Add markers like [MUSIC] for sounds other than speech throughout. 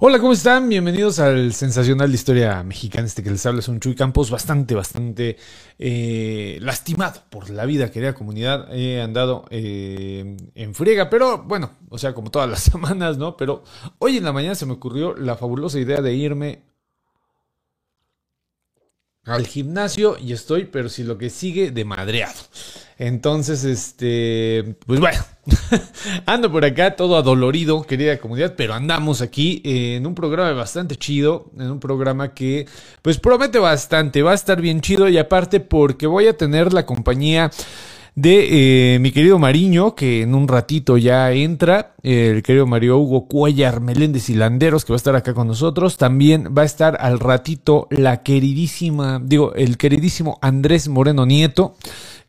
Hola, ¿cómo están? Bienvenidos al sensacional de historia mexicana. Este que les habla es un Chuy Campos bastante, bastante eh, lastimado por la vida, querida comunidad. He andado eh, en friega, pero bueno, o sea, como todas las [LAUGHS] semanas, ¿no? Pero hoy en la mañana se me ocurrió la fabulosa idea de irme al gimnasio y estoy, pero si lo que sigue, de madreado. Entonces, este, pues bueno, [LAUGHS] ando por acá todo adolorido, querida comunidad, pero andamos aquí en un programa bastante chido, en un programa que pues promete bastante, va a estar bien chido y aparte porque voy a tener la compañía de eh, mi querido Mariño, que en un ratito ya entra, el querido Mario Hugo Cuellar Meléndez y Landeros, que va a estar acá con nosotros. También va a estar al ratito la queridísima, digo, el queridísimo Andrés Moreno Nieto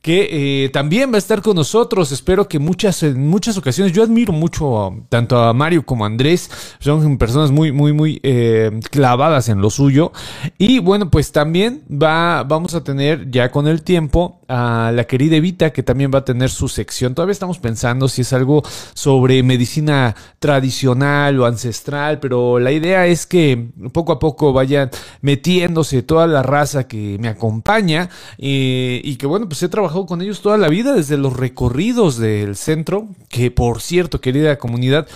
que eh, también va a estar con nosotros. Espero que muchas, en muchas ocasiones, yo admiro mucho tanto a Mario como a Andrés, son personas muy, muy, muy eh, clavadas en lo suyo. Y bueno, pues también va, vamos a tener ya con el tiempo a la querida Evita, que también va a tener su sección. Todavía estamos pensando si es algo sobre medicina tradicional o ancestral, pero la idea es que poco a poco vayan metiéndose toda la raza que me acompaña eh, y que bueno, pues he trabajado con ellos toda la vida, desde los recorridos del centro, que por cierto, querida comunidad,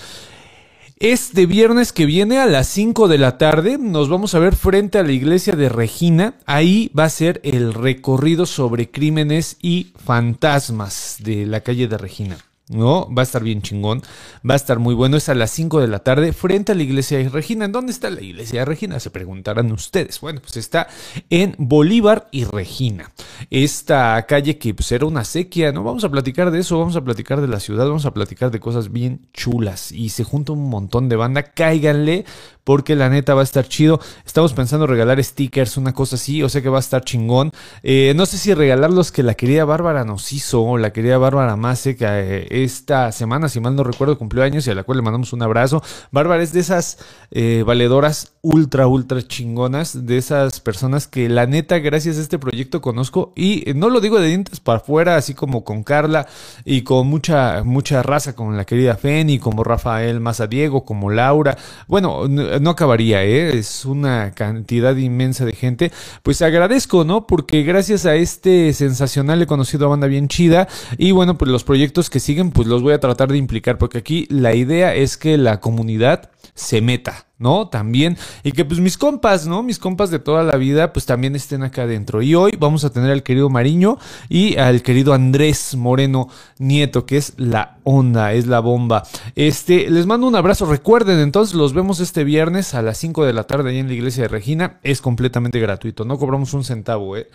este viernes que viene a las 5 de la tarde nos vamos a ver frente a la iglesia de Regina. Ahí va a ser el recorrido sobre crímenes y fantasmas de la calle de Regina. ¿No? Va a estar bien chingón, va a estar muy bueno. Es a las 5 de la tarde frente a la iglesia de Regina. ¿En dónde está la iglesia de Regina? Se preguntarán ustedes. Bueno, pues está en Bolívar y Regina. Esta calle que pues, era una sequía, ¿no? Vamos a platicar de eso, vamos a platicar de la ciudad, vamos a platicar de cosas bien chulas. Y se junta un montón de banda. Cáiganle porque la neta va a estar chido. Estamos pensando regalar stickers, una cosa así, o sea que va a estar chingón. Eh, no sé si regalar los que la querida Bárbara nos hizo, o la querida Bárbara Mase, que eh, esta semana, si mal no recuerdo, cumplió años y a la cual le mandamos un abrazo. Bárbara es de esas eh, valedoras ultra, ultra chingonas, de esas personas que la neta, gracias a este proyecto conozco, y no lo digo de dientes para afuera, así como con Carla y con mucha, mucha raza, como la querida Feni, como Rafael Maza Diego, como Laura. Bueno, no acabaría, ¿eh? es una cantidad inmensa de gente. Pues agradezco, ¿no? Porque gracias a este sensacional he conocido a banda bien chida y bueno, pues los proyectos que siguen, pues los voy a tratar de implicar porque aquí la idea es que la comunidad se meta, ¿no? También, y que pues mis compas, ¿no? Mis compas de toda la vida, pues también estén acá adentro. Y hoy vamos a tener al querido Mariño y al querido Andrés Moreno Nieto, que es la onda, es la bomba. Este, les mando un abrazo. Recuerden, entonces los vemos este viernes a las 5 de la tarde ahí en la iglesia de Regina. Es completamente gratuito, no cobramos un centavo, ¿eh?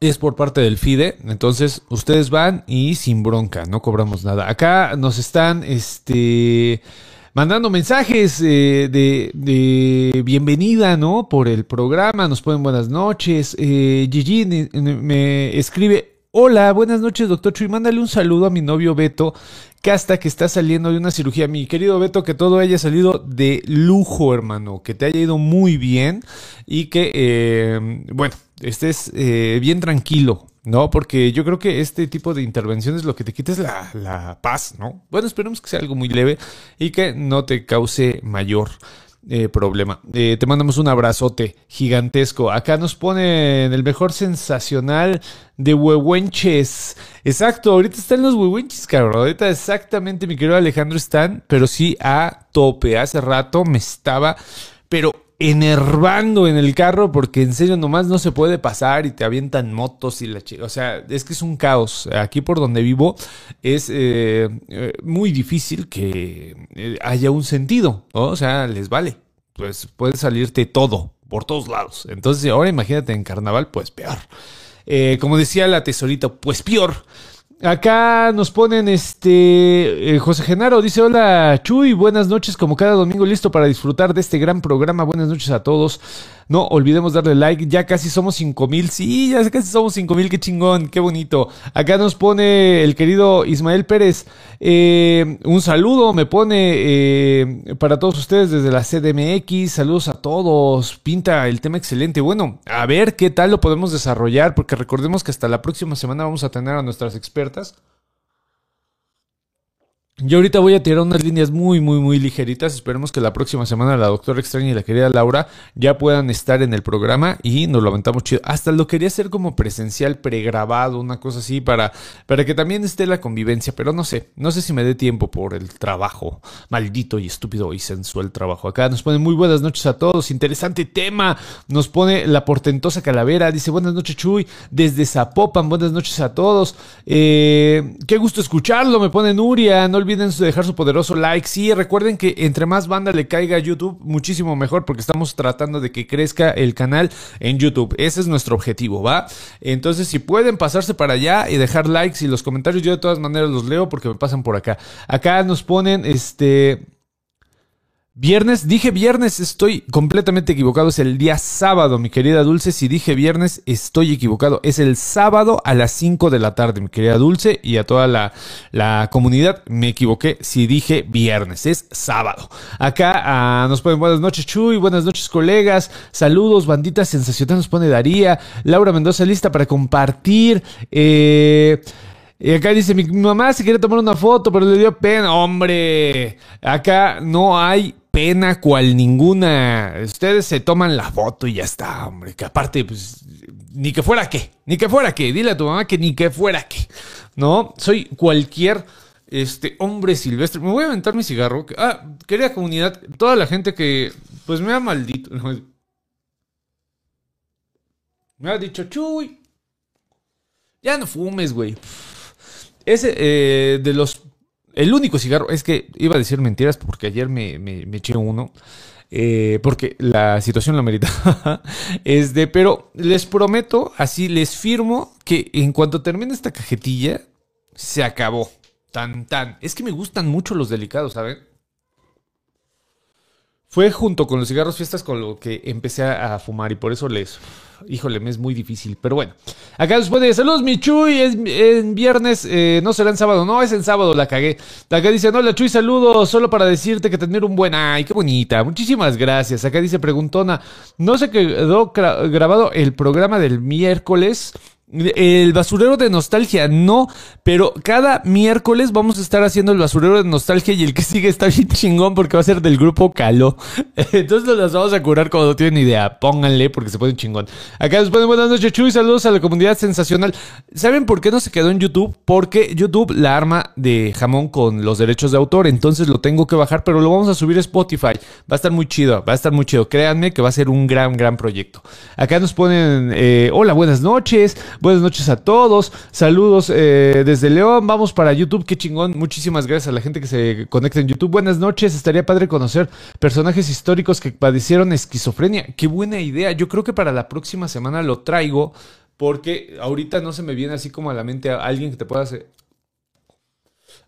Es por parte del FIDE, entonces ustedes van y sin bronca, no cobramos nada. Acá nos están este mandando mensajes eh, de, bienvenida, ¿no? Por el programa, nos ponen buenas noches. Eh, Gigi me escribe, hola, buenas noches, doctor Chuy, mándale un saludo a mi novio Beto, que hasta que está saliendo de una cirugía. Mi querido Beto, que todo haya salido de lujo, hermano, que te haya ido muy bien y que, eh, bueno, estés eh, bien tranquilo, ¿no? Porque yo creo que este tipo de intervenciones lo que te quita es la, la paz, ¿no? Bueno, esperemos que sea algo muy leve y que no te cause mayor eh, problema. Eh, te mandamos un abrazote gigantesco. Acá nos ponen el mejor sensacional de huehuenches. Exacto, ahorita están los huehuenches, cabrón. Ahorita exactamente, mi querido Alejandro, están, pero sí a tope. Hace rato me estaba, pero enervando en el carro porque en serio nomás no se puede pasar y te avientan motos y la chica. O sea, es que es un caos. Aquí por donde vivo es eh, eh, muy difícil que eh, haya un sentido. O sea, les vale. Pues puede salirte todo por todos lados. Entonces ahora imagínate en carnaval, pues peor. como decía la tesorita, pues peor. Acá nos ponen este eh, José Genaro dice hola Chuy, buenas noches como cada domingo listo para disfrutar de este gran programa. Buenas noches a todos. No olvidemos darle like, ya casi somos 5000. Sí, ya casi somos 5000, qué chingón, qué bonito. Acá nos pone el querido Ismael Pérez eh, un saludo, me pone eh, para todos ustedes desde la CDMX. Saludos a todos. Pinta el tema excelente. Bueno, a ver qué tal lo podemos desarrollar porque recordemos que hasta la próxima semana vamos a tener a nuestras expertas Yo ahorita voy a tirar unas líneas muy, muy, muy ligeritas. Esperemos que la próxima semana la doctora extraña y la querida Laura ya puedan estar en el programa y nos lo aventamos chido. Hasta lo quería hacer como presencial, pregrabado, una cosa así, para, para que también esté la convivencia. Pero no sé, no sé si me dé tiempo por el trabajo. Maldito y estúpido y sensual trabajo. Acá nos pone muy buenas noches a todos. Interesante tema. Nos pone la portentosa calavera. Dice buenas noches, Chuy. Desde Zapopan, buenas noches a todos. Eh, qué gusto escucharlo. Me pone Nuria. No olviden dejar su poderoso like. Sí, recuerden que entre más banda le caiga a YouTube, muchísimo mejor, porque estamos tratando de que crezca el canal en YouTube. Ese es nuestro objetivo, ¿va? Entonces, si pueden pasarse para allá y dejar likes y los comentarios, yo de todas maneras los leo porque me pasan por acá. Acá nos ponen, este, Viernes, dije viernes, estoy completamente equivocado. Es el día sábado, mi querida Dulce. Si dije viernes, estoy equivocado. Es el sábado a las 5 de la tarde, mi querida Dulce. Y a toda la, la comunidad, me equivoqué. Si dije viernes, es sábado. Acá ah, nos ponen buenas noches, Chuy. Buenas noches, colegas. Saludos, bandita sensacional. Nos pone Daría. Laura Mendoza lista para compartir. Eh. Y acá dice, mi mamá se quiere tomar una foto, pero le dio pena. Hombre, acá no hay pena cual ninguna. Ustedes se toman la foto y ya está, hombre. Que aparte, pues, ni que fuera qué, ni que fuera qué. Dile a tu mamá que ni que fuera qué. No, soy cualquier este hombre silvestre. Me voy a aventar mi cigarro. Ah, querida comunidad, toda la gente que, pues, me ha maldito. Me ha dicho, chuy, ya no fumes, güey. Ese eh, de los el único cigarro, es que iba a decir mentiras porque ayer me, eché uno. Eh, porque la situación lo merita. [LAUGHS] es de, pero les prometo, así les firmo que en cuanto termine esta cajetilla, se acabó. Tan, tan. Es que me gustan mucho los delicados, ¿saben? Fue junto con los cigarros fiestas con lo que empecé a fumar y por eso les, híjole, me es muy difícil. Pero bueno, acá nos pone, saludos mi Chuy, es en viernes, eh, no será en sábado, no, es en sábado, la cagué. Acá dice, no, la Chuy, saludos, solo para decirte que tener un buen, ay, qué bonita, muchísimas gracias. Acá dice, preguntona, no se quedó grabado el programa del miércoles. El basurero de nostalgia, no, pero cada miércoles vamos a estar haciendo el basurero de nostalgia y el que sigue está bien chingón porque va a ser del grupo Calo. [LAUGHS] Entonces las vamos a curar no tienen idea. Pónganle porque se pone chingón. Acá nos ponen buenas noches, Chuy. Saludos a la comunidad sensacional. ¿Saben por qué no se quedó en YouTube? Porque YouTube la arma de jamón con los derechos de autor. Entonces lo tengo que bajar, pero lo vamos a subir a Spotify. Va a estar muy chido, va a estar muy chido. Créanme que va a ser un gran, gran proyecto. Acá nos ponen, eh, hola, buenas noches. Buenas noches a todos. Saludos eh, desde León. Vamos para YouTube. Qué chingón. Muchísimas gracias a la gente que se conecta en YouTube. Buenas noches. Estaría padre conocer personajes históricos que padecieron esquizofrenia. Qué buena idea. Yo creo que para la próxima semana lo traigo porque ahorita no se me viene así como a la mente a alguien que te pueda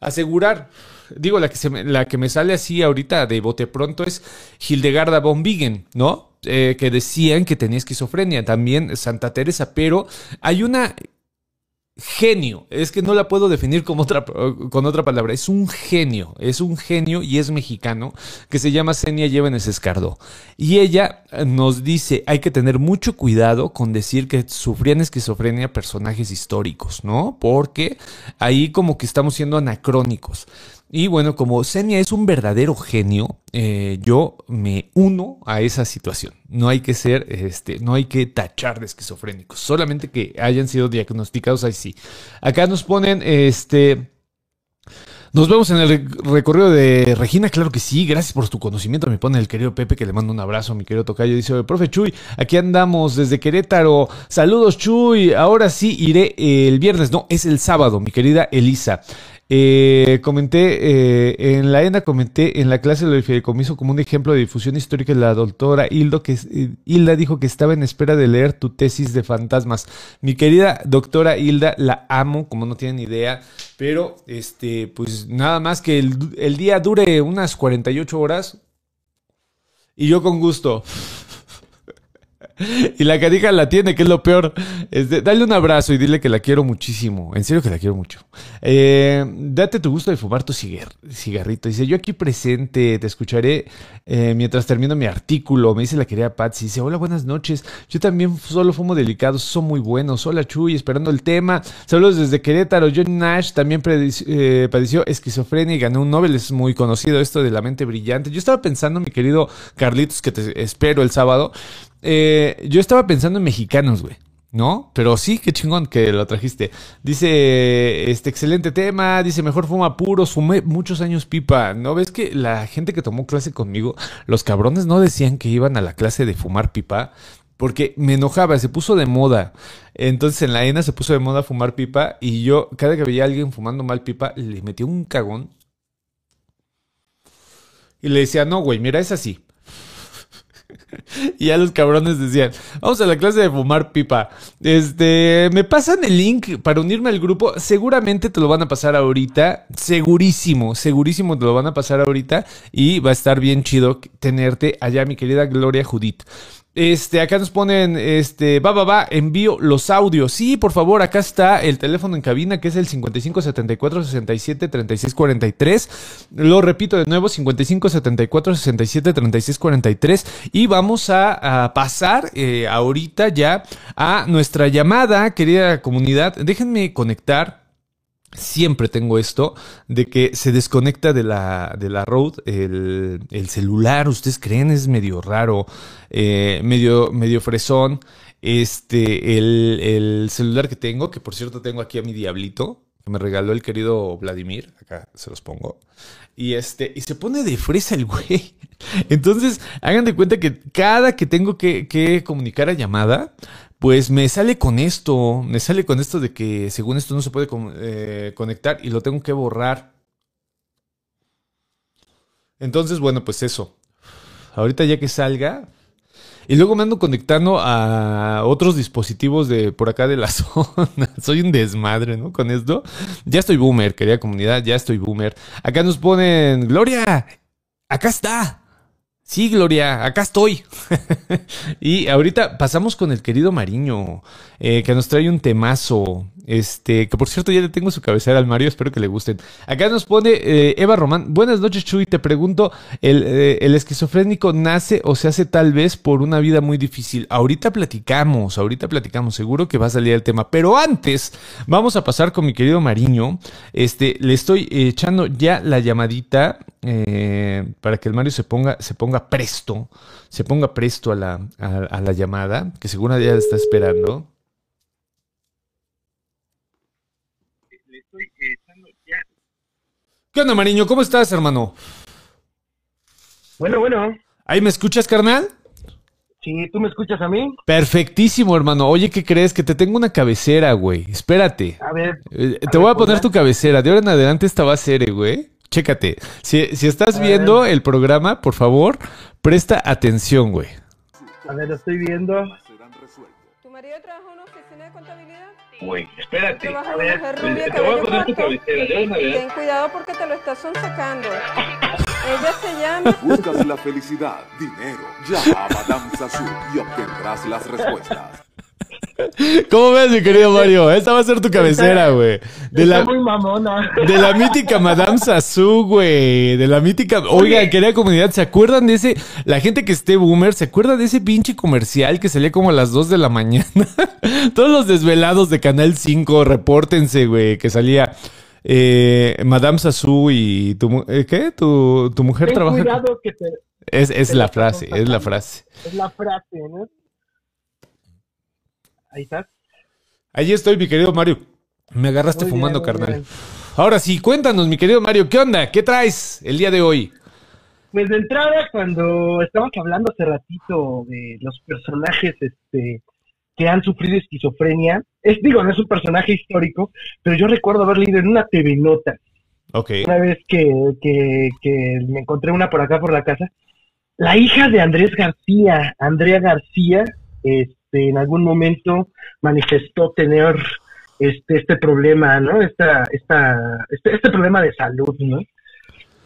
asegurar. Digo, la que, me, la que me sale así ahorita de bote pronto es Hildegarda von Bingen, ¿no? Eh, que decían que tenía esquizofrenia, también Santa Teresa, pero hay una genio, es que no la puedo definir con otra, palabra, es un genio, es un genio y es mexicano, que se llama Senia Llévenes Escardo. Y ella nos dice, hay que tener mucho cuidado con decir que sufrían esquizofrenia personajes históricos, ¿no? Porque ahí como que estamos siendo anacrónicos. Y bueno, como Senia es un verdadero genio, eh, yo me uno a esa situación. No hay que ser, este, no hay que tachar de esquizofrénicos, solamente que hayan sido diagnosticados ahí sí. Acá nos ponen, este, nos vemos en el recorrido de Regina, claro que sí, gracias por tu conocimiento, me pone el querido Pepe que le mando un abrazo mi querido Tocayo, dice, profe Chuy, aquí andamos desde Querétaro, saludos Chuy, ahora sí iré el viernes, no, es el sábado, mi querida Elisa. Eh, comenté, eh, en la ENA comenté en la clase del fideicomiso como un ejemplo de difusión histórica la doctora Hildo, que eh, Hilda dijo que estaba en espera de leer tu tesis de fantasmas. Mi querida doctora Hilda, la amo, como no tienen idea, pero este, pues nada más que el, el día dure unas 48 horas y yo con gusto. [LAUGHS] y la canija la tiene, que es lo peor. Este, dale un abrazo y dile que la quiero muchísimo. En serio que la quiero mucho. Eh, date tu gusto de fumar tu cigarrito. Dice, yo aquí presente, te escucharé eh, mientras termino mi artículo. Me dice la querida Patsy. Dice, hola, buenas noches. Yo también solo fumo delicados, son muy buenos. Hola, Chuy, esperando el tema. Saludos desde Querétaro. John Nash también eh, padeció esquizofrenia y ganó un Nobel. Es muy conocido esto de la mente brillante. Yo estaba pensando, mi querido Carlitos, que te espero el sábado. Eh, yo estaba pensando en mexicanos, güey. ¿No? Pero sí, qué chingón que lo trajiste. Dice, este excelente tema, dice, mejor fuma puros, fumé muchos años pipa. ¿No ves que la gente que tomó clase conmigo, los cabrones no decían que iban a la clase de fumar pipa? Porque me enojaba, se puso de moda. Entonces en la ENA se puso de moda fumar pipa y yo cada que veía a alguien fumando mal pipa le metía un cagón. Y le decía, no, güey, mira, es así. [LAUGHS] y ya los cabrones decían, vamos a la clase de fumar pipa. Este, me pasan el link para unirme al grupo. Seguramente te lo van a pasar ahorita. Segurísimo, segurísimo te lo van a pasar ahorita. Y va a estar bien chido tenerte allá, mi querida Gloria Judith. Este, acá nos ponen, este, va, va, va, envío los audios. Sí, por favor, acá está el teléfono en cabina que es el 55 74 67 36 43. Lo repito de nuevo, 55 74 67 36 43. Y vamos a, pasar eh, ahorita ya a nuestra llamada, querida comunidad. Déjenme conectar siempre tengo esto de que se desconecta de la, de la road el, celular. Ustedes creen, es medio raro, eh, medio, medio fresón. Este, el, el, celular que tengo, que por cierto tengo aquí a mi diablito, que me regaló el querido Vladimir. Acá se los pongo. Y este, y se pone de fresa el güey. [LAUGHS] Entonces, hagan de cuenta que cada que tengo que, que comunicar a llamada, pues me sale con esto, me sale con esto de que según esto no se puede eh, conectar y lo tengo que borrar. Entonces, bueno, pues eso. Ahorita ya que salga. Y luego me ando conectando a otros dispositivos de por acá de la [LAUGHS] zona. Soy un desmadre, ¿no? Con esto. Ya estoy boomer, querida comunidad, ya estoy boomer. Acá nos ponen, Gloria, acá está. Sí, Gloria, acá estoy. [LAUGHS] y ahorita pasamos con el querido Mariño, eh, que nos trae un temazo. Este, que por cierto ya le tengo su cabecera al Mario, espero que le gusten. Acá nos pone eh, Eva Román. Buenas noches, Chuy. Te pregunto, ¿el, eh, ¿el esquizofrénico nace o se hace tal vez por una vida muy difícil? Ahorita platicamos, ahorita platicamos, seguro que va a salir el tema. Pero antes, vamos a pasar con mi querido Mariño. Este, le estoy echando ya la llamadita para que el Mario se ponga, se ponga presto, se ponga presto a la, a, la llamada, que seguro ya está esperando. ¿Qué onda, Mariño? ¿Cómo estás, hermano? Bueno, bueno. ¿Ahí me escuchas, carnal? Sí, ¿tú me escuchas a mí? Perfectísimo, hermano. Oye, ¿qué crees? Que te tengo una cabecera, güey. Espérate. A ver. Eh, te voy a poner tu cabecera. De ahora en adelante esta va a ser, eh, güey. Chécate. Si, si estás viendo el programa, por favor, presta atención, güey. A ver, lo estoy viendo. ¿Tu marido trabaja en una oficina de contabilidad? Güey, espérate. A ver, te voy a poner tu cabecera. Ten cuidado porque te lo estás sacando. [LAUGHS] Ella se llama... Buscas la felicidad, dinero. Llama a Madame Sassou y obtendrás las respuestas. ¿Cómo ves, mi querido Mario? Esta va a ser tu cabecera, güey. De la, muy mamona. De la mítica Madame Sassou, güey. De la mítica. Oiga, querida comunidad, ¿se acuerdan de ese. La gente que esté boomer, ¿se acuerda de ese pinche comercial que salía como a las 2 de la mañana? [LAUGHS] Todos los desvelados de Canal 5, repórtense, güey, que salía. Eh, Madame Sassou y tu, eh, ¿qué? Tu, tu mujer trabaja. que te, es, es la frase, es la frase. Es la frase, ¿no? Ahí estás. Ahí estoy, mi querido Mario. Me agarraste fumando, carnal. Ahora sí, cuéntanos, mi querido Mario, ¿qué onda? ¿Qué traes el día de hoy? Pues de entrada, cuando estábamos hablando hace ratito de los personajes este, que han sufrido esquizofrenia, es, digo, no es un personaje histórico, pero yo recuerdo haber leído en una TV Nota, okay. una vez que, que, que me encontré una por acá por la casa, la hija de Andrés García, Andrea García, este, en algún momento manifestó tener este, este problema, ¿no? Esta, esta, este, este problema de salud, ¿no?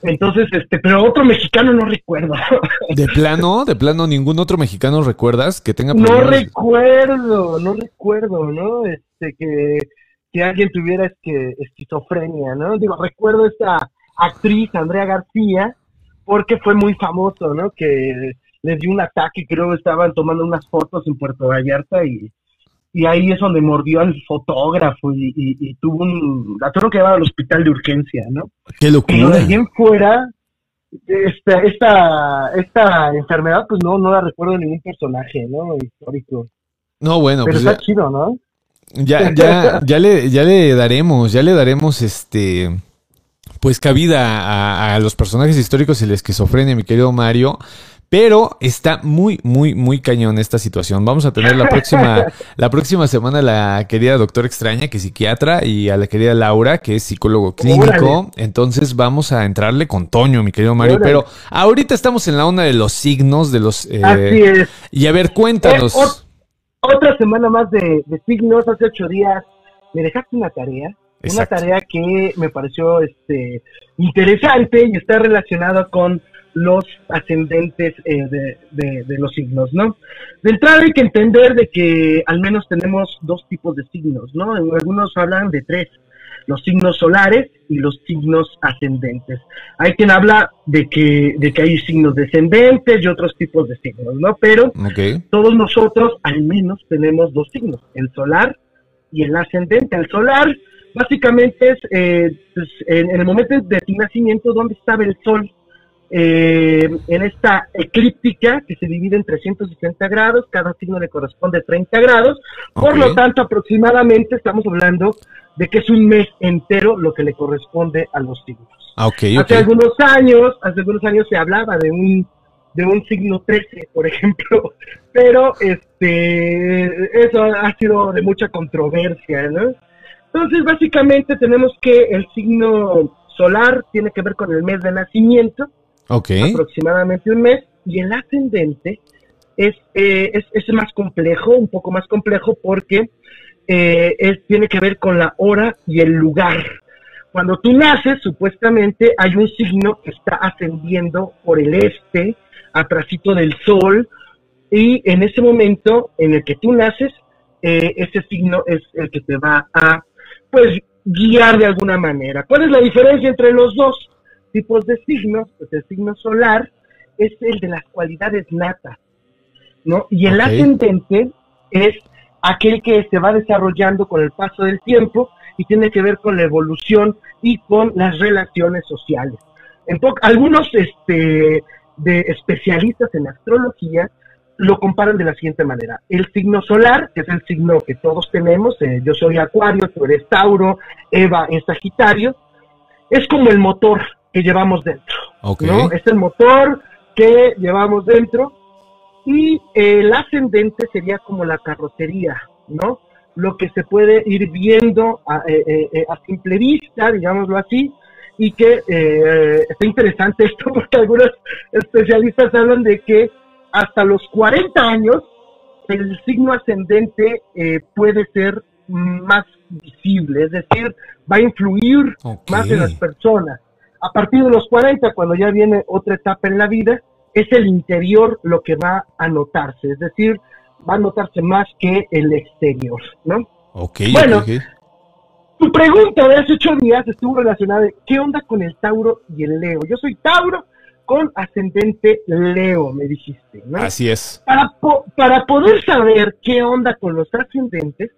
Entonces, este, pero otro mexicano no recuerdo. [LAUGHS] ¿De plano? ¿De plano ningún otro mexicano recuerdas que tenga No problemas? recuerdo, no recuerdo, ¿no? Este, que, que alguien tuviera este, esquizofrenia, ¿no? Digo, recuerdo esta actriz, Andrea García, porque fue muy famoso, ¿no? Que le dio un ataque, creo que estaban tomando unas fotos en Puerto Vallarta y, y ahí es donde mordió al fotógrafo y, y- y tuvo un... La tuvieron que llevar al hospital de urgencia, ¿no? ¡Qué locura! de ahí en fuera, esta, esta, esta enfermedad, pues no, no la recuerdo de ningún personaje, ¿no? Histórico. No, bueno, Pero pues está ya, chido, ¿no? ya, ya, ya le, ya le daremos, ya le daremos este, pues cabida a, a los personajes históricos y la esquizofrenia, mi querido Mario. Pero está muy, muy, muy cañón esta situación. Vamos a tener la próxima, [LAUGHS] la próxima semana a la querida doctora extraña, que es psiquiatra, y a la querida Laura, que es psicólogo clínico. Entonces vamos a entrarle con Toño, mi querido Mario. Órale. Pero ahorita estamos en la onda de los signos, de los... eh, Así es. y a ver, cuéntanos. Eh, ot- otra semana más de, de signos, hace ocho días me dejaste una tarea, Exacto. una tarea que me pareció este interesante y está relacionada con los ascendentes eh, de, de- de los signos, ¿no? De entrada hay que entender de que al menos tenemos dos tipos de signos, ¿no? Algunos hablan de tres, los signos solares y los signos ascendentes. Hay quien habla de que, de que hay signos descendentes y otros tipos de signos, ¿no? Pero todos nosotros al menos tenemos dos signos, el solar y el ascendente. El solar básicamente es eh, pues, en, en el momento de tu nacimiento donde estaba el sol. Eh, en esta eclíptica que se divide en 360 grados, cada signo le corresponde 30 grados, por lo tanto aproximadamente estamos hablando de que es un mes entero lo que le corresponde a los signos. Ah. Hace algunos años, hace algunos años se hablaba de un de un signo 13, por ejemplo, [LAUGHS] pero este eso ha sido de mucha controversia, ¿no? Entonces, básicamente tenemos que el signo solar tiene que ver con el mes de nacimiento, Aproximadamente un mes, y el ascendente es, eh, es, es más complejo, un poco más complejo, porque eh, es, tiene que ver con la hora y el lugar. Cuando tú naces, supuestamente hay un signo que está ascendiendo por el este, atrásito del sol, y en ese momento en el que tú naces, eh, ese signo es el que te va a, pues, guiar de alguna manera. ¿Cuál es la diferencia entre los dos tipos de signos? Pues el signo solar es el de las cualidades natas, ¿no? Y el ascendente es aquel que se va desarrollando con el paso del tiempo y tiene que ver con la evolución y con las relaciones sociales. En algunos este, de especialistas en astrología lo comparan de la siguiente manera. El signo solar, que es el signo que todos tenemos, eh, yo soy Acuario, tú eres Tauro, Eva es Sagitario, es como el motor que llevamos dentro. Ok. ¿no? Es el motor que llevamos dentro y el ascendente sería como la carrocería, ¿no? Lo que se puede ir viendo a, eh, eh, eh, a simple vista, digámoslo así, y que eh, está interesante [LAUGHS] esto porque algunos especialistas hablan de que hasta los 40 años el signo ascendente eh, puede ser más visible, es decir, va a influir más en las personas. A partir de los 40, cuando ya viene otra etapa en la vida, es el interior lo que va a notarse, es decir, va a notarse más que el exterior, ¿no? Ok, Bueno. ok, ok. Tu pregunta de hace ocho días estuvo relacionada de qué onda con el Tauro y el Leo. Yo soy Tauro con ascendente Leo, me dijiste, ¿no? Así es. Para, po- para poder saber qué onda con los ascendentes,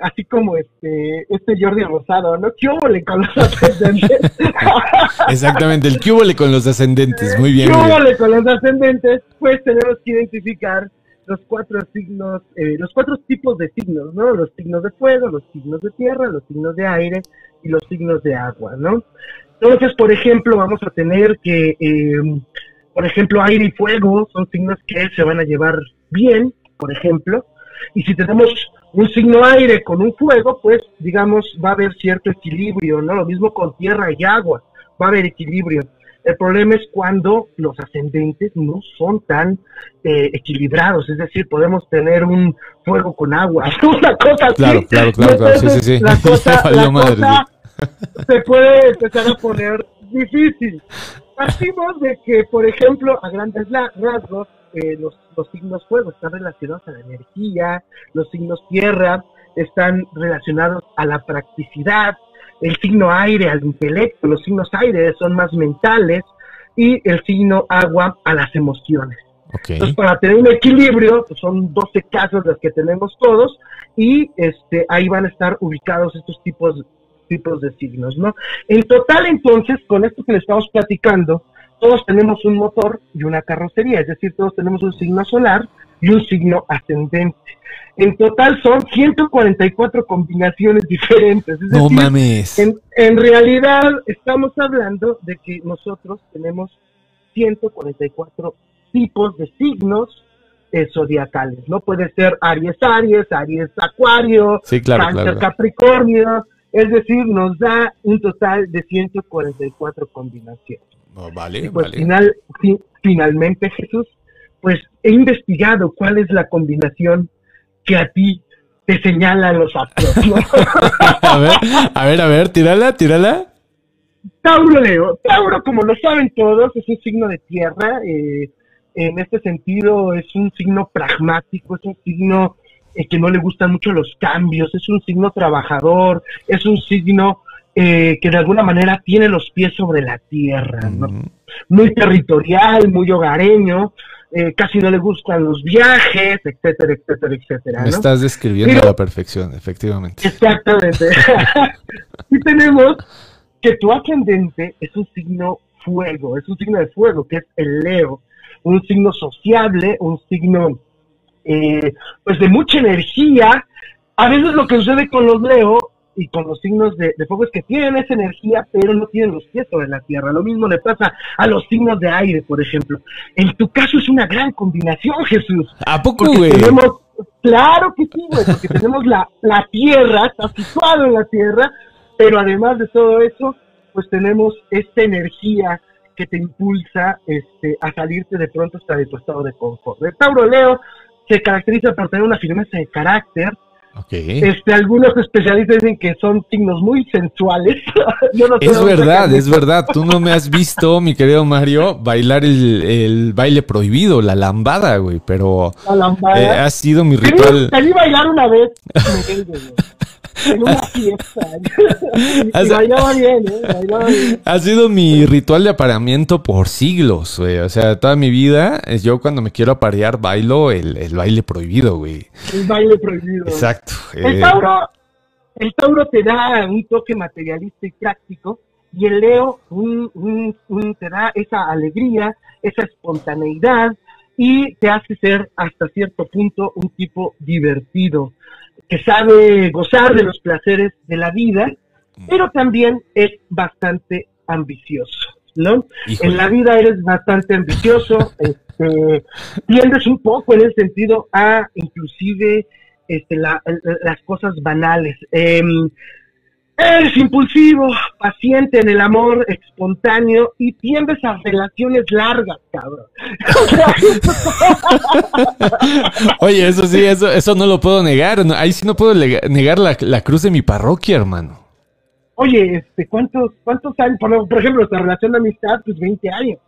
así como este este Jordi Rosado, ¿no? ¿Qué con los ascendentes? [LAUGHS] Exactamente, el cúbole con los ascendentes. Muy bien, ¿Qué con los ascendentes? Pues tenemos que identificar los cuatro signos, eh, los cuatro tipos de signos, ¿no? Los signos de fuego, los signos de tierra, los signos de aire y los signos de agua, ¿no? Entonces, por ejemplo, vamos a tener que, eh, por ejemplo, aire y fuego son signos que se van a llevar bien, por ejemplo, y si tenemos un signo aire con un fuego, pues digamos va a haber cierto equilibrio, ¿no? Lo mismo con tierra y agua, va a haber equilibrio. El problema es cuando los ascendentes no son tan eh, equilibrados, es decir, podemos tener un fuego con agua, [LAUGHS] una cosa así. Claro, claro, claro, sí, sí, sí. La [LAUGHS] cosa, [LAUGHS] la madre, se puede empezar a poner difícil. Partimos de que, por ejemplo, a grandes rasgos, eh, los, los signos fuego están relacionados a la energía, los signos tierra están relacionados a la practicidad, el signo aire al intelecto, los signos aire son más mentales y el signo agua a las emociones. Entonces, para tener un equilibrio, pues son 12 casos las que tenemos todos y este ahí van a estar ubicados estos tipos tipos de signos, ¿no? En total, entonces, con esto que le estamos platicando, todos tenemos un motor y una carrocería, es decir, todos tenemos un signo solar y un signo ascendente. En total son 144 combinaciones diferentes. no mames. En, realidad estamos hablando de que nosotros tenemos 144 tipos de signos eh, zodiacales, ¿no? Puede ser Aries Aries, Aries Acuario, sí, Cáncer Capricornio, es decir, nos da un total de 144 combinaciones. Vale, pues vale. Final, finalmente, Jesús, pues he investigado cuál es la combinación que a ti te señalan los astros. [LAUGHS] a ver, a ver, a ver, tírala, tírala. Tauro Leo. Tauro, como lo saben todos, es un signo de tierra. Eh, en este sentido, es un signo pragmático, es un signo eh, que no le gustan mucho los cambios, es un signo trabajador, es un signo eh, que de alguna manera tiene los pies sobre la tierra, muy territorial, muy hogareño, eh, casi no le gustan los viajes, etcétera, etcétera, etcétera. Me estás describiendo a la perfección, efectivamente. Exactamente. [LAUGHS] y tenemos que tu ascendente es un signo fuego, es un signo de fuego, que es el Leo, un signo sociable, un signo eh, pues de mucha energía. A veces lo que sucede con los Leo y con los signos de, fuego es que tienen esa energía, pero no tienen los pies sobre la tierra. Lo mismo le pasa a los signos de aire, por ejemplo. En tu caso es una gran combinación, Jesús. ¿A poco, güey? claro que sí, güey, porque tenemos la, la tierra, está situado en la tierra, pero además de todo eso, pues tenemos esta energía que te impulsa este, a salirte de pronto hasta de tu estado de confort. El Tauro Leo se caracteriza por tener una firmeza de carácter, este, algunos especialistas dicen que son signos muy sensuales. [LAUGHS] es verdad, es verdad. Tú no me has visto, mi querido Mario, bailar el, baile prohibido, la lambada, güey, pero eh, ha sido mi ritual. Te vi bailar una vez. [LAUGHS] en una fiesta. [LAUGHS] bien, ¿eh? Ha sido mi ritual de apareamiento por siglos, güey. O sea, toda mi vida, yo cuando me quiero aparear bailo el, el baile prohibido, güey. El baile prohibido. Exacto. El, eh. Tauro, el Tauro te da un toque materialista y práctico. Y el Leo un, un, te da esa alegría, esa espontaneidad y te hace ser hasta cierto punto un tipo divertido que sabe gozar de los placeres de la vida, pero también es bastante ambicioso, ¿no? En la vida eres bastante ambicioso, [LAUGHS] este, tiendes un poco en el sentido a inclusive este, las cosas banales. Em, Eres impulsivo, paciente en el amor, espontáneo y tiendes a relaciones largas, cabrón. [LAUGHS] Oye, eso sí, eso, eso no lo puedo negar. ahí sí no puedo negar la, cruz de mi parroquia, hermano. Oye, este, ¿cuántos, cuántos años? Por, ejemplo, esta relación de amistad, pues 20 años.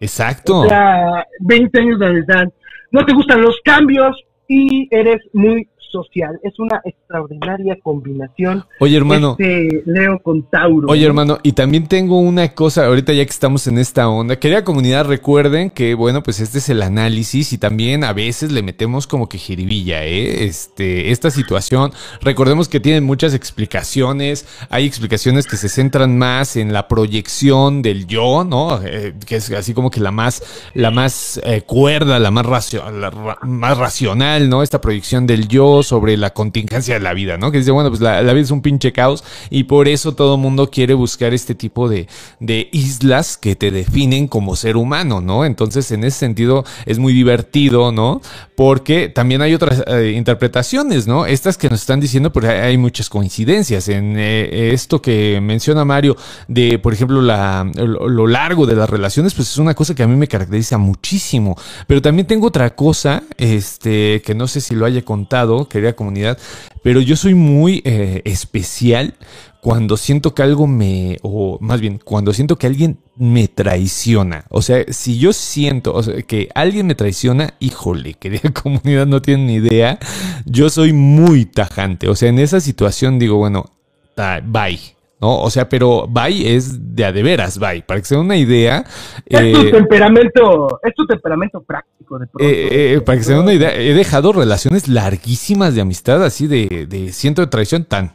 Exacto. O sea, 20 años de amistad. No te gustan los cambios y eres muy social. Es una extraordinaria combinación. Oye, hermano. Este Leo con Tauro. Oye, hermano, y también tengo una cosa, ahorita ya que estamos en esta onda. Querida comunidad, recuerden que, bueno, pues este es el análisis y también a veces le metemos como que jiribilla, ¿eh? Este, esta situación. Recordemos que tienen muchas explicaciones. Hay explicaciones que se centran más en la proyección del yo, ¿no? Eh, que es así como que la más, la más eh, cuerda, la más, la, más racional, ¿no? Esta proyección del yo sobre la contingencia de la vida, ¿no? Que dice, bueno, pues la, vida es un pinche caos y por eso todo mundo quiere buscar este tipo de, de islas que te definen como ser humano, ¿no? Entonces, en ese sentido, es muy divertido, ¿no? Porque también hay otras eh, interpretaciones, ¿no? Estas que nos están diciendo, pues hay, muchas coincidencias. En eh, esto que menciona Mario, de, por ejemplo, la, lo largo de las relaciones, pues es una cosa que a mí me caracteriza muchísimo. Pero también tengo otra cosa, este, que no sé si lo haya contado, querida comunidad, pero yo soy muy eh, especial cuando siento que algo me, o más bien, cuando siento que alguien me traiciona. O sea, si yo siento que alguien me traiciona, híjole, querida [LAUGHS] comunidad, no tienen ni idea. Yo soy muy tajante. O sea, en esa situación digo, bueno, bye. ¿No? O sea, pero bye es de a de veras, bye. Para que se den una idea. Es tu eh, temperamento, es tu temperamento práctico. De eh, eh, para que se den una idea, he dejado relaciones larguísimas de amistad, así de, de siento de traición tan.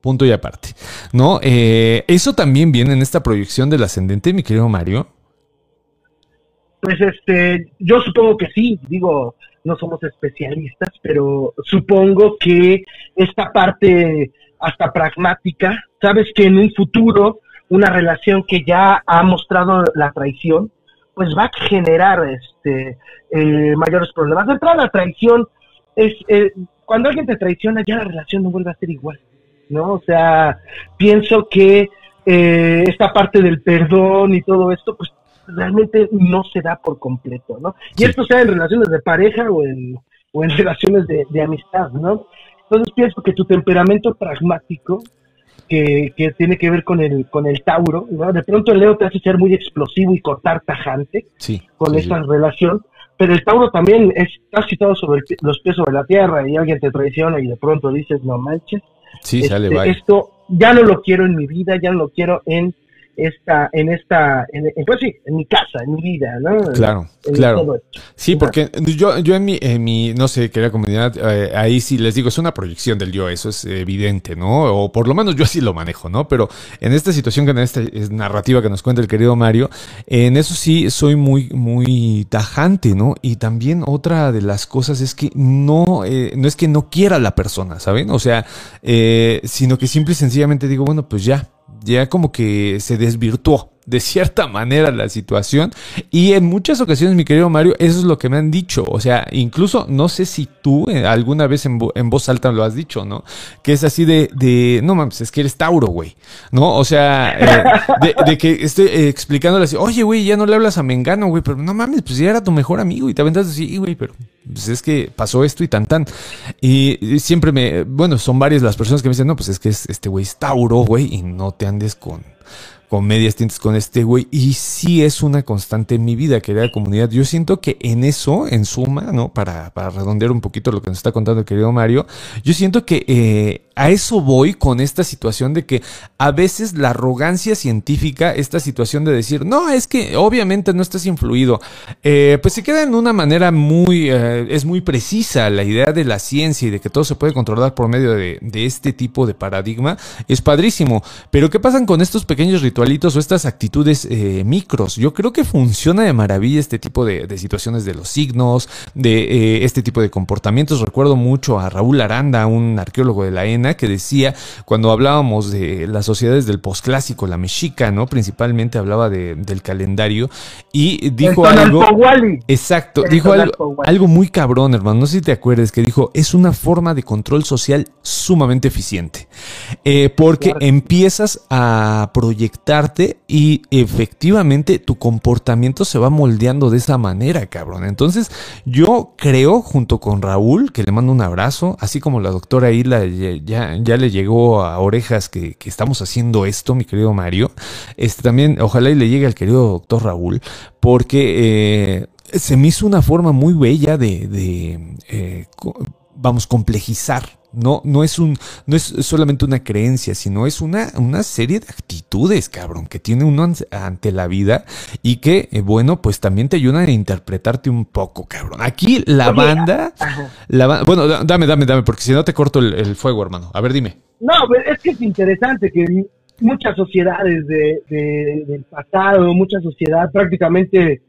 Punto y aparte. ¿No? eso también viene en esta proyección del ascendente, mi querido Mario. Pues este, yo supongo que sí, digo, no somos especialistas, pero supongo que esta parte hasta pragmática, sabes que en un futuro una relación que ya ha mostrado la traición, pues va a generar este eh, mayores problemas. De entrada, la traición es eh, cuando alguien te traiciona ya la relación no vuelve a ser igual, ¿no? O sea, pienso que eh, esta parte del perdón y todo esto, pues realmente no se da por completo, ¿no? Y esto sea en relaciones de pareja o en, o en [LAUGHS] relaciones de, de amistad, ¿no? Entonces pienso que tu temperamento pragmático, que, que, tiene que ver con el, con el Tauro, ¿no? de pronto el Leo te hace ser muy explosivo y cortar tajante con esta relación, pero el Tauro también es, está situado sobre los pies sobre la tierra y alguien te traiciona y de pronto dices, no manches, sí, sale, este, esto ya no lo quiero en mi vida, ya no lo quiero en esta, en esta, en, pues sí, en mi casa, en mi vida, ¿no? Claro, claro. Sí, porque yo, yo en mi, en mi, no sé, querida comunidad, eh, ahí sí les digo, es una proyección del yo, eso es evidente, ¿no? O por lo menos yo así lo manejo, ¿no? Pero en esta situación, en esta narrativa que nos cuenta el querido Mario, en eso sí soy muy, muy tajante, ¿no? Y también otra de las cosas es que no, eh, no es que no quiera la persona, ¿saben? O sea, eh, sino que simple y sencillamente digo, bueno, pues ya, ya como que se desvirtuó de cierta [LAUGHS] manera la situación. Y en muchas ocasiones, mi querido Mario, eso es lo que me han dicho. O sea, incluso no sé si tú eh, alguna vez en, voz alta lo has dicho, ¿no? Que es así de, de no mames, es que eres Tauro, güey. ¿No? O sea, eh, de, que estoy eh, explicándole así, oye, güey, ya no le hablas a Mengano, güey, pero no mames, pues ya era tu mejor amigo y te aventas así, güey, pero pues es que pasó esto y tan tan. Y, siempre me, bueno, son varias las personas que me dicen, no, pues es que este güey es Tauro, güey, y no te andes con con medias tintas con este güey. Y sí es una constante en mi vida, querida comunidad. Yo siento que en eso, en suma, ¿no? Para, para redondear un poquito lo que nos está contando el querido Mario, yo siento que eh, a eso voy con esta situación de que a veces la arrogancia científica, esta situación de decir, no, es que obviamente no estás influido, eh, pues se queda en una manera muy, eh, es muy precisa la idea de la ciencia y de que todo se puede controlar por medio de, de este tipo de paradigma, es padrísimo. Pero ¿qué pasan con estos pequeños ritualitos o estas actitudes eh, micros? Yo creo que funciona de maravilla este tipo de, de situaciones de los signos, de este tipo de comportamientos. Recuerdo mucho a Raúl Aranda, un arqueólogo de la Que decía cuando hablábamos de las sociedades del posclásico, la mexica, ¿no? Principalmente hablaba de, del calendario y dijo algo. Exacto, dijo algo, algo muy cabrón, hermano. No sé si te acuerdas que dijo: es una forma de control social sumamente eficiente. Eh, porque empiezas a proyectarte y efectivamente tu comportamiento se va moldeando de esa manera, cabrón. Entonces, yo creo, junto con Raúl, que le mando un abrazo, así como la doctora Isla ya le llegó a orejas que, estamos haciendo esto, mi querido Mario. Este también, ojalá y le llegue al querido doctor Raúl, porque eh, se me hizo una forma muy bella de, eh, vamos, complejizar no, no es un, no es solamente una creencia, sino es una, una serie de actitudes, cabrón, que tiene uno ante la vida y que, eh, bueno, pues también te ayudan a interpretarte un poco, cabrón. Aquí la banda, la bueno, dame, dame, dame, porque si no te corto el, fuego, hermano. A ver, dime. No, es que es interesante que muchas sociedades de, del pasado, mucha sociedad prácticamente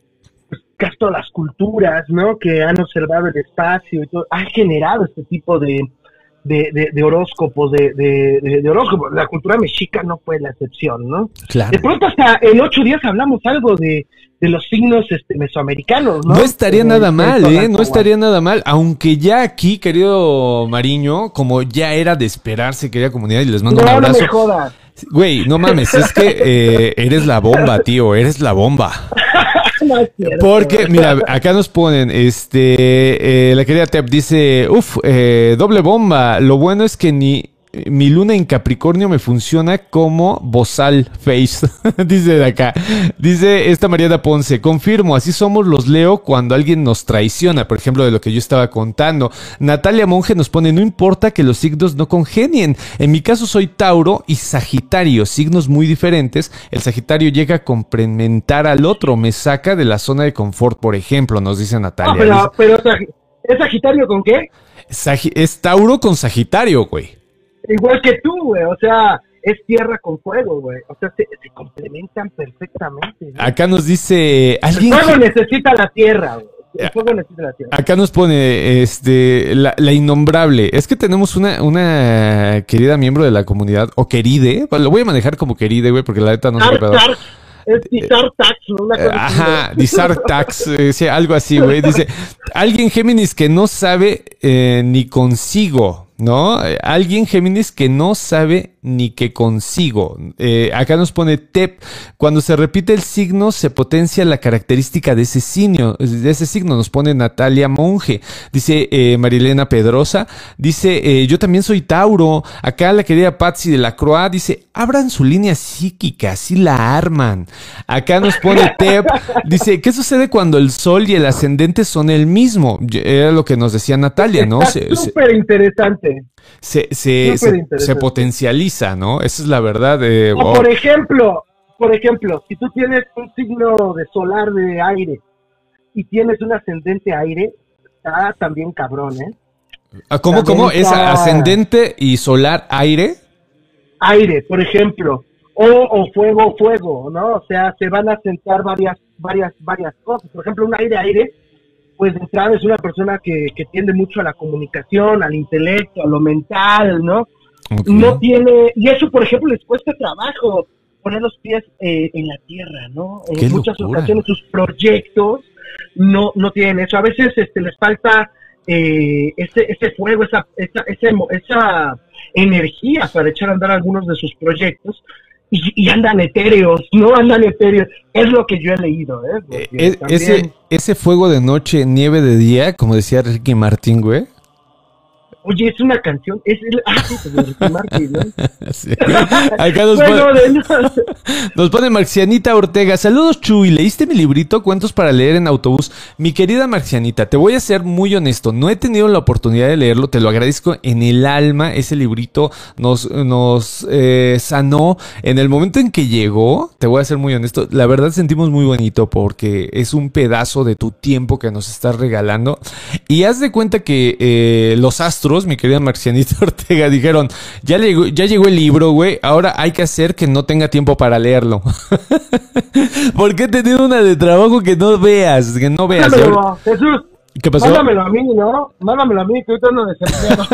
pues, casi todas las culturas, ¿no? Que han observado el espacio y todo, han generado este tipo de, de, de, horóscopos, de, de, horóscopos. La cultura mexica no fue la excepción, ¿no? Claro. De pronto hasta en ocho días hablamos algo de, los signos este, mesoamericanos, ¿no? No estaría nada mal, ¿eh? No estaría nada mal, aunque ya aquí, querido Mariño, como ya era de esperarse, querida comunidad, y les mando un abrazo. No me jodas. Güey, no mames, es que eh, eres la bomba, tío, eres la bomba. [LAUGHS] [LAUGHS] Porque, mira, acá nos ponen, este, eh, la querida Tep dice, uff, eh, doble bomba. Lo bueno es que ni mi luna en Capricornio me funciona como bozal face. [LAUGHS] dice de acá. Dice esta Mariana Ponce, confirmo, así somos los Leo cuando alguien nos traiciona, por ejemplo, de lo que yo estaba contando. Natalia Monge nos pone, no importa que los signos no congenien. En mi caso soy Tauro y Sagitario, signos muy diferentes. El Sagitario llega a complementar al otro, me saca de la zona de confort, por ejemplo, nos dice Natalia. Pero, pero ¿es Sagitario con qué? es Tauro con Sagitario, güey. Igual que tú, güey, o sea, es tierra con fuego, güey. O sea, se, complementan perfectamente. Acá nos dice alguien. El fuego necesita la tierra, güey. El fuego necesita la tierra. Acá nos pone este la, innombrable. Es que tenemos una, una querida miembro de la comunidad, o queride, lo voy a manejar como queride, güey, porque la neta no sé es Dizar Tax, ¿no? Ajá, Dizar Tax, eh, algo así, güey. Dice, [LAUGHS] alguien Géminis que no sabe eh, ni consigo, ¿no? Alguien Géminis que no sabe ni que consigo. Eh, acá nos pone TEP. Cuando se repite el signo, se potencia la característica de ese signo. De ese signo nos pone Natalia Monge. Dice eh, Marilena Pedrosa. Dice, eh, yo también soy Tauro. Acá la querida Patsy de la Croa dice, abran su línea psíquica, así la arman. Acá nos pone [LAUGHS] TEP. Dice, ¿qué sucede cuando el sol y el ascendente son el mismo? Era lo que nos decía Natalia, ¿no? Súper interesante se, se, se, potencializa, ¿no? Esa es la verdad. de o por ejemplo, por ejemplo, si tú tienes un signo de solar de aire y tienes un ascendente aire, está también cabrón, ¿eh? Ah, ¿Cómo, cómo? ¿Es ascendente y solar aire? Aire, por ejemplo. O, o fuego, fuego, ¿no? O sea, se van a sentar varias, varias, varias cosas. Por ejemplo, un aire-aire pues de entrada es una persona que, que tiende mucho a la comunicación, al intelecto, a lo mental, ¿no? No tiene, y eso por ejemplo les cuesta trabajo poner los pies eh, en la tierra, ¿no? En muchas ocasiones sus proyectos no, no tienen eso. A veces este, les falta eh, ese, ese fuego, esa, esa, esa energía para echar a andar algunos de sus proyectos y, andan etéreos, no andan etéreos. Es lo que yo he leído, ¿eh? eh ese, ese fuego de noche, nieve de día, como decía Ricky Martín, güey. Oye, es una canción. Es el... [LAUGHS] Martín, ¿no? [LAUGHS] Acá nos, pone, [LAUGHS] nos pone Marcianita Ortega. Saludos, Chuy. ¿Leíste mi librito Cuentos para leer en autobús? Mi querida Marcianita, te voy a ser muy honesto. No he tenido la oportunidad de leerlo. Te lo agradezco en el alma. Ese librito nos, nos eh, sanó. En el momento en que llegó, te voy a ser muy honesto. La verdad sentimos muy bonito porque es un pedazo de tu tiempo que nos estás regalando. Y haz de cuenta que eh, los astros mi querida Marcianita [LAUGHS] Ortega, dijeron, ya llegó, ya llegó el libro, güey, ahora hay que hacer que no tenga tiempo para leerlo. [LAUGHS] ¿Por qué tener una de trabajo que no veas, que no veas? Jesús, ¿Qué pasó? Mándamelo a mí, ¿no? Mándamelo a mí, que ahorita no desempleado.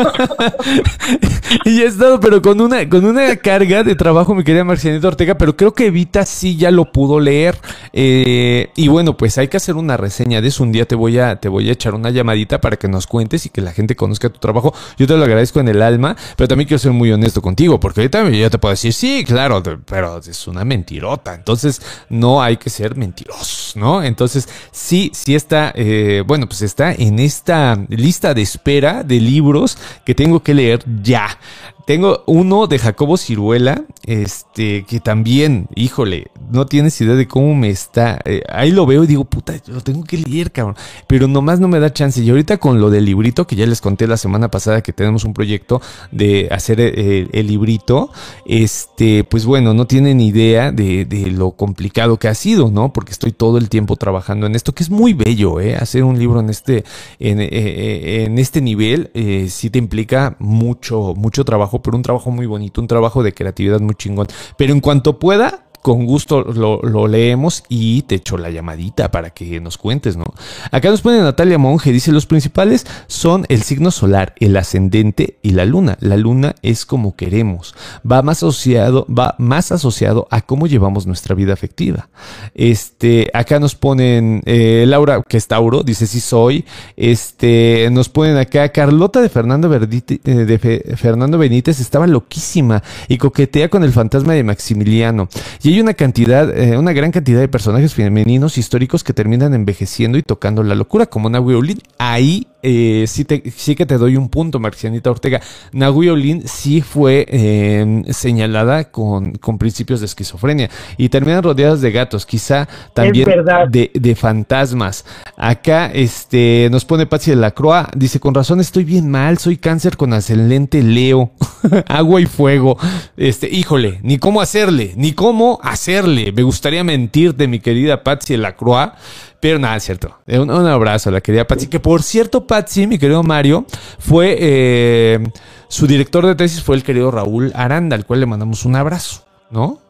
[LAUGHS] y he estado, pero con una, con una carga de trabajo, mi querida Marcianita Ortega, pero creo que Evita sí ya lo pudo leer. Eh, y bueno, pues hay que hacer una reseña de eso. Un día te voy a, te voy a echar una llamadita para que nos cuentes y que la gente conozca tu trabajo. Yo te lo agradezco en el alma, pero también quiero ser muy honesto contigo, porque ahorita yo te puedo decir, sí, claro, pero es una mentirota. Entonces, no hay que ser mentirosos, ¿no? Entonces, sí, sí está, eh, bueno, pues está en esta lista de espera de libros que tengo que leer ya. Tengo uno de Jacobo Ciruela, este, que también, híjole, no tienes idea de cómo me está. Eh, ahí lo veo y digo, puta, lo tengo que leer, cabrón. Pero nomás no me da chance. Y ahorita con lo del librito, que ya les conté la semana pasada que tenemos un proyecto de hacer eh, el, librito, este, pues bueno, no tienen idea de, lo complicado que ha sido, ¿no? Porque estoy todo el tiempo trabajando en esto, que es muy bello, ¿eh? Hacer un libro en este, en, eh, en este nivel, sí te implica mucho, mucho trabajo pero un trabajo muy bonito, un trabajo de creatividad muy chingón. Pero en cuanto pueda, con gusto lo, leemos y te echo la llamadita para que nos cuentes, ¿no? Acá nos pone Natalia Monge, dice, los principales son el signo solar, el ascendente y la luna. La luna es como queremos, va más asociado, va más asociado a cómo llevamos nuestra vida afectiva. Este, acá nos ponen eh, Laura, que es Tauro, dice sí soy. Este, nos ponen acá Carlota de Fernando, eh, Fernando Benítez estaba loquísima y coquetea con el fantasma de Maximiliano. Y hay una cantidad, eh, una gran cantidad de personajes femeninos históricos que terminan envejeciendo y tocando la locura, como Nahui Olin. Ahí eh, sí, te, sí que te doy un punto, Marcianita Ortega. Nahui Olin sí fue eh, señalada con, con, principios de esquizofrenia y terminan rodeadas de gatos, quizá también de, de, fantasmas. Acá este, nos pone Patsy de la Croa, dice, con razón estoy bien mal, soy cáncer con ascendente Leo, [LAUGHS] agua y fuego. Este, híjole, ni cómo hacerle, ni cómo hacerle. Me gustaría mentirte, mi querida Patsy de la Croa. Pero nada, es cierto. Eh, un, abrazo a la querida Patsy. Que por cierto, Patsy, mi querido Mario, fue eh, su director de tesis fue el querido Raúl Aranda, al cual le mandamos un abrazo, ¿no?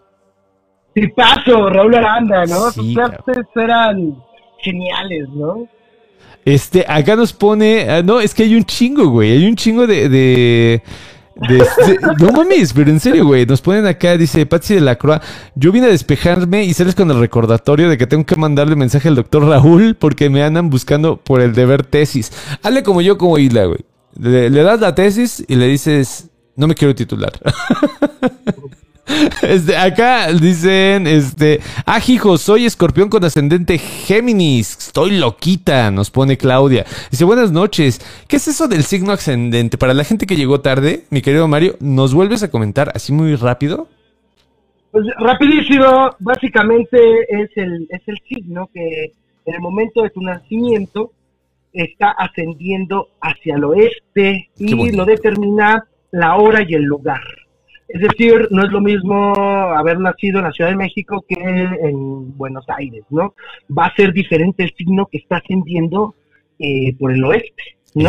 Sí, paso, Raúl Aranda, ¿no? Sus clases eran geniales, ¿no? Este, acá nos pone, ah, no, es que hay un chingo, güey, hay un chingo de no mames, pero en serio, güey. Nos ponen acá, dice Patsy de la Croa. Yo vine a despejarme y sales con el recordatorio de que tengo que mandarle mensaje al doctor Raúl porque me andan buscando por el deber tesis. Hazle como yo, como Isla, güey. Le, le das la tesis y le dices, no me quiero titular. [LAUGHS] [LAUGHS] Este, acá dicen, este, ah, hijo, soy escorpión con ascendente Géminis. Estoy loquita, nos pone Claudia. Dice, buenas noches. ¿Qué es eso del signo ascendente? Para la gente que llegó tarde, mi querido Mario, ¿nos vuelves a comentar así muy rápido? Pues rapidísimo, básicamente es el, es el signo que en el momento de tu nacimiento está ascendiendo hacia el oeste y lo determina la hora y el lugar. Es decir, no es lo mismo haber nacido en la Ciudad de México que en Buenos Aires, ¿no? Va a ser diferente el signo que está ascendiendo eh, por el oeste, ¿no?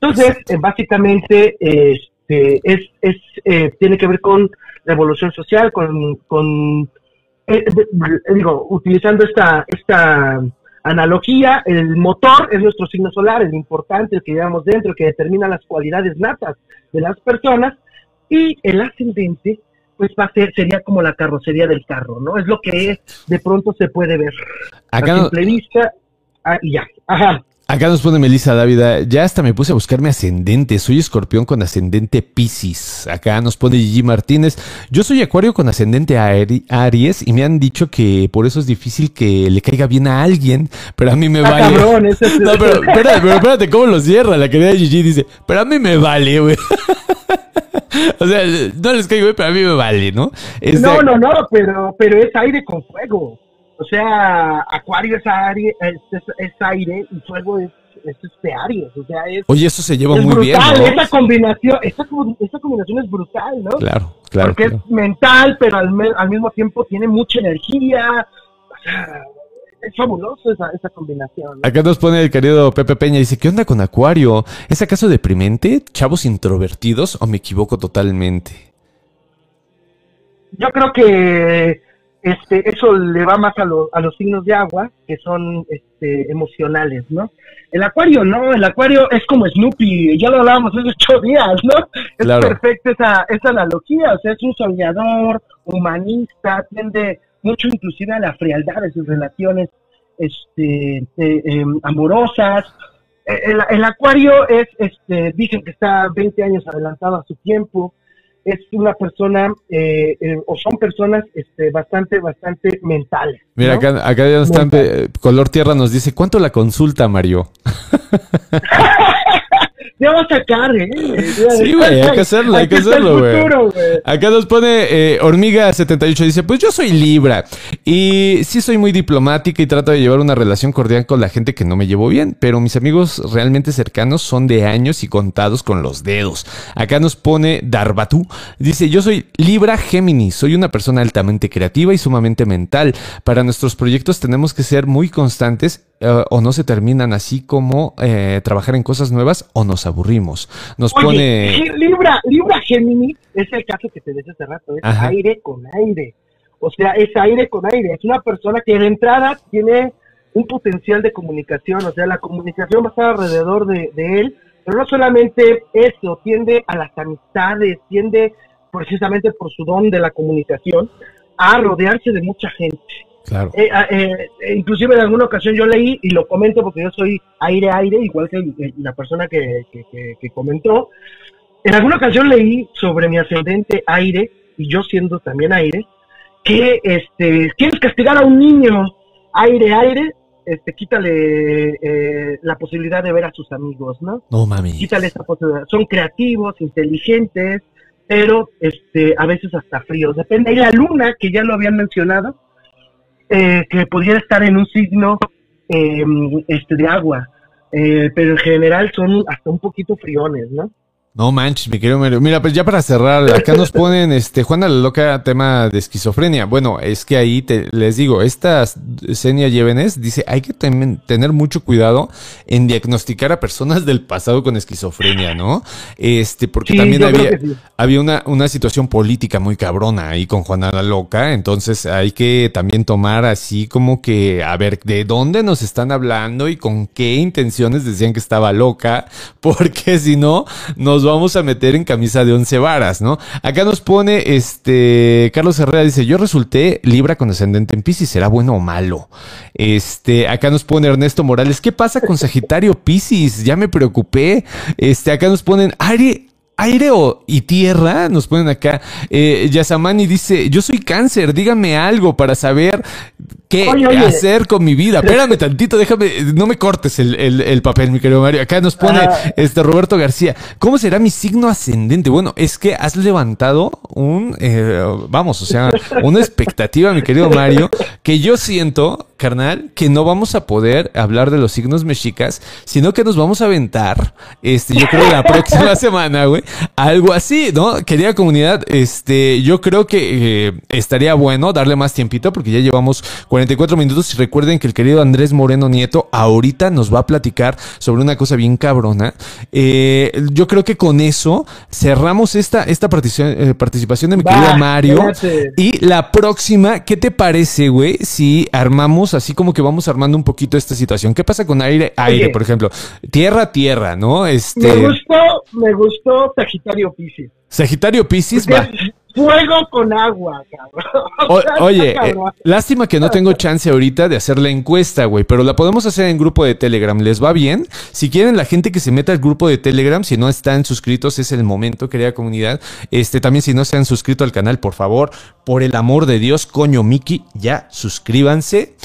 Entonces, eh, básicamente, este, es, es eh, tiene que ver con la evolución social, con, con digo, utilizando esta, esta analogía, el motor es nuestro signo solar, el importante, el que llevamos dentro, que determina las cualidades natas de las personas, y el ascendente, pues va a ser, sería como la carrocería del carro, ¿no? Es lo que de pronto se puede ver. Acá a simple vista, ah, y ya. Ajá. Acá nos pone Melissa Dávida, ya hasta me puse a buscarme ascendente, soy escorpión con ascendente Pisces. Acá nos pone Gigi Martínez, yo soy acuario con ascendente Aries y me han dicho que por eso es difícil que le caiga bien a alguien, pero a mí me ah, vale. Cabrón, ese es... [LAUGHS] No, pero [LAUGHS] espérate, pero espérate, ¿cómo lo cierra? La querida Gigi dice, pero a mí me vale, güey. [LAUGHS] [LAUGHS] o sea, no les caigo, pero a mí me vale, ¿no? No, no, no, pero, pero es aire con fuego. O sea, Acuario es aire, es, aire y fuego es, es este Aries. O sea, es, Oye, eso se lleva muy brutal. bien. Esta combinación, esta, esta, combinación es brutal, ¿no? Claro, claro. Porque es mental, pero al, al mismo tiempo tiene mucha energía. O sea, es fabuloso esa, esa combinación. Acá nos pone el querido Pepe Peña, dice, ¿qué onda con Acuario? ¿Es acaso deprimente? ¿Chavos introvertidos o me equivoco totalmente? Yo creo que este, eso le va más a, a los signos de agua, que son este, emocionales, ¿no? El acuario no, el acuario es como Snoopy, ya lo hablábamos hace ocho días, ¿no? Es perfecta esa, esa analogía, o sea, es un soñador, humanista, tiende mucho inclusive a la frialdad de sus relaciones este, eh, em, amorosas. Eh, el, acuario es, este, dicen que está 20 años adelantado a su tiempo, es una persona, eh, o son personas este, bastante, bastante mentales. Mira, acá, acá ya están, Color Tierra nos dice, ¿cuánto la consulta, Mario? [LAUGHS] ya va a sacar, ¿eh? Sí, güey, hay que hacerlo, hay que hacerlo, güey. Acá nos pone eh, Hormiga78, dice, pues yo soy Libra y sí soy muy diplomática y trato de llevar una relación cordial con la gente que no me llevo bien, pero mis amigos realmente cercanos son de años y contados con los dedos. Acá nos pone Darbatú, dice, yo soy Libra Géminis, soy una persona altamente creativa y sumamente mental. Para nuestros proyectos tenemos que ser muy constantes eh, o no se terminan así como eh, trabajar en cosas nuevas o nos aburrimos. Nos pone... Libra, Libra Gemini es el caso que te decía hace rato, es aire con aire. O sea, es aire con aire. Es una persona que de entrada tiene un potencial de comunicación, o sea, la comunicación va a estar alrededor de, de él, pero no solamente eso, tiende a las amistades, tiende precisamente por su don de la comunicación a rodearse de mucha gente. Claro. Eh, ah, eh, inclusive en alguna ocasión yo leí y lo comento porque yo soy aire aire igual que la persona que, que, comentó en alguna ocasión leí sobre mi ascendente aire y yo siendo también aire que este quieres castigar a un niño aire aire este, quítale eh, la posibilidad de ver a sus amigos, ¿no? No mami. Quítale esa posibilidad. Son creativos, inteligentes, pero este, a veces hasta fríos. Depende. Y la luna, que ya lo habían mencionado, eh, que pudiera estar en un signo eh, este, de agua, eh, pero en general son hasta un poquito friones, ¿no? No manches, mi querido Mario. Mira, pues ya para cerrar, acá nos [LAUGHS] ponen, este, Juana la Loca, tema de esquizofrenia. Bueno, es que ahí te, les digo, esta Senia Llévenes dice, hay que tener mucho cuidado en diagnosticar a personas del pasado con esquizofrenia, ¿no? Este, porque también había, había una, una situación política muy cabrona ahí con Juana la Loca, entonces hay que también tomar así como que, a ver, ¿de dónde nos están hablando y con qué intenciones decían que estaba loca? [LAUGHS] Porque si no, nos vamos a meter en camisa de once varas, ¿no? Acá nos pone este Carlos Herrera dice, "Yo resulté Libra con ascendente en Piscis, ¿será bueno o malo?" Este, acá nos pone Ernesto Morales, "¿Qué pasa con Sagitario Piscis? Ya me preocupé." Este, acá nos ponen aire o, y tierra, nos ponen acá. Eh, Yasamani dice, yo soy cáncer, dígame algo para saber qué hacer con mi vida. Espérame tantito, déjame, no me cortes el, el, papel, mi querido Mario. Acá nos pone ah. este Roberto García, ¿cómo será mi signo ascendente? Bueno, es que has levantado un, eh, vamos, o sea, una expectativa, mi querido Mario, que yo siento, carnal, que no vamos a poder hablar de los signos mexicas, sino que nos vamos a aventar, este, yo creo la próxima [LAUGHS] semana, güey, algo así, ¿no? Querida comunidad, este, yo creo que eh, estaría bueno darle más tiempito porque ya llevamos 44 minutos y recuerden que el querido Andrés Moreno Nieto ahorita nos va a platicar sobre una cosa bien cabrona. Eh, yo creo que con eso cerramos esta, esta participación, eh, participación de mi querido Mario. Y la próxima, ¿qué te parece, güey? Si armamos así como que vamos armando un poquito esta situación. ¿Qué pasa con aire, aire, por ejemplo? Tierra, tierra, ¿no? Este... Me gustó, me gustó Sagitario Piscis. Sagitario Piscis, va. Fuego con agua, cabrón. [LAUGHS] oye, eh, lástima que no tengo chance ahorita de hacer la encuesta, güey, pero la podemos hacer en grupo de Telegram. ¿Les va bien? Si quieren la gente que se meta al grupo de Telegram, si no están suscritos, es el momento, querida comunidad. Este, también si no se han suscrito al canal, por favor, por el amor de Dios, coño Miki, ya suscríbanse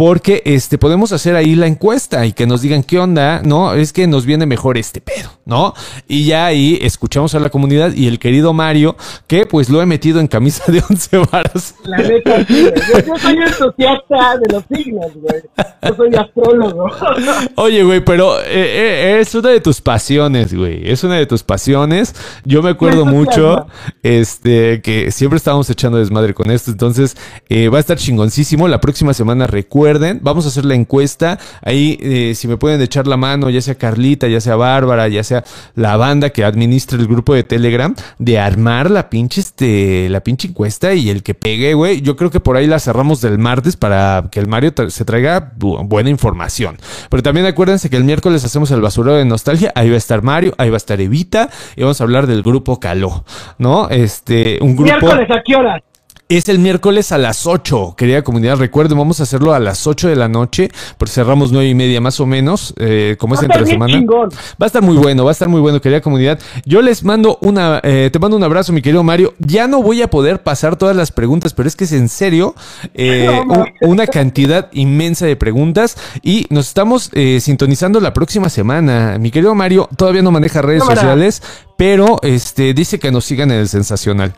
porque este podemos hacer ahí la encuesta y que nos digan qué onda, ¿no? Es que nos viene mejor este pedo, ¿no? Y ya ahí escuchamos a la comunidad y el querido Mario, que pues lo he metido en camisa de [LAUGHS] once varas. La neta, yo, soy entusiasta de los signos, güey. Yo soy astrólogo. [LAUGHS] Oye, güey, pero eh, eh, es una de tus pasiones, güey. Es una de tus pasiones. Yo me acuerdo mucho, este, que siempre estábamos echando desmadre con esto. Entonces, eh, va a estar chingoncísimo. La próxima semana recuerdo recuerden, vamos a hacer la encuesta. Ahí, eh, si me pueden echar la mano, ya sea Carlita, ya sea Bárbara, ya sea la banda que administra el grupo de Telegram, de armar la pinche, este, la pinche encuesta y el que pegue, güey. Yo creo que por ahí la cerramos del martes para que el Mario se traiga buena información. Pero también acuérdense que el miércoles hacemos el basurero de nostalgia. Ahí va a estar Mario, ahí va a estar Evita y vamos a hablar del grupo Caló, ¿no? Este, un grupo. ¿Miércoles a qué hora? Es el miércoles a las 8, querida comunidad. Recuerden, vamos a hacerlo a las 8 de la noche, porque cerramos nueve y media más o menos, eh, como es entre semana. Va a estar muy bueno, va a estar muy bueno, querida comunidad. Yo les mando una, eh, te mando un abrazo, mi querido Mario. Ya no voy a poder pasar todas las preguntas, pero es que es en serio eh, [LAUGHS] una cantidad inmensa de preguntas y nos estamos sintonizando la próxima semana. Mi querido Mario todavía no maneja redes sociales, pero este dice que nos sigan en el sensacional.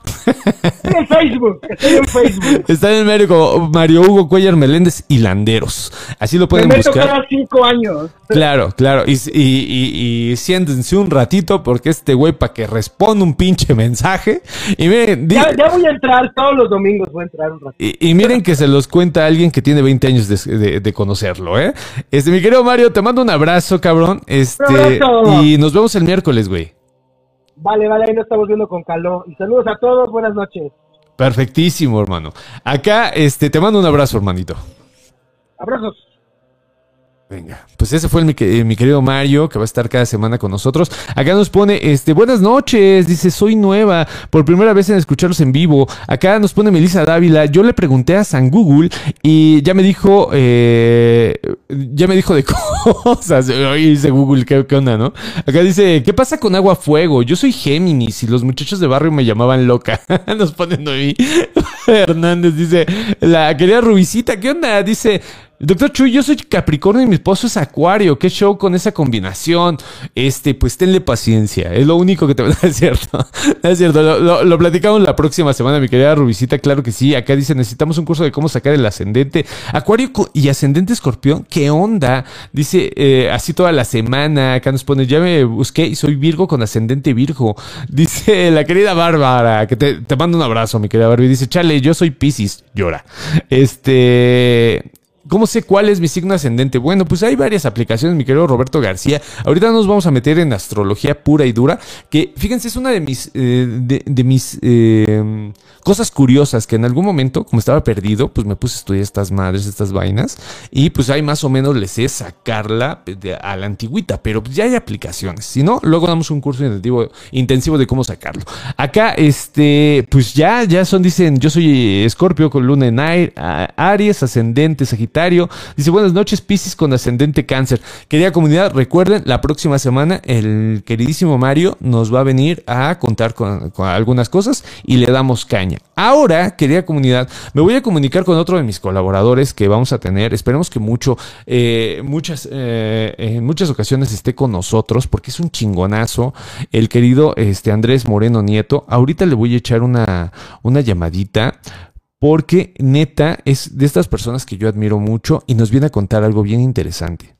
En Facebook, estoy en Facebook. Está en el Mario, Mario Hugo Cuellar Meléndez y Landeros. Así lo pueden Me buscar. cada cinco años. Claro, claro. Y, y, y, siéntense un ratito porque este güey para que responda un pinche mensaje. Y miren, ya, voy a entrar todos los domingos, voy a entrar un ratito. Y, miren que se los cuenta alguien que tiene 20 años de, de, conocerlo, ¿eh? Este, mi querido Mario, te mando un abrazo, cabrón. Este, y nos vemos el miércoles, güey. Vale, vale, ahí nos estamos viendo con calor. Y saludos a todos, buenas noches. Perfectísimo, hermano. Acá, este, te mando un abrazo, hermanito. Abrazos. Venga, pues ese fue mi, eh, mi, querido Mario, que va a estar cada semana con nosotros. Acá nos pone, este, buenas noches, dice, soy nueva, por primera vez en escucharlos en vivo. Acá nos pone Melissa Dávila, yo le pregunté a San Google y ya me dijo, eh, ya me dijo de [LAUGHS] cosas. Oye, dice Google, ¿qué, ¿qué, onda, no? Acá dice, ¿qué pasa con agua fuego? Yo soy Géminis y los muchachos de barrio me llamaban loca. [LAUGHS] nos ponen ahí. [LAUGHS] Hernández dice, la querida Rubicita, ¿qué onda? Dice, Doctor Chuy, yo soy Capricornio y mi esposo es Acuario. ¿Qué show con esa combinación? Este, pues tenle paciencia. Es lo único que te [LAUGHS] voy a decir, es cierto. Lo, platicamos la próxima semana, mi querida Rubicita. Claro que sí. Acá dice, necesitamos un curso de cómo sacar el ascendente. Acuario y ascendente escorpión. ¿Qué onda? Dice, eh, así toda la semana. Acá nos pone, ya me busqué y soy Virgo con ascendente Virgo. [LAUGHS] Dice la querida Bárbara, que te, te mando un abrazo, mi querida Barbie. Dice, chale, yo soy Pisces. Llora. Este... ¿Cómo sé cuál es mi signo ascendente? Bueno, pues hay varias aplicaciones, mi querido Roberto García. Ahorita nos vamos a meter en astrología pura y dura, que fíjense, es una de mis, eh, de, mis eh, cosas curiosas, que en algún momento, como estaba perdido, pues me puse a estudiar estas madres, estas vainas, y pues ahí más o menos les sé sacarla a la antigüita, pero ya hay aplicaciones. Si no, luego damos un curso intensivo, intensivo de cómo sacarlo. Acá, este, pues ya, ya son, dicen, yo soy Escorpio con luna en Aries, ascendente, Sagitario Dice, buenas noches, Piscis con ascendente cáncer. Querida comunidad, recuerden, la próxima semana el queridísimo Mario nos va a venir a contar con, algunas cosas y le damos caña. Ahora, querida comunidad, me voy a comunicar con otro de mis colaboradores que vamos a tener. Esperemos que mucho, eh, muchas, eh, en muchas ocasiones esté con nosotros porque es un chingonazo. El querido este, Andrés Moreno Nieto. Ahorita le voy a echar una, una llamadita porque neta es de estas personas que yo admiro mucho y nos viene a contar algo bien interesante.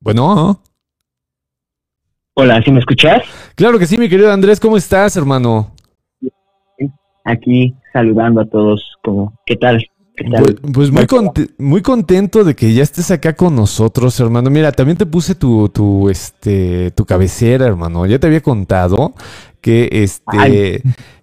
Bueno. Hola, ¿sí me escuchas? Claro que sí, mi querido Andrés, ¿cómo estás, hermano? Aquí saludando a todos, como, ¿qué tal? Pues, pues, muy, muy contento de que ya estés acá con nosotros, hermano. Mira, también te puse tu, tu, este, tu cabecera, hermano. Ya te había contado que este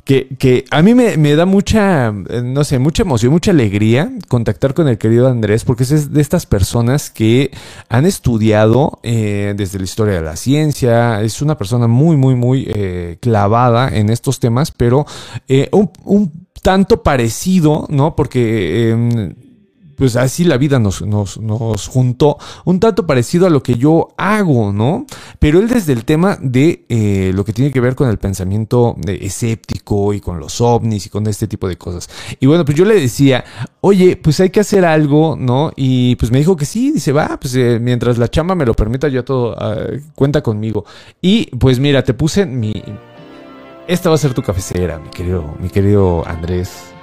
que, que, a mí me, me, da mucha, eh, no sé, mucha emoción, mucha alegría contactar con el querido Andrés, porque es de estas personas que han estudiado eh, desde la historia de la ciencia, es una persona muy, muy, muy eh, clavada en estos temas, pero un, un, tanto parecido, ¿no? Porque em, pues así la vida nos, nos, nos, juntó un tanto parecido a lo que yo hago, ¿no? Pero él desde el tema de eh, lo que tiene que ver con el pensamiento escéptico y con los ovnis y con este tipo de cosas. Y bueno, pues yo le decía, oye, pues hay que hacer algo, ¿no? Y pues me dijo que sí, dice, va, pues eh, mientras la chamba me lo permita, yo todo, ah, cuenta conmigo. Y pues mira, te puse mi... Esta va a ser tu cafecera, mi querido, mi querido Andrés.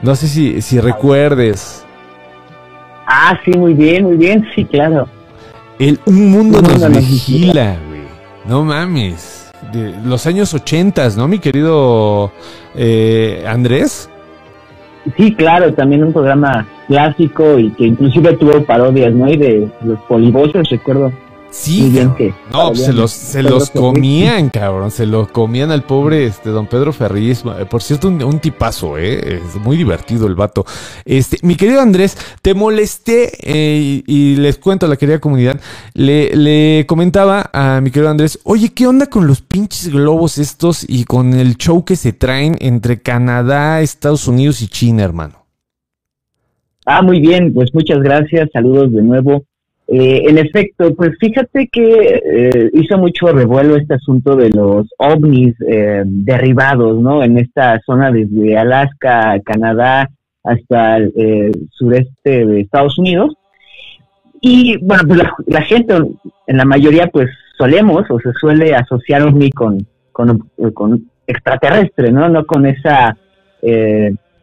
No sé si, si recuerdes. Ah, sí, muy bien, muy bien, sí, claro. El Un Mundo, nos, vigila, güey. No mames. De los años ochentas, ¿no, mi querido eh, Andrés? Sí, claro, también un programa clásico y que inclusive tuvo parodias, ¿no? Y de los polivoces, recuerdo Sí, no, se los, se los comían, cabrón. Se los comían al pobre este don Pedro Ferriz. Por cierto, un, tipazo, ¿eh? Es muy divertido el vato. Este, mi querido Andrés, te molesté eh, y, les cuento a la querida comunidad. Le, le comentaba a mi querido Andrés, oye, ¿qué onda con los pinches globos estos y con el show que se traen entre Canadá, Estados Unidos y China, hermano? Ah, muy bien, pues muchas gracias. Saludos de nuevo. Eh, en efecto, pues fíjate que eh, hizo mucho revuelo este asunto de los ovnis eh, derribados, ¿no? En esta zona desde Alaska, Canadá, hasta el sureste de Estados Unidos. Y bueno, pues la, gente, en la mayoría, pues solemos o se suele asociar ovni con, con, con extraterrestre, ¿no? No con esa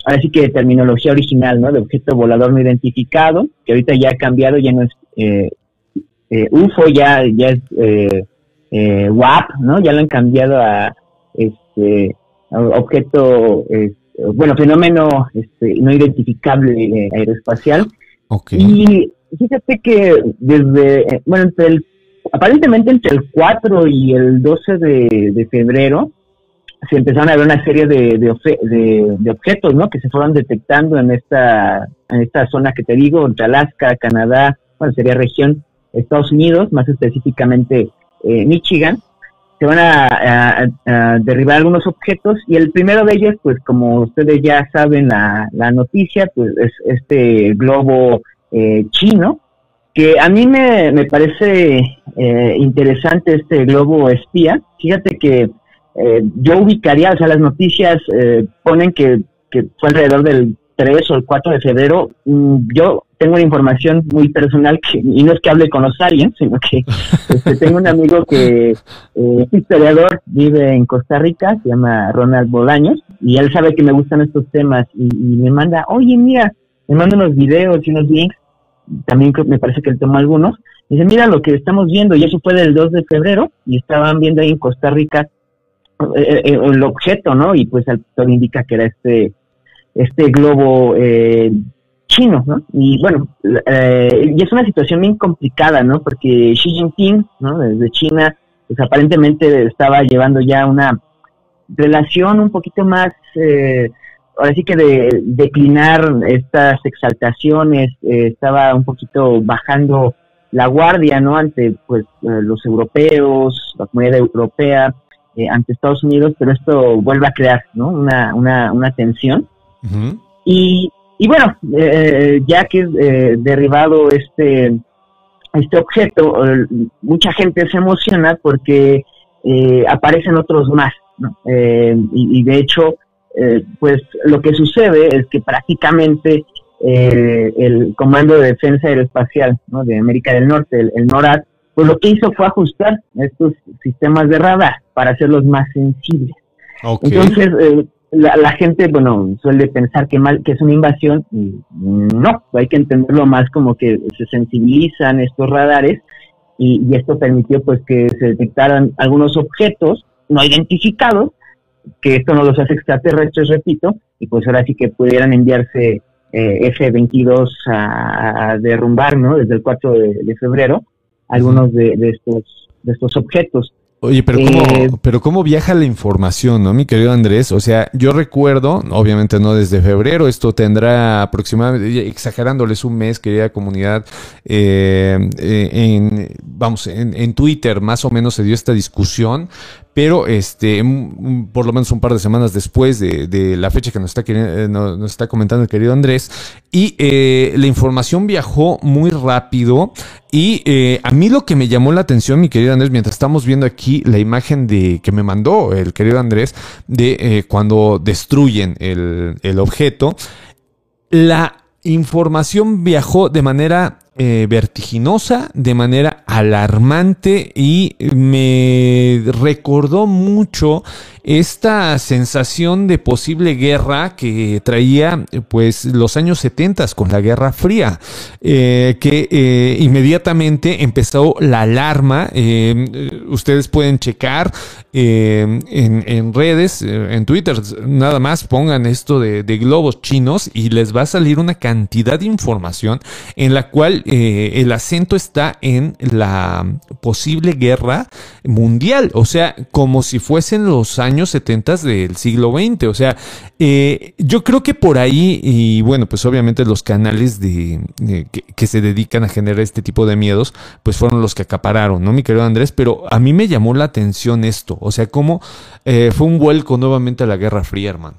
ahora sí que terminología original, ¿no? De objeto volador no identificado, que ahorita ya ha cambiado, ya no es eh, eh, UFO, ya, ya es eh, eh WAP, ¿no? Ya lo han cambiado a este objeto, bueno, fenómeno este, no identificable aeroespacial. Y fíjate que desde, bueno, entre el, aparentemente entre el 4 y el 12 de, de febrero, se empezaron a ver una serie de, de, objetos, ¿no? Que se fueron detectando en esta, en esta zona que te digo, entre Alaska, Canadá, bueno, sería región Estados Unidos, más específicamente eh, Michigan. se van a, derribar algunos objetos y el primero de ellos, pues como ustedes ya saben la, la noticia, pues es este globo eh, chino, que a mí me, me parece eh, interesante este globo espía. Fíjate que eh, yo ubicaría, o sea, las noticias ponen que, que fue alrededor del 3 o el 4 de febrero, mm, yo tengo una información muy personal que, y no es que hable con los aliens, sino que [LAUGHS] este, tengo un amigo que eh, es historiador, vive en Costa Rica, se llama Ronald Bolaños, y él sabe que me gustan estos temas y, me manda, oye, mira, me manda unos videos y unos links, también me parece que él tomó algunos, y dice, mira lo que estamos viendo, y eso fue del 2 de febrero, y estaban viendo ahí en Costa Rica eh, eh, el objeto, ¿no? Y pues el todo indica que era este este globo eh, chino, ¿no? Y bueno, eh, y es una situación bien complicada, ¿no? Porque Xi Jinping, ¿no? Desde China, pues aparentemente estaba llevando ya una relación un poquito más, eh, ahora sí que de declinar estas exaltaciones, eh, estaba un poquito bajando la guardia, ¿no? Ante, pues, los europeos, la comunidad europea, ante Estados Unidos, pero esto vuelve a crear, ¿no? Una, una, una tensión. Y y bueno, eh, ya que eh, derribado este, este objeto, eh, mucha gente se emociona porque eh, aparecen otros más. ¿no? Y, de hecho, pues lo que sucede es que prácticamente el Comando de Defensa Aeroespacial ¿no? de América del Norte, el, el NORAD, pues lo que hizo fue ajustar estos sistemas de radar para hacerlos más sensibles. Entonces, la, gente, bueno, suele pensar que, mal, que es una invasión y no, hay que entenderlo más como que se sensibilizan estos radares y, esto permitió pues que se detectaran algunos objetos no identificados, que esto no los hace extraterrestres, repito, y pues ahora sí que pudieran enviarse eh, F-22 a, derrumbar, ¿no? Desde el 4 de, febrero, algunos de, de, estos, de estos objetos. Oye, pero ¿cómo, eh, pero ¿cómo viaja la información, no, mi querido Andrés? O sea, yo recuerdo, obviamente no desde febrero, esto tendrá aproximadamente, exagerándoles un mes, querida comunidad, eh, eh, en, vamos, en, en Twitter más o menos se dio esta discusión, pero este, por lo menos un par de semanas después de, la fecha que nos está, eh, nos está comentando el querido Andrés, y eh, la información viajó muy rápido. Y eh, a mí lo que me llamó la atención, mi querido Andrés, mientras estamos viendo aquí la imagen de que me mandó el querido Andrés de cuando destruyen el, el objeto, la información viajó de manera eh, vertiginosa, de manera alarmante y me recordó mucho esta sensación de posible guerra que traía pues los años 70 con la Guerra Fría, eh, que eh, inmediatamente empezó la alarma. ustedes pueden checar en, redes, en Twitter, nada más pongan esto de globos chinos y les va a salir una cantidad de información en la cual eh, el acento está en la posible guerra mundial, o sea, como si fuesen los años 70 del siglo XX, o sea, eh, yo creo que por ahí, y bueno, pues obviamente los canales de, que, se dedican a generar este tipo de miedos, pues fueron los que acapararon, ¿no, mi querido Andrés? Pero a mí me llamó la atención esto, o sea, cómo eh, fue un vuelco nuevamente a la Guerra Fría, hermano.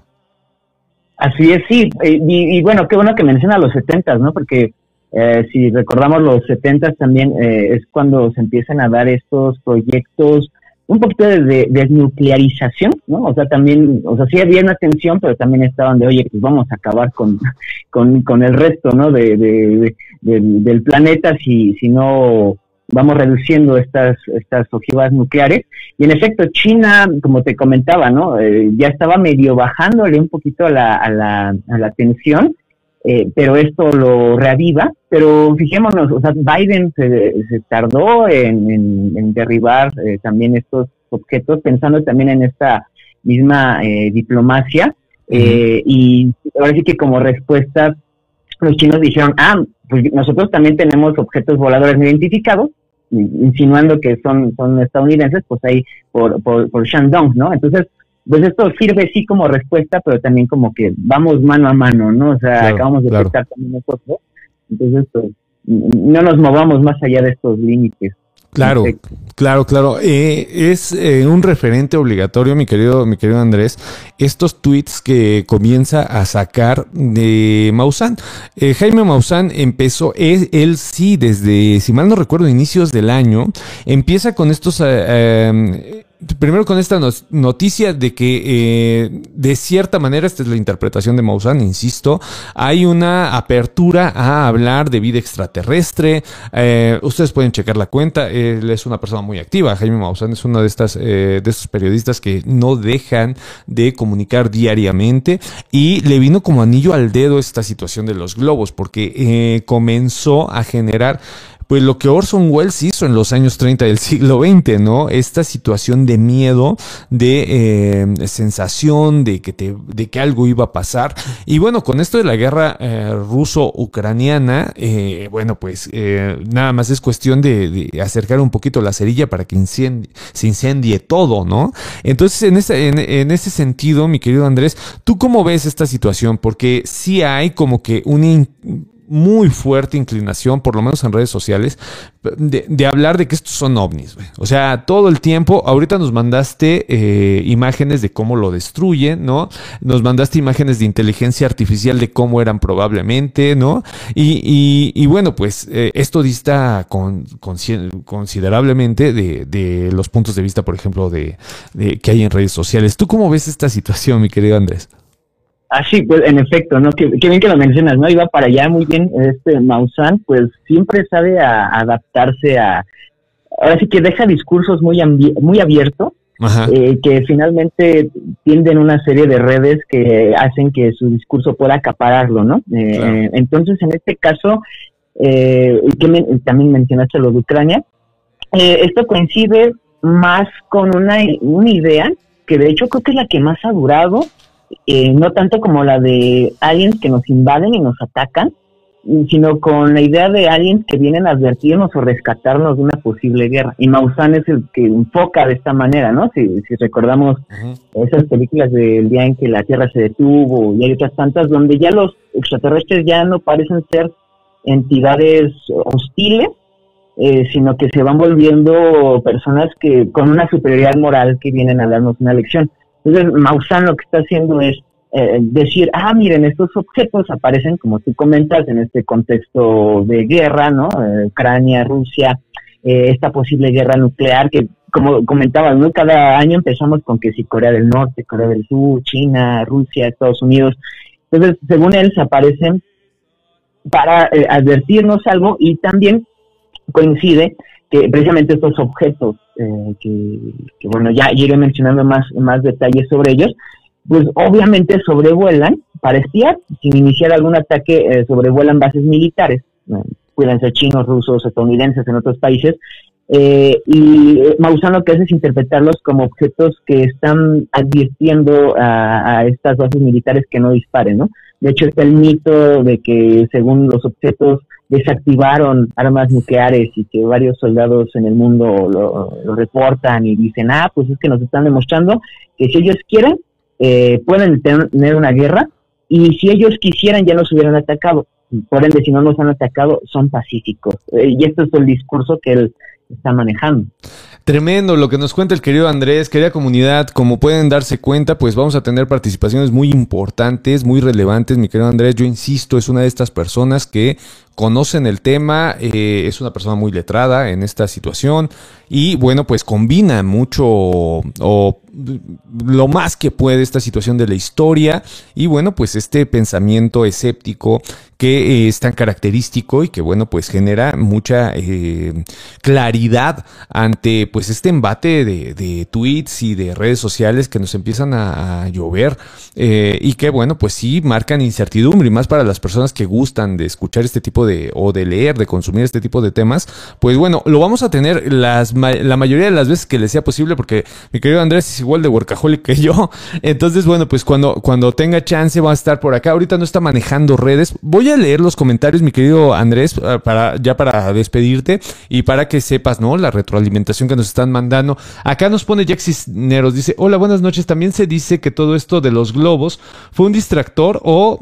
Así es, sí, y, y, bueno, qué bueno que menciona los 70, ¿no? Porque eh, si recordamos los 70 también eh, es cuando se empiezan a dar estos proyectos un poquito de, desnuclearización, ¿no? O sea, también, o sea, sí había una tensión, pero también estaban de, oye, pues vamos a acabar con, [LAUGHS] con, el resto, ¿no? De, del, planeta si, si no vamos reduciendo estas, estas ojivas nucleares. Y en efecto, China, como te comentaba, ¿no? Eh, ya estaba medio bajándole un poquito a la, a la, a la tensión eh, pero esto lo reaviva. Pero fijémonos, o sea, Biden se, tardó en, derribar eh, también estos objetos, pensando también en esta misma eh, diplomacia. y ahora sí que como respuesta, los chinos dijeron, ah, pues nosotros también tenemos objetos voladores no identificados, insinuando que son, son estadounidenses, pues ahí por, por, por Shandong, ¿no? Entonces, pues esto sirve sí como respuesta, pero también como que vamos mano a mano, ¿no? O sea, acabamos de también nosotros. Entonces, pues, no nos movamos más allá de estos límites. Claro, claro, claro. Eh, es eh, un referente obligatorio, mi querido, mi querido Andrés, estos tweets que comienza a sacar de Maussan. Eh, Jaime Maussan empezó, él, él, sí, desde, si mal no recuerdo, inicios del año, empieza con estos primero con esta noticia de que eh, de cierta manera, esta es la interpretación de Maussan, insisto, hay una apertura a hablar de vida extraterrestre. Eh, ustedes pueden checar la cuenta, él es una persona muy activa. Jaime Maussan es uno de, estas, eh, de estos periodistas que no dejan de comunicar diariamente y le vino como anillo al dedo esta situación de los globos porque comenzó a generar pues lo que Orson Welles hizo en los años 30 del siglo XX, ¿no? Esta situación de miedo, de eh, sensación de que, te, de que algo iba a pasar. Y bueno, con esto de la guerra eh, ruso-ucraniana, eh, bueno, pues nada más es cuestión de, acercar un poquito la cerilla para que se incendie todo, ¿no? Entonces, en ese, en, ese sentido, mi querido Andrés, ¿tú cómo ves esta situación? Porque sí hay como que un muy fuerte inclinación, por lo menos en redes sociales, de, hablar de que estos son ovnis. O sea, todo el tiempo, ahorita nos mandaste eh, imágenes de cómo lo destruyen, ¿no? Nos mandaste imágenes de inteligencia artificial de cómo eran probablemente, ¿no? Y, bueno, pues eh, esto dista con, considerablemente de, los puntos de vista, por ejemplo, de, que hay en redes sociales. ¿Tú cómo ves esta situación, mi querido Andrés? Ah, sí, pues en efecto, ¿no? Qué, bien que lo mencionas, ¿no? Iba para allá muy bien, este Maussan, pues siempre sabe a, adaptarse a... Ahora sí que deja discursos muy, muy abiertos, eh, que finalmente tienden una serie de redes que hacen que su discurso pueda acapararlo, ¿no? Eh, entonces, en este caso, eh, que también mencionaste lo de Ucrania, eh, esto coincide más con una, una idea que de hecho creo que es la que más ha durado eh, no tanto como la de aliens que nos invaden y nos atacan, sino con la idea de aliens que vienen a advertirnos o rescatarnos de una posible guerra. Y Maussan es el que enfoca de esta manera, ¿no? Si, si recordamos esas películas del día en que la Tierra se detuvo y hay otras tantas donde ya los extraterrestres ya no parecen ser entidades hostiles, eh, sino que se van volviendo personas que con una superioridad moral que vienen a darnos una lección. Entonces, Maussan lo que está haciendo es eh, decir, ah, miren, estos objetos aparecen, como tú comentas, en este contexto de guerra, ¿no? Eh, Ucrania, Rusia, eh, esta posible guerra nuclear que, como comentabas, ¿no? Cada año empezamos con que si Corea del Norte, Corea del Sur, China, Rusia, Estados Unidos. Entonces, según él, se aparecen para advertirnos algo y también coincide que precisamente estos objetos, eh, que, bueno, ya iré mencionando más, más detalles sobre ellos, pues obviamente sobrevuelan para espiar, sin iniciar algún ataque, eh, sobrevuelan bases militares, pueden ser chinos, rusos, estadounidenses en otros países, eh, y Maussan lo que hace es interpretarlos como objetos que están advirtiendo a, estas bases militares que no disparen, ¿no? De hecho, está el mito de que según los objetos desactivaron armas nucleares y que varios soldados en el mundo lo, reportan y dicen, ah, pues es que nos están demostrando que si ellos quieren, eh, pueden tener una guerra y si ellos quisieran ya nos hubieran atacado. Por ende, si no nos han atacado, son pacíficos. Eh, y esto es el discurso que él está manejando. Tremendo lo que nos cuenta el querido Andrés, querida comunidad, como pueden darse cuenta, pues vamos a tener participaciones muy importantes, muy relevantes, mi querido Andrés, yo insisto, es una de estas personas que conocen el tema, eh, es una persona muy letrada en esta situación y bueno, pues combina mucho o lo más que puede esta situación de la historia. Y bueno, pues este pensamiento escéptico que eh, es tan característico y que bueno, pues genera mucha eh, claridad ante pues este embate de, tweets y de redes sociales que nos empiezan a, llover y que bueno, pues sí marcan incertidumbre. Y más para las personas que gustan de escuchar este tipo de, o de leer, de consumir este tipo de temas, pues bueno, lo vamos a tener las, la mayoría de las veces que les sea posible, porque mi querido Andrés es igual de workaholic que yo. Entonces, bueno, pues cuando, cuando tenga chance va a estar por acá. Ahorita no está manejando redes. Voy a leer los comentarios, mi querido Andrés, ah, para, ya para despedirte y para que sepas, ¿no? La retroalimentación que nos están mandando. Acá nos pone Jack Cisneros, dice, hola, buenas noches. También se dice que todo esto de los globos fue un distractor o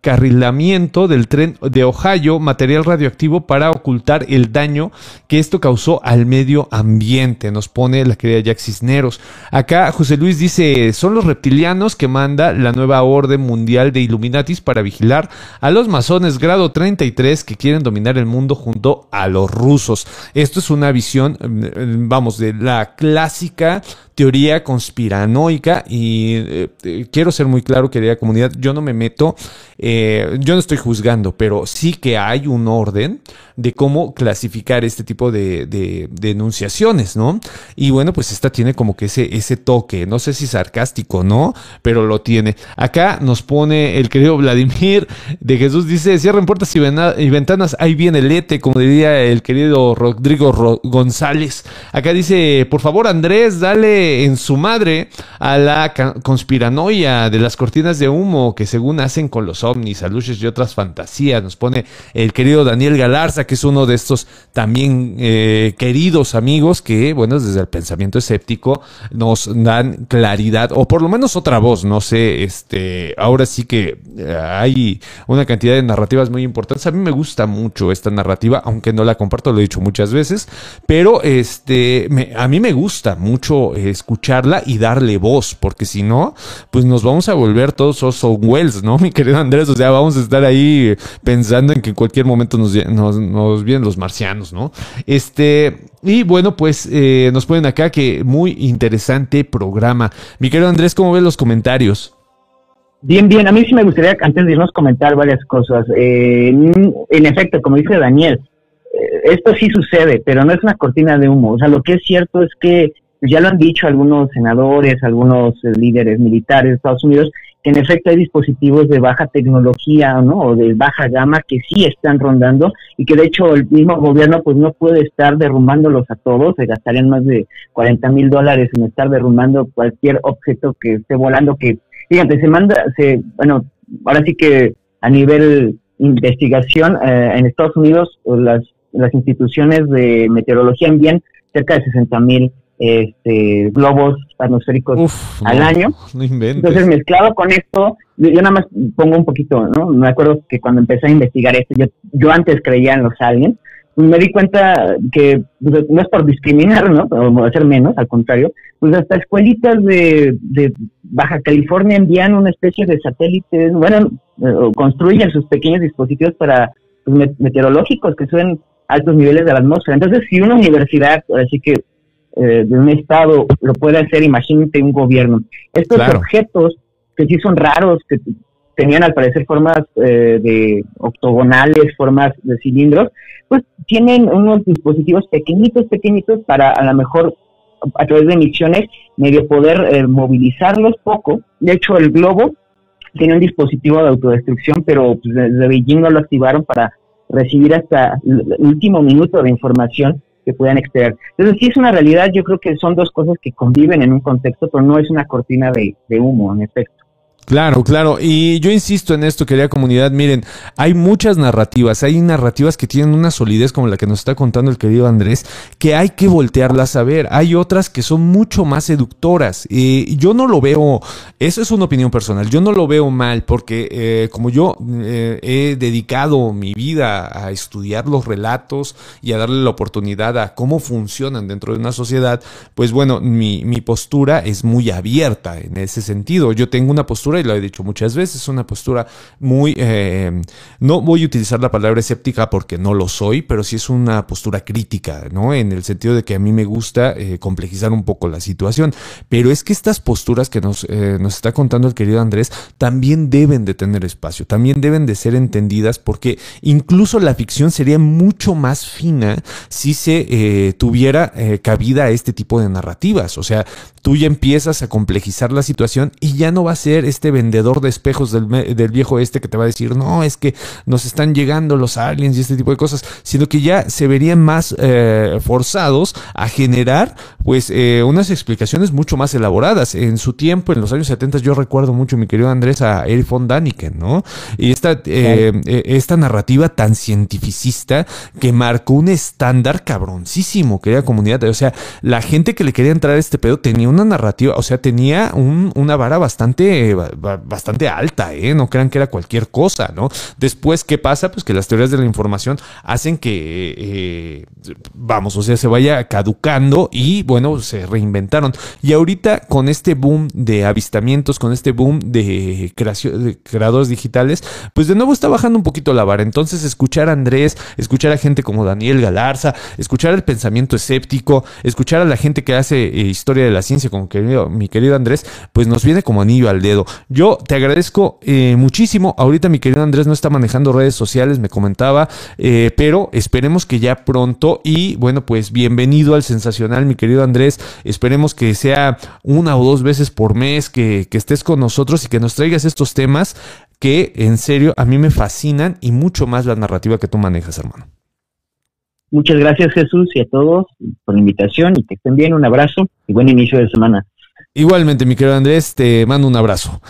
descarrilamiento del tren de Ohio, material radioactivo para ocultar el daño que esto causó al medio ambiente, nos pone la querida Jack Cisneros. Acá José Luis dice, son los reptilianos que manda la nueva orden mundial de Illuminatis para vigilar a los masones grado 33 que quieren dominar el mundo junto a los rusos. Esto es una visión, mm, vamos, de la clásica teoría conspiranoica y eh, eh, quiero ser muy claro, querida comunidad, yo no me meto, eh, yo no estoy juzgando, pero sí que hay un orden de cómo clasificar este tipo de, de, enunciaciones, ¿no? Y bueno, pues esta tiene como que ese, ese toque, no sé si sarcástico, ¿no? Pero lo tiene. Acá nos pone el querido Vladimir de Jesús, dice, cierren puertas y, ventanas, ahí viene el ete, como diría el querido Rodrigo González. Acá dice, por favor Andrés, dale en su madre a la conspiranoia de las cortinas de humo que según hacen con los ovnis, aluches y otras fantasías. Nos pone el querido Daniel Galarza, que es uno de estos también eh, queridos amigos que, bueno, desde el pensamiento escéptico nos dan claridad, o por lo menos otra voz, no sé, este, ahora sí que eh, hay una cantidad de narrativas muy importantes. A mí me gusta mucho esta narrativa, aunque no la comparto, lo he dicho muchas veces, pero este, a mí me gusta mucho escucharla y darle voz, porque si no, pues nos vamos a volver todos Orson Wells, ¿no, [LAUGHS] mi querido Andrés? O sea, vamos a estar ahí pensando en que en cualquier momento nos, vienen los marcianos, ¿no? Este, y bueno, pues eh, nos ponen acá que muy interesante programa. Mi querido Andrés, ¿cómo ves los comentarios? Bien, bien, a mí sí me gustaría antes de irnos comentar varias cosas. Eh, en efecto, como dice Daniel, eh, esto sí sucede, pero no es una cortina de humo. O sea, lo que es cierto es que ya lo han dicho algunos senadores, algunos líderes militares de Estados Unidos, que en efecto hay dispositivos de baja tecnología ¿no? o de baja gama que sí están rondando y que de hecho el mismo gobierno pues no puede estar derrumbándolos a todos, se gastarían más de 40 mil dólares en estar derrumbando cualquier objeto que esté volando, que fíjate, se manda, se, bueno, ahora sí que a nivel investigación eh, en Estados Unidos las, las instituciones de meteorología envían cerca de 60 mil este, globos atmosféricos al año. Entonces, mezclado con esto, yo, nada más pongo un poquito, ¿no? Me acuerdo que cuando empecé a investigar esto, yo, yo antes creía en los aliens, me di cuenta que pues, no es por discriminar, ¿no? O hacer menos, al contrario, pues hasta escuelitas de, de Baja California envían una especie de satélites, bueno, eh, construyen sus pequeños dispositivos para pues, meteorológicos que suben altos niveles de la atmósfera. Entonces, si una universidad, así que eh, de un Estado lo puede hacer, imagínate un gobierno. Estos objetos que sí son raros, que tenían al parecer formas eh, de octogonales, formas de cilindros, pues tienen unos dispositivos pequeñitos, pequeñitos para a lo mejor a través de misiones medio poder eh, movilizarlos poco. De hecho, el globo tiene un dispositivo de autodestrucción, pero pues, desde Beijing no lo activaron para recibir hasta el último minuto de información que puedan extraer. Entonces, sí es una realidad, yo creo que son dos cosas que conviven en un contexto, pero no es una cortina de humo, en efecto. Claro, claro. Y yo insisto en esto, querida comunidad. Miren, hay muchas narrativas. Hay narrativas que tienen una solidez como la que nos está contando el querido Andrés, que hay que voltearlas a ver. Hay otras que son mucho más seductoras. Y yo no lo veo, eso es una opinión personal, yo no lo veo mal porque eh, como yo eh, he dedicado mi vida a estudiar los relatos y a darle la oportunidad a cómo funcionan dentro de una sociedad, pues bueno, mi, mi postura es muy abierta en ese sentido. Yo tengo una postura y lo he dicho muchas veces, una postura muy, eh, no voy a utilizar la palabra escéptica porque no lo soy, pero sí es una postura crítica, ¿no? En el sentido de que a mí me gusta eh, complejizar un poco la situación, pero es que estas posturas que nos, eh, nos está contando el querido Andrés también deben de tener espacio, también deben de ser entendidas porque incluso la ficción sería mucho más fina si se tuviera cabida a este tipo de narrativas, o sea, tú ya empiezas a complejizar la situación y ya no va a ser este vendedor de espejos del, del, viejo este que te va a decir, no, es que nos están llegando los aliens y este tipo de cosas, sino que ya se verían más eh, forzados a generar pues eh, unas explicaciones mucho más elaboradas. En su tiempo, en los años 70, yo recuerdo mucho, mi querido Andrés, a Eric von Daniken, ¿no? Y esta, eh, esta narrativa tan cientificista que marcó un estándar cabroncísimo, querida comunidad. O sea, la gente que le quería entrar a este pedo tenía una narrativa, o sea, tenía un, una vara bastante bastante alta, ¿eh? No crean que era cualquier cosa, ¿no? Después, ¿qué pasa? Pues que las teorías de la información hacen que, eh, vamos, o sea, se vaya caducando y, bueno, se reinventaron. Y ahorita con este boom de avistamientos, con este boom de, creación, de creadores digitales, pues de nuevo está bajando un poquito la vara. Entonces, escuchar a Andrés, escuchar a gente como Daniel Galarza, escuchar el pensamiento escéptico, escuchar a la gente que hace eh, historia de la ciencia, como querido, mi querido Andrés, pues nos viene como anillo al dedo. Yo te agradezco eh, muchísimo. Ahorita mi querido Andrés no está manejando redes sociales, me comentaba, eh, pero esperemos que ya pronto y bueno, pues bienvenido al sensacional, mi querido Andrés. Esperemos que sea una o dos veces por mes que, que estés con nosotros y que nos traigas estos temas que en serio a mí me fascinan y mucho más la narrativa que tú manejas, hermano. Muchas gracias Jesús y a todos por la invitación y que estén bien. Un abrazo y buen inicio de semana. Igualmente, mi querido Andrés, te mando un abrazo.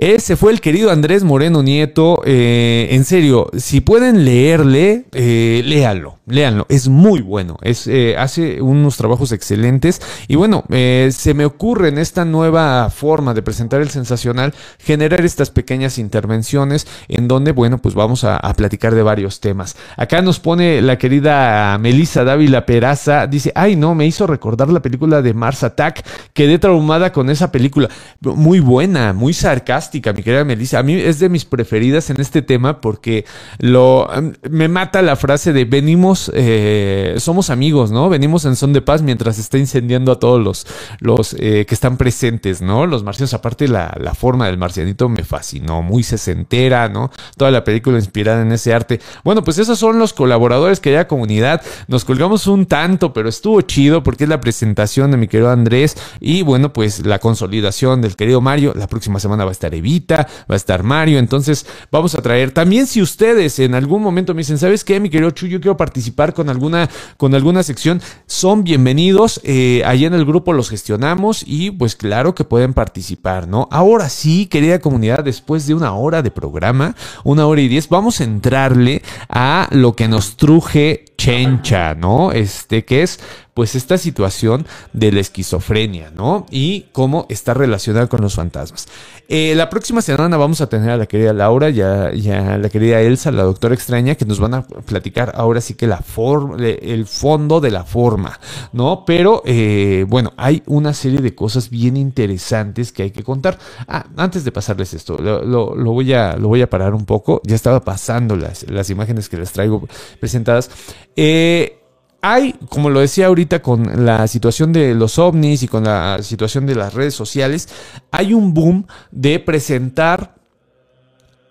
Ese fue el querido Andrés Moreno Nieto. Eh, en serio, si pueden leerle, eh, léanlo, léanlo. Es muy bueno. Es, eh, hace unos trabajos excelentes. Y bueno, eh, se me ocurre en esta nueva forma de presentar el sensacional generar estas pequeñas intervenciones en donde, bueno, pues vamos a, a platicar de varios temas. Acá nos pone la querida Melissa Dávila Peraza. Dice, ay no, me hizo recordar la película de Mars Attack. Quedé traumada con esa película. Muy buena, muy sarcástica mi querida Melissa. A mí es de mis preferidas en este tema porque lo me mata la frase de venimos, eh, somos amigos, ¿no? Venimos en son de paz mientras está incendiando a todos los, los eh, que están presentes, ¿no? Los marcianos, aparte la, la forma del marcianito me fascinó, muy sesentera, ¿no? Toda la película inspirada en ese arte. Bueno, pues esos son los colaboradores que hay comunidad. Nos colgamos un tanto, pero estuvo chido porque es la presentación de mi querido Andrés y bueno, pues la consolidación del querido Mario. La próxima semana va a estar Evita, va a estar Mario, entonces vamos a traer. También si ustedes en algún momento me dicen, ¿sabes qué, mi querido Chu? Yo quiero participar con alguna, con alguna sección, son bienvenidos. Eh, allá en el grupo los gestionamos y pues claro que pueden participar, ¿no? Ahora sí, querida comunidad, después de una hora de programa, una hora y diez, vamos a entrarle a lo que nos truje Chencha, ¿no? Este, que es pues esta situación de la esquizofrenia, ¿no? Y cómo está relacionada con los fantasmas. Eh, la próxima semana vamos a tener a la querida Laura y a, la querida Elsa, la doctora extraña, que nos van a platicar ahora sí que la forma, el fondo de la forma, ¿no? Pero eh, bueno, hay una serie de cosas bien interesantes que hay que contar. Ah, antes de pasarles esto, lo, voy, a, lo voy a parar un poco. Ya estaba pasando las, las imágenes que les traigo presentadas. Eh, hay, como lo decía ahorita con la situación de los ovnis y con la situación de las redes sociales, hay un boom de presentar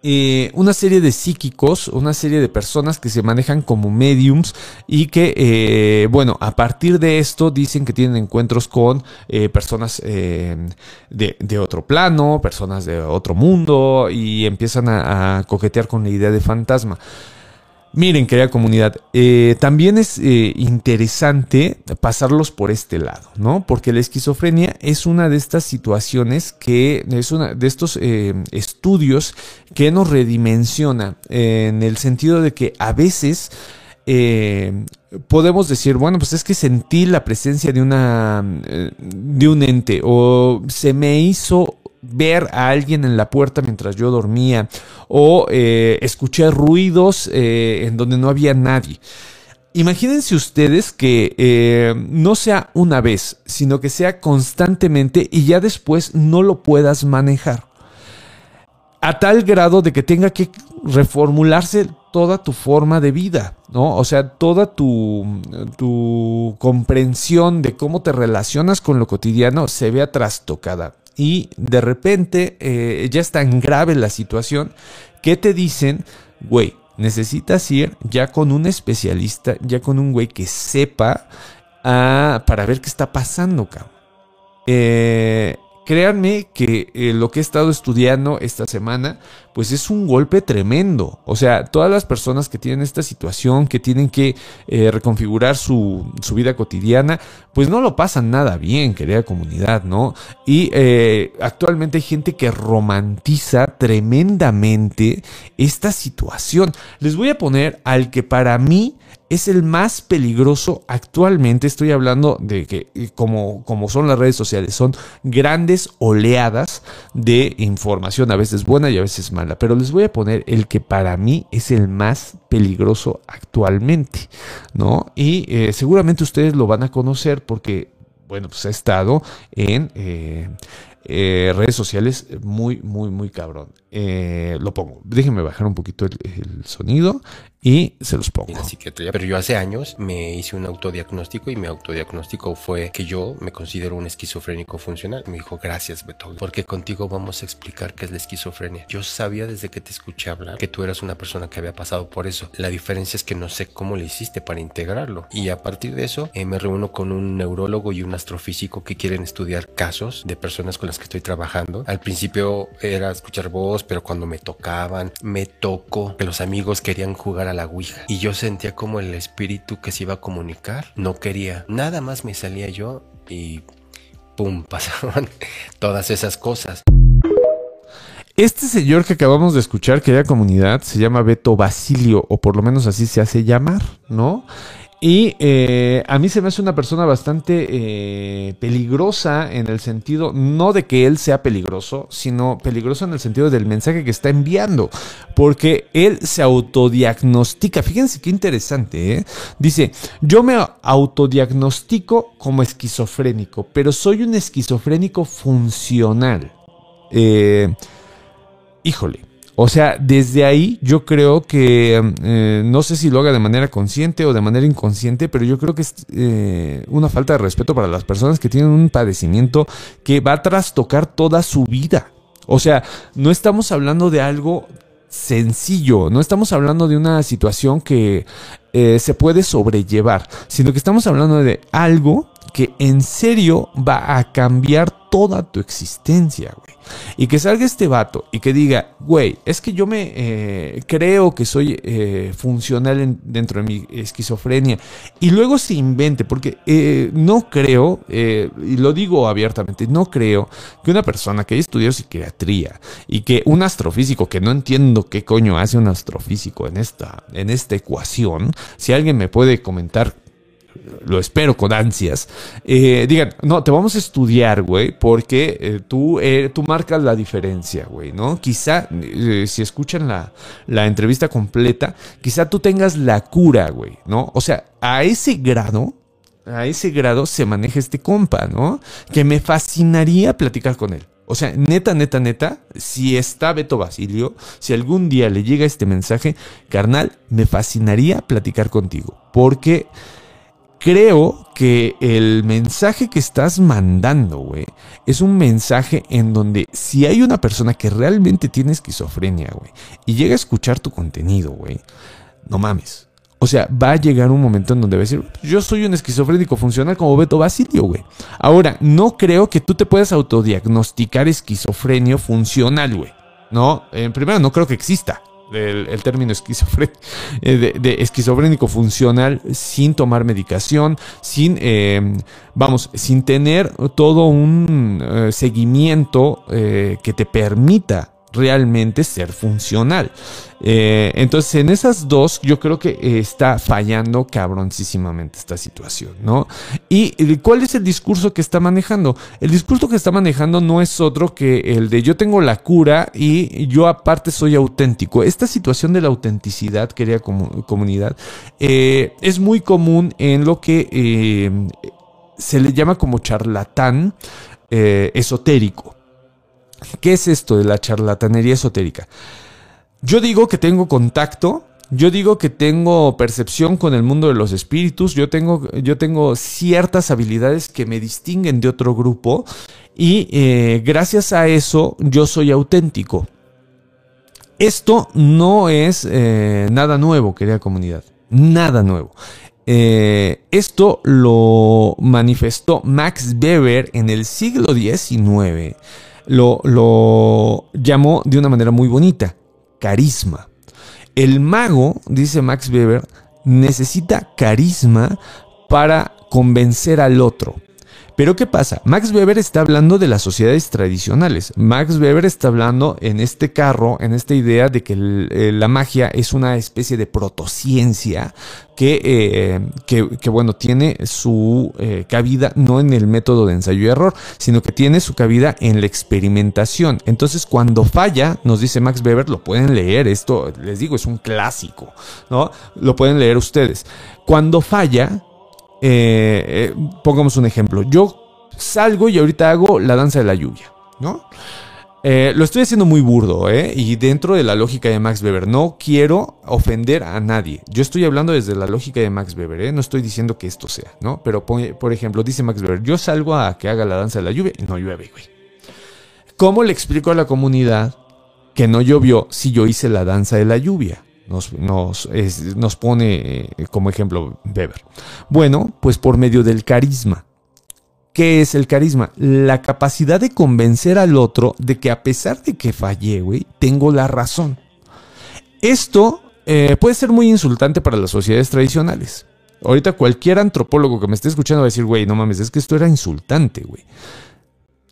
eh, una serie de psíquicos, una serie de personas que se manejan como mediums y que, eh, bueno, a partir de esto dicen que tienen encuentros con eh, personas de, otro plano, personas de otro mundo y empiezan a coquetear con la idea de fantasma. Miren, querida comunidad, eh, también es eh, interesante pasarlos por este lado, ¿no? Porque la esquizofrenia es una de estas situaciones que es una de estos eh, estudios que nos redimensiona en el sentido de que a veces podemos decir, bueno, pues es que sentí la presencia de una de un ente o se me hizo ver a alguien en la puerta mientras yo dormía o eh, escuché ruidos eh, en donde no había nadie. Imagínense ustedes que eh, no sea una vez, sino que sea constantemente y ya después no lo puedas manejar. A tal grado de que tenga que reformularse toda tu forma de vida, ¿no? O sea, toda tu, tu comprensión de cómo te relacionas con lo cotidiano se vea trastocada y de repente eh, ya es tan grave la situación que te dicen, güey, necesitas ir ya con un especialista, ya con un güey que sepa ah, para ver qué está pasando, cabrón. Eh, créanme que eh, lo que he estado estudiando esta semana, pues es un golpe tremendo. O sea, todas las personas que tienen esta situación, que tienen que eh, reconfigurar su, vida cotidiana, pues no lo pasan nada bien, querida comunidad, ¿no? Y eh, actualmente hay gente que romantiza tremendamente esta situación. Les voy a poner al que para mí es el más peligroso actualmente. Estoy hablando de que, eh, como, como son las redes sociales, son grandes oleadas de información, a veces buena y a veces mala. Pero les voy a poner el que para mí es el más peligroso actualmente, ¿no? Y eh, seguramente ustedes lo van a conocer porque bueno, pues ha estado en eh, redes sociales muy, muy, muy cabrón. Eh, lo pongo. Déjenme bajar un poquito el, sonido y se los pongo. Pero yo hace años me hice un autodiagnóstico y mi autodiagnóstico fue que yo me considero un esquizofrénico funcional. Me dijo, gracias Beto, porque contigo vamos a explicar qué es la esquizofrenia. Yo sabía desde que te escuché hablar que tú eras una persona que había pasado por eso. La diferencia es que no sé cómo le hiciste para integrarlo. Y a partir de eso eh, me reúno con un neurólogo y un astrofísico que quieren estudiar casos de personas con las que estoy trabajando. Al principio era escuchar voz, pero cuando me tocaban, me tocó que los amigos querían jugar a la Ouija. Y yo sentía como el espíritu que se iba a comunicar. No quería. Nada más me salía yo y pum, [LAUGHS] pasaban todas esas cosas. Este señor que acabamos de escuchar, querida comunidad, se llama Beto Basilio, o por lo menos así se hace llamar, ¿no? Y eh, a mí se me hace una persona bastante eh, peligrosa en el sentido, no de que él sea peligroso, sino peligroso en el sentido del mensaje que está enviando, porque él se autodiagnostica. Fíjense qué interesante, ¿eh? Dice, yo me autodiagnostico como esquizofrénico, pero soy un esquizofrénico funcional. híjole. O sea, desde ahí yo creo que, eh, no sé si lo haga de manera consciente o de manera inconsciente, pero yo creo que es eh, una falta de respeto para las personas que tienen un padecimiento que va a trastocar toda su vida. O sea, no estamos hablando de algo sencillo, no estamos hablando de una situación que eh, se puede sobrellevar, sino que estamos hablando de algo que en serio va a cambiar toda tu existencia, güey. Y que salga este vato y que diga, güey, es que yo me eh, creo que soy eh, funcional dentro de mi esquizofrenia. Y luego se invente, porque eh, no creo, y lo digo abiertamente, no creo que una persona que haya estudiado psiquiatría y que un astrofísico, que no entiendo qué coño hace un astrofísico en esta, en esta ecuación, si alguien me puede comentar lo espero con ansias, eh, digan, no, te vamos a estudiar, güey, porque eh, tú, eh, tú marcas la diferencia, güey, ¿no? Quizá, si escuchan la, la entrevista completa, quizá tú tengas la cura, güey, ¿no? O sea, a ese grado, a ese grado se maneja este compa, ¿no? Que me fascinaría platicar con él. O sea, neta, neta, neta, si está Beto Basilio, si algún día le llega este mensaje, carnal, me fascinaría platicar contigo. Porque creo que el mensaje que estás mandando, güey, es un mensaje en donde si hay una persona que realmente tiene esquizofrenia, güey, y llega a escuchar tu contenido, güey, no mames. O sea, va a llegar un momento en donde va a decir, yo soy un esquizofrénico funcional como Beto Basilio, güey. Ahora, no creo que tú te puedas autodiagnosticar esquizofrenio funcional, güey. No, en primero no creo que exista el, término eh, de, esquizofrénico funcional sin tomar medicación, sin, eh, vamos, sin tener todo un eh, seguimiento que te permita realmente ser funcional. Eh, entonces, en esas dos, yo creo que está fallando cabroncísimamente esta situación, ¿no? ¿Y cuál es el discurso que está manejando? El discurso que está manejando no es otro que el de yo tengo la cura y yo aparte soy auténtico. Esta situación de la autenticidad, querida comunidad, eh, es muy común en lo que eh, se le llama como charlatán esotérico. ¿Qué es esto de la charlatanería esotérica? Yo digo que tengo contacto, yo digo que tengo percepción con el mundo de los espíritus, yo tengo, yo tengo ciertas habilidades que me distinguen de otro grupo y eh, gracias a eso yo soy auténtico. Esto no es eh, nada nuevo, querida comunidad, nada nuevo. Eh, esto lo manifestó Max Weber en el siglo XIX lo, llamó de una manera muy bonita, carisma. El mago, dice Max Weber, necesita carisma para convencer al otro. Pero ¿qué pasa? Max Weber está hablando de las sociedades tradicionales. Max Weber está hablando en este carro, en esta idea de que eh, la magia es una especie de protociencia que, eh, que, bueno, tiene su eh, cabida no en el método de ensayo y error, sino que tiene su cabida en la experimentación. Entonces, cuando falla, nos dice Max Weber, lo pueden leer, esto les digo, es un clásico, ¿no? Lo pueden leer ustedes. Cuando falla, eh, eh, pongamos un ejemplo. Yo salgo y ahorita hago la danza de la lluvia, ¿no? Eh, lo estoy haciendo muy burdo, ¿eh? Y dentro de la lógica de Max Weber. No quiero ofender a nadie. Yo estoy hablando desde la lógica de Max Weber, ¿eh? No estoy diciendo que esto sea, ¿no? Pero, por ejemplo, dice Max Weber, yo salgo a que haga la danza de la lluvia y no llueve, güey. ¿Cómo le explico a la comunidad que no llovió si yo hice la danza de la lluvia? Nos, nos, pone eh, como ejemplo Weber. Bueno, pues por medio del carisma. ¿Qué es el carisma? La capacidad de convencer al otro de que a pesar de que fallé, güey, tengo la razón. Esto eh, puede ser muy insultante para las sociedades tradicionales. Ahorita cualquier antropólogo que me esté escuchando va a decir, güey, no mames, es que esto era insultante, güey.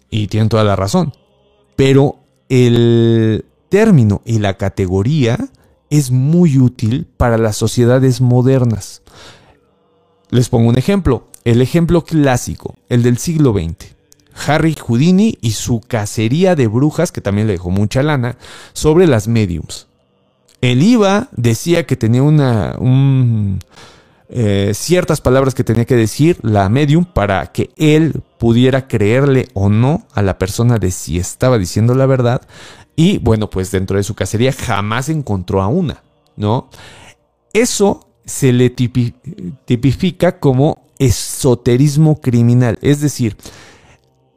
Y tienen toda la razón. Pero el término y la categoría es muy útil para las sociedades modernas. Les pongo un ejemplo, el ejemplo clásico, el del siglo XX. Harry Houdini y su cacería de brujas, que también le dejó mucha lana, sobre las mediums. El IVA decía que tenía una, eh, ciertas palabras que tenía que decir la medium para que él pudiera creerle o no a la persona de si estaba diciendo la verdad. Y bueno, pues dentro de su cacería jamás encontró a una, ¿no? Eso se le tipifica como esoterismo criminal. Es decir,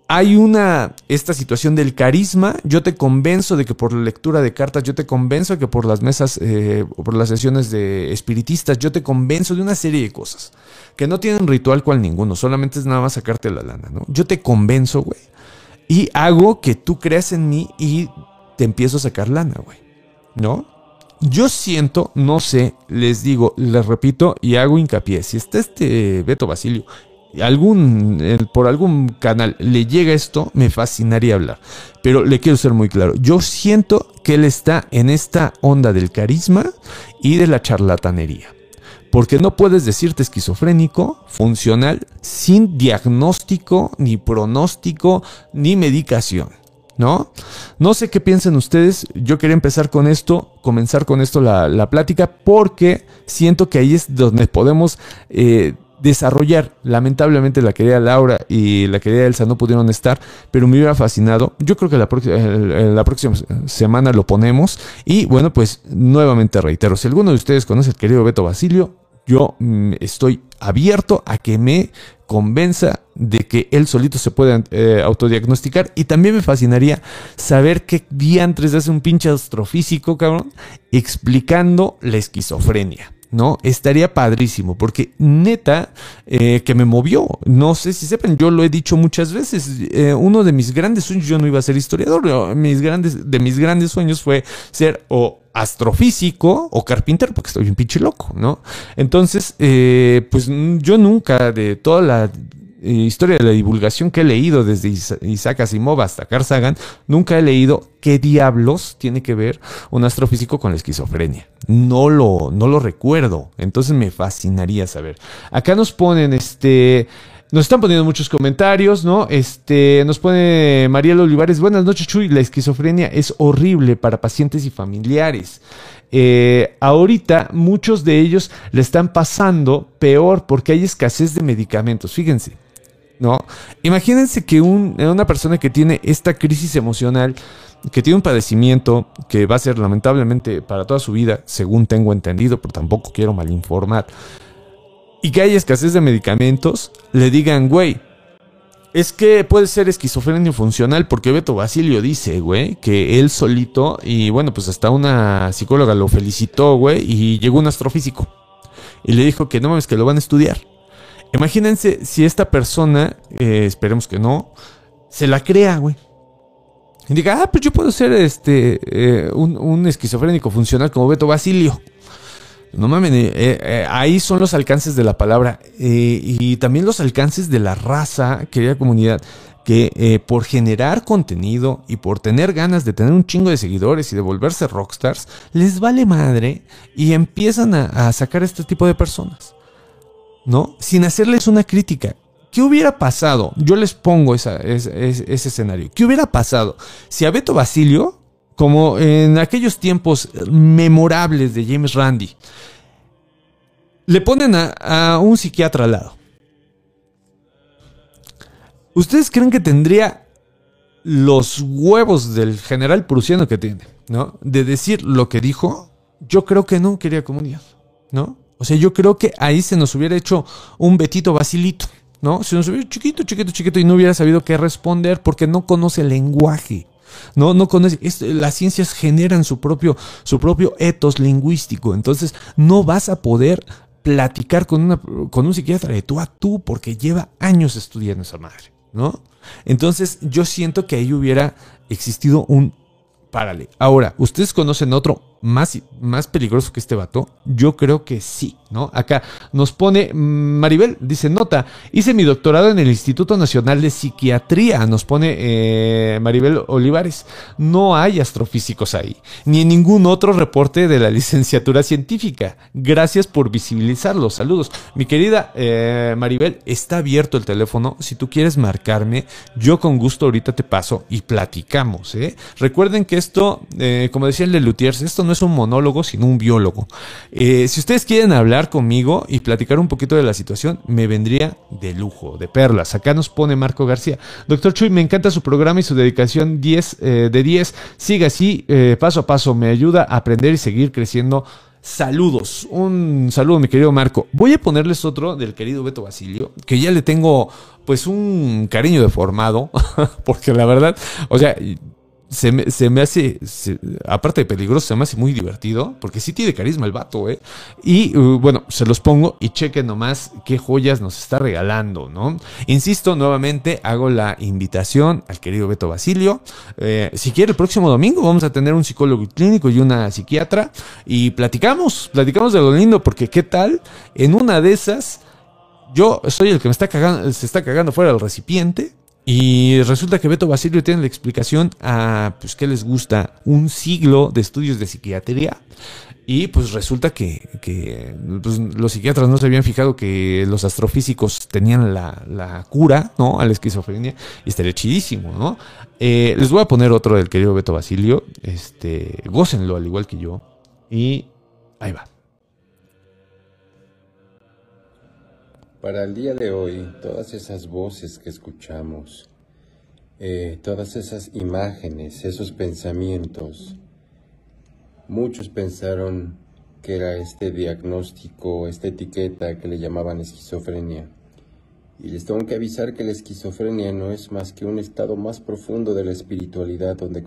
hay una, esta situación del carisma, yo te convenzo de que por la lectura de cartas, yo te convenzo de que por las mesas, eh, por las sesiones de espiritistas, yo te convenzo de una serie de cosas que no tienen ritual cual ninguno, solamente es nada más sacarte la lana, ¿no? Yo te convenzo, güey, y hago que tú creas en mí y te empiezo a sacar lana, güey. ¿No? Yo siento, no sé, les digo, les repito y hago hincapié, si está este Beto Basilio, algún, por algún canal le llega esto, me fascinaría hablar. Pero le quiero ser muy claro, yo siento que él está en esta onda del carisma y de la charlatanería. Porque no puedes decirte esquizofrénico, funcional, sin diagnóstico, ni pronóstico, ni medicación. ¿No? No sé qué piensan ustedes. Yo quería empezar con esto, comenzar con esto la, plática, porque siento que ahí es donde podemos eh, desarrollar. Lamentablemente la querida Laura y la querida Elsa no pudieron estar, pero me hubiera fascinado. Yo creo que la, la próxima semana lo ponemos. Y bueno, pues nuevamente reitero, si alguno de ustedes conoce al querido Beto Basilio, yo mm, estoy abierto a que me convenza de que él solito se puede eh, autodiagnosticar. Y también me fascinaría saber qué diantres hace un pinche astrofísico, cabrón, explicando la esquizofrenia. ¿No? Estaría padrísimo, porque neta eh, que me movió. No sé si sepan, yo lo he dicho muchas veces. Eh, uno de mis grandes sueños, yo no iba a ser historiador, mis grandes, de mis grandes sueños fue ser o astrofísico o carpintero, porque estoy un pinche loco, ¿no? Entonces, eh, pues yo nunca de toda la historia de la divulgación que he leído desde Isaac Asimov hasta Carl Sagan, nunca he leído qué diablos tiene que ver un astrofísico con la esquizofrenia. No lo, no lo recuerdo. Entonces me fascinaría saber. Acá nos ponen este. Nos están poniendo muchos comentarios, ¿no? Este, nos pone Mariela Olivares, buenas noches, Chuy. La esquizofrenia es horrible para pacientes y familiares. Eh, ahorita muchos de ellos le están pasando peor porque hay escasez de medicamentos. Fíjense, ¿no? Imagínense que una persona que tiene esta crisis emocional, que tiene un padecimiento que va a ser lamentablemente para toda su vida, según tengo entendido, pero tampoco quiero malinformar, y que hay escasez de medicamentos, le digan, güey, es que puede ser esquizofrenia funcional porque Beto Basilio dice, güey, que él solito, y bueno, pues hasta una psicóloga lo felicitó, güey, y llegó un astrofísico. Y le dijo que no mames, que lo van a estudiar. Imagínense si esta persona, eh, esperemos que no, se la crea, güey. Y diga, ah, pues yo puedo ser este, eh, un, esquizofrénico funcional como Beto Basilio. No mames, eh, ahí son los alcances de la palabra y también los alcances de la raza, querida comunidad, que por generar contenido y por tener ganas de tener un chingo de seguidores y de volverse rockstars, les vale madre y empiezan a, sacar este tipo de personas, ¿no? Sin hacerles una crítica. ¿Qué hubiera pasado? Yo les pongo ese escenario. ¿Qué hubiera pasado si a Beto Basilio como en aquellos tiempos memorables de James Randi, le ponen a, un psiquiatra al lado. ¿Ustedes creen que tendría los huevos del general prusiano que tiene, ¿no? De decir lo que dijo, yo creo que no quería comunidad, ¿no? O sea, yo creo que ahí se nos hubiera hecho un Betito Basilito, ¿no? Se nos hubiera chiquito, chiquito, chiquito y no hubiera sabido qué responder porque no conoce el lenguaje. No, no conoce. las ciencias generan su propio, su propio etos lingüístico. Entonces, no vas a poder platicar con, una, con un psiquiatra de tú a tú porque lleva años estudiando esa madre, ¿no? Entonces, yo siento que ahí hubiera existido un párale. Ahora, ¿ustedes conocen otro más, más peligroso que este vato? Yo creo que sí, ¿no? Acá nos pone Maribel, dice, nota, hice mi doctorado en el Instituto Nacional de Psiquiatría, nos pone eh, Maribel Olivares. No hay astrofísicos ahí, ni en ningún otro reporte de la [LAUGHS] licenciatura científica. Gracias por visibilizarlo. Saludos. Mi querida eh, Maribel, está abierto el teléfono. Si tú quieres marcarme, yo con gusto ahorita te paso y platicamos, ¿eh? Recuerden que esto, eh, como decía el de Lutiers, esto no es un monólogo, sino un biólogo. Eh, si ustedes quieren hablar conmigo y platicar un poquito de la situación, me vendría de lujo, de perlas. Acá nos pone Marco García. Doctor Chuy, me encanta su programa y su dedicación 10 eh, de 10. Siga así, eh, paso a paso. Me ayuda a aprender y seguir creciendo. Saludos, un saludo mi querido Marco. Voy a ponerles otro del querido Beto Basilio, que ya le tengo pues un cariño deformado, [LAUGHS] porque la verdad, o sea, se me, se me hace, aparte de peligroso, se me hace muy divertido, porque sí tiene carisma el vato, ¿eh? Y uh, bueno, se los pongo y chequen nomás qué joyas nos está regalando, ¿no? Insisto, nuevamente hago la invitación al querido Beto Basilio. Eh, si quiere, el próximo domingo vamos a tener un psicólogo clínico y una psiquiatra y platicamos, platicamos de lo lindo, porque qué tal, en una de esas, yo soy el que me está cagando, se está cagando fuera del recipiente y resulta que Beto Basilio tiene la explicación a, pues, ¿qué les gusta? Un siglo de estudios de psiquiatría. Y pues resulta que, pues, los psiquiatras no se habían fijado que los astrofísicos tenían la, cura, ¿no? A la esquizofrenia. Y estaría chidísimo, ¿no? Eh, les voy a poner otro del querido Beto Basilio. Este, gócenlo al igual que yo. Y ahí va. Para el día de hoy, todas esas voces que escuchamos, eh, todas esas imágenes, esos pensamientos, muchos pensaron que era este diagnóstico, esta etiqueta que le llamaban esquizofrenia. Y les tengo que avisar que la esquizofrenia no es más que un estado más profundo de la espiritualidad donde,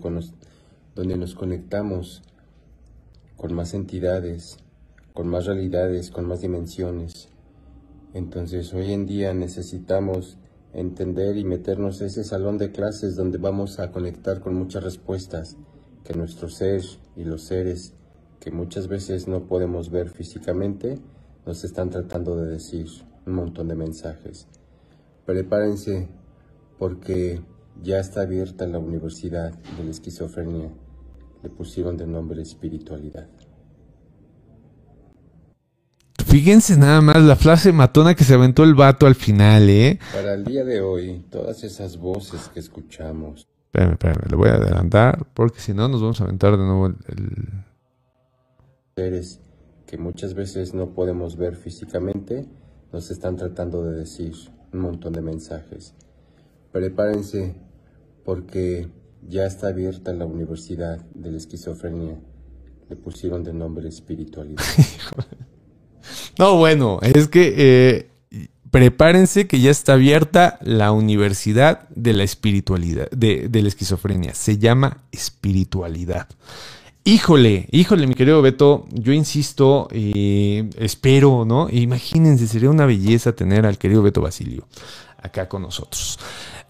donde nos conectamos con más entidades, con más realidades, con más dimensiones entonces hoy en día necesitamos entender y meternos a ese salón de clases donde vamos a conectar con muchas respuestas que nuestro ser y los seres que muchas veces no podemos ver físicamente nos están tratando de decir un montón de mensajes. Prepárense porque ya está abierta la Universidad de la Esquizofrenia. Le pusieron de nombre espiritualidad. Fíjense nada más la frase matona que se aventó el vato al final, ¿eh? Para el día de hoy, todas esas voces que escuchamos. Espérame, espérame, le voy a adelantar porque si no nos vamos a aventar de nuevo el... Seres que muchas veces no podemos ver físicamente nos están tratando de decir un montón de mensajes. Prepárense porque ya está abierta la Universidad de la Esquizofrenia. Le pusieron de nombre espiritualidad. [LAUGHS] [LAUGHS] No, bueno, es que eh, prepárense que ya está abierta la Universidad de la Espiritualidad, de, la Esquizofrenia. Se llama espiritualidad. Híjole, híjole, mi querido Beto, yo insisto, y espero, ¿no? Imagínense, sería una belleza tener al querido Beto Basilio acá con nosotros.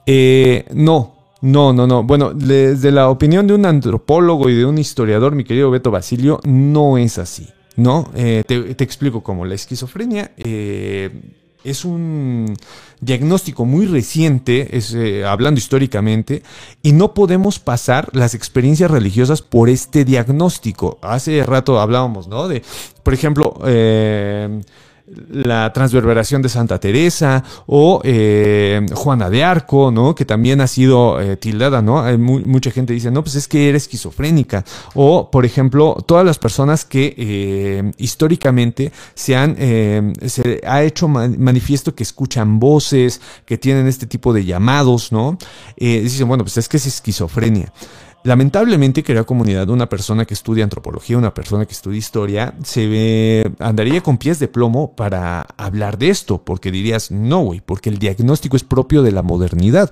Eh, no, no, no, no. Bueno, desde la opinión de un antropólogo y de un historiador, mi querido Beto Basilio, no es así. ¿No? Eh, te, explico cómo. La esquizofrenia eh, es un diagnóstico muy reciente, es, eh, hablando históricamente, y no podemos pasar las experiencias religiosas por este diagnóstico. Hace rato hablábamos, ¿no? De, por ejemplo, eh, la transverberación de Santa Teresa o eh, Juana de Arco, ¿no? Que también ha sido eh, tildada, ¿no? Mucha gente dice, no, pues es que era esquizofrénica. O, por ejemplo, todas las personas que eh, históricamente se han, se ha hecho manifiesto que escuchan voces, que tienen este tipo de llamados, ¿no? dicen, bueno, pues es que es esquizofrenia. Lamentablemente, querida comunidad, una persona que estudia antropología, una persona que estudia historia, se ve, andaría con pies de plomo para hablar de esto, porque dirías, no, güey, porque el diagnóstico es propio de la modernidad.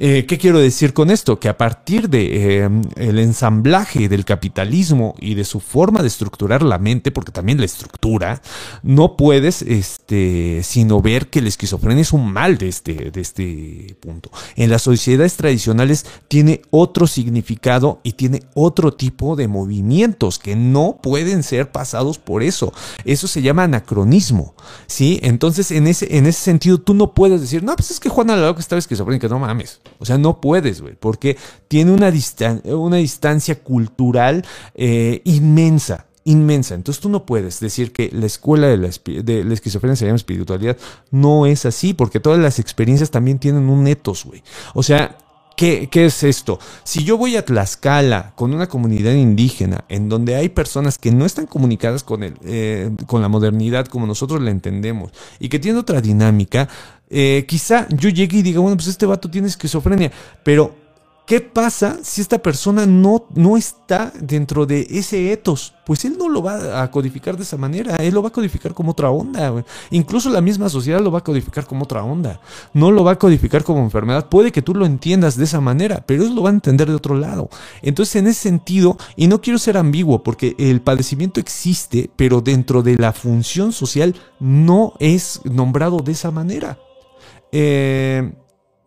Eh, ¿Qué quiero decir con esto? Que a partir de el ensamblaje del capitalismo y de su forma de estructurar la mente, porque también la estructura, no puedes este, sino ver que la esquizofrenia es un mal de este, de este punto. En las sociedades tradicionales tiene otro significado y tiene otro tipo de movimientos que no pueden ser pasados por eso. Eso se llama anacronismo. ¿sí? Entonces, en ese, en ese sentido, tú no puedes decir, no, pues es que Juana la que estaba esquizofrénica, no mames. O sea, no puedes, güey, porque tiene una, una distancia cultural eh, inmensa inmensa. Entonces tú no puedes decir que la escuela de la, de la, esquizofrenia se llama espiritualidad. No es así, porque todas las experiencias también tienen un etos, güey. O sea, ¿Qué, ¿Qué, es esto? Si yo voy a Tlaxcala con una comunidad indígena en donde hay personas que no están comunicadas con, el, eh, con la modernidad como nosotros la entendemos y que tienen otra dinámica, eh, quizá yo llegue y diga, bueno, pues este vato tiene esquizofrenia, pero ¿Qué pasa si esta persona no, no está dentro de ese etos? Pues él no lo va a codificar de esa manera, él lo va a codificar como otra onda. Incluso la misma sociedad lo va a codificar como otra onda. No lo va a codificar como enfermedad. Puede que tú lo entiendas de esa manera, pero él lo va a entender de otro lado. Entonces, en ese sentido, y no quiero ser ambiguo, porque el padecimiento existe, pero dentro de la función social no es nombrado de esa manera. Eh,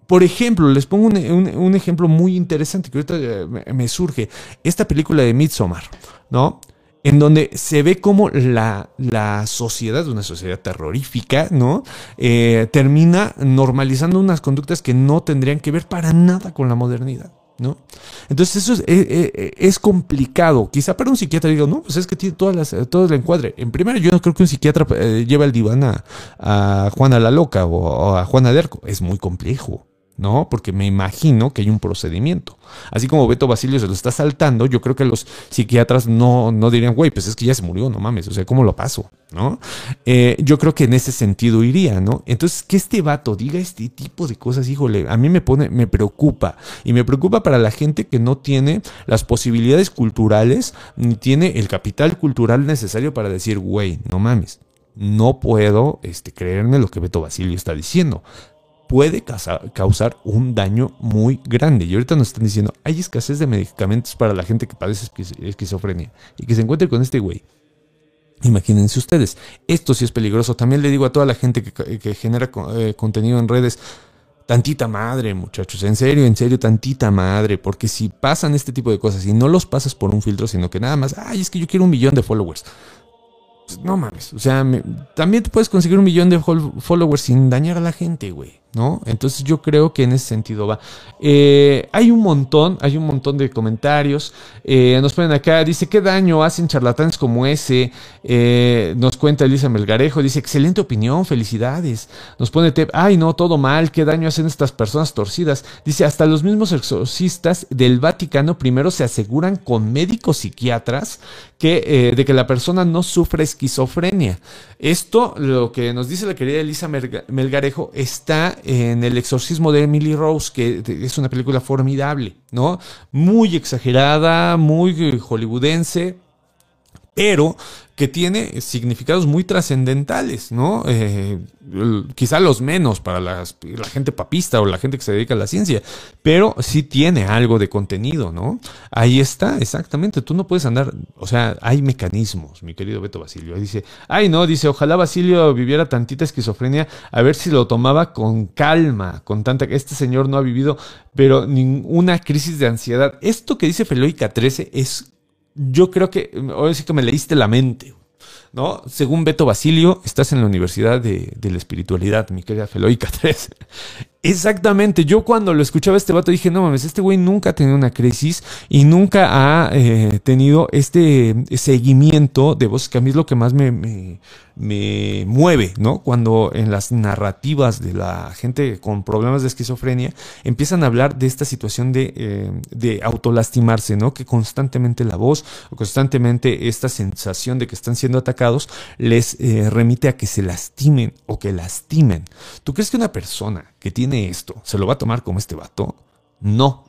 por ejemplo, les pongo un, ejemplo muy interesante que ahorita eh, me, surge. Esta película de Midsommar, ¿no? En donde se ve como la, la sociedad, una sociedad terrorífica, ¿no? Eh, termina normalizando unas conductas que no tendrían que ver para nada con la modernidad. ¿No? Entonces eso es, es, complicado. Quizá para un psiquiatra diga, no, pues es que tiene todas las, todo el encuadre. En primero, yo no creo que un psiquiatra eh, lleve al diván a, a, Juana la Loca o, o a Juana Derco. Es muy complejo. ¿No? Porque me imagino que hay un procedimiento. Así como Beto Basilio se lo está saltando, yo creo que los psiquiatras no, no dirían, güey, pues es que ya se murió, no mames, o sea, ¿cómo lo paso? ¿No? Eh, yo creo que en ese sentido iría, ¿no? Entonces, que este vato diga este tipo de cosas, híjole, a mí me pone, me preocupa. Y me preocupa para la gente que no tiene las posibilidades culturales, ni tiene el capital cultural necesario para decir, güey, no mames. No puedo este, creerme lo que Beto Basilio está diciendo puede causar un daño muy grande. Y ahorita nos están diciendo, hay escasez de medicamentos para la gente que padece esquizofrenia y que se encuentre con este güey. Imagínense ustedes, esto sí es peligroso. También le digo a toda la gente que, genera eh, contenido en redes, tantita madre, muchachos, en serio, en serio, tantita madre, porque si pasan este tipo de cosas y no los pasas por un filtro, sino que nada más, ay, es que yo quiero un millón de followers. Pues, no mames, o sea, también te puedes conseguir un millón de followers sin dañar a la gente, güey. ¿No? Entonces yo creo que en ese sentido va. Eh, hay un montón, hay un montón de comentarios. Eh, nos ponen acá, dice, ¿qué daño hacen charlatanes como ese? Eh, nos cuenta Elisa Melgarejo, dice, excelente opinión, felicidades. Nos pone ay no, todo mal, ¿qué daño hacen estas personas torcidas? Dice, hasta los mismos exorcistas del Vaticano primero se aseguran con médicos psiquiatras que, de que la persona no sufre esquizofrenia. Esto, lo que nos dice la querida Elisa Melgarejo, está en El exorcismo de Emily Rose, que es una película formidable, ¿no? Muy exagerada, muy hollywoodense, pero que tiene significados muy trascendentales, ¿no? Eh, quizá los menos para la gente papista o la gente que se dedica a la ciencia, pero sí tiene algo de contenido, ¿no? Ahí está, exactamente. Tú no puedes andar, o sea, hay mecanismos, mi querido Beto Basilio. Dice, ay, no, dice, ojalá Basilio viviera tantita esquizofrenia, a ver si lo tomaba con calma, con tanta. Este señor no ha vivido, pero ninguna crisis de ansiedad. Esto que dice Feloica 13 es yo creo que, ahora sí que me leíste la mente. ¿No? Según Beto Basilio, estás en la Universidad de, de la Espiritualidad, mi querida Feloica 3. [LAUGHS] Exactamente, yo cuando lo escuchaba este vato dije, no mames, este güey nunca ha tenido una crisis y nunca ha eh, tenido este seguimiento de voces, que a mí es lo que más me, me, mueve, ¿no? Cuando en las narrativas de la gente con problemas de esquizofrenia empiezan a hablar de esta situación de, eh, de autolastimarse, ¿no? Que constantemente la voz constantemente esta sensación de que están siendo atacados les eh, remite a que se lastimen o que lastimen. ¿Tú crees que una persona que tiene esto, ¿se lo va a tomar como este vato? No.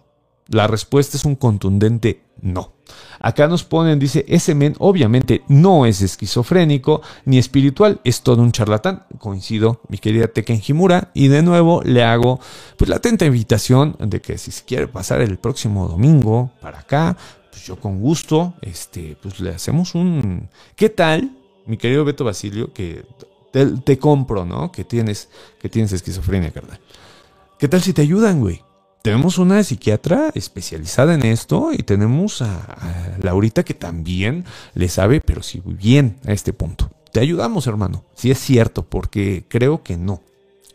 La respuesta es un contundente no. Acá nos ponen, dice, ese men obviamente no es esquizofrénico ni espiritual, es todo un charlatán. Coincido, mi querida Teken Himura, y de nuevo le hago pues la atenta invitación de que si se quiere pasar el próximo domingo para acá, pues yo con gusto, este, pues le hacemos un... ¿Qué tal, mi querido Beto Basilio, que te, compro, ¿no? Que tienes, que tienes esquizofrenia, carnal. ¿Qué tal si te ayudan, güey? Tenemos una psiquiatra especializada en esto y tenemos a, a Laurita que también le sabe, pero sí bien a este punto. Te ayudamos, hermano. Si es cierto, porque creo que no.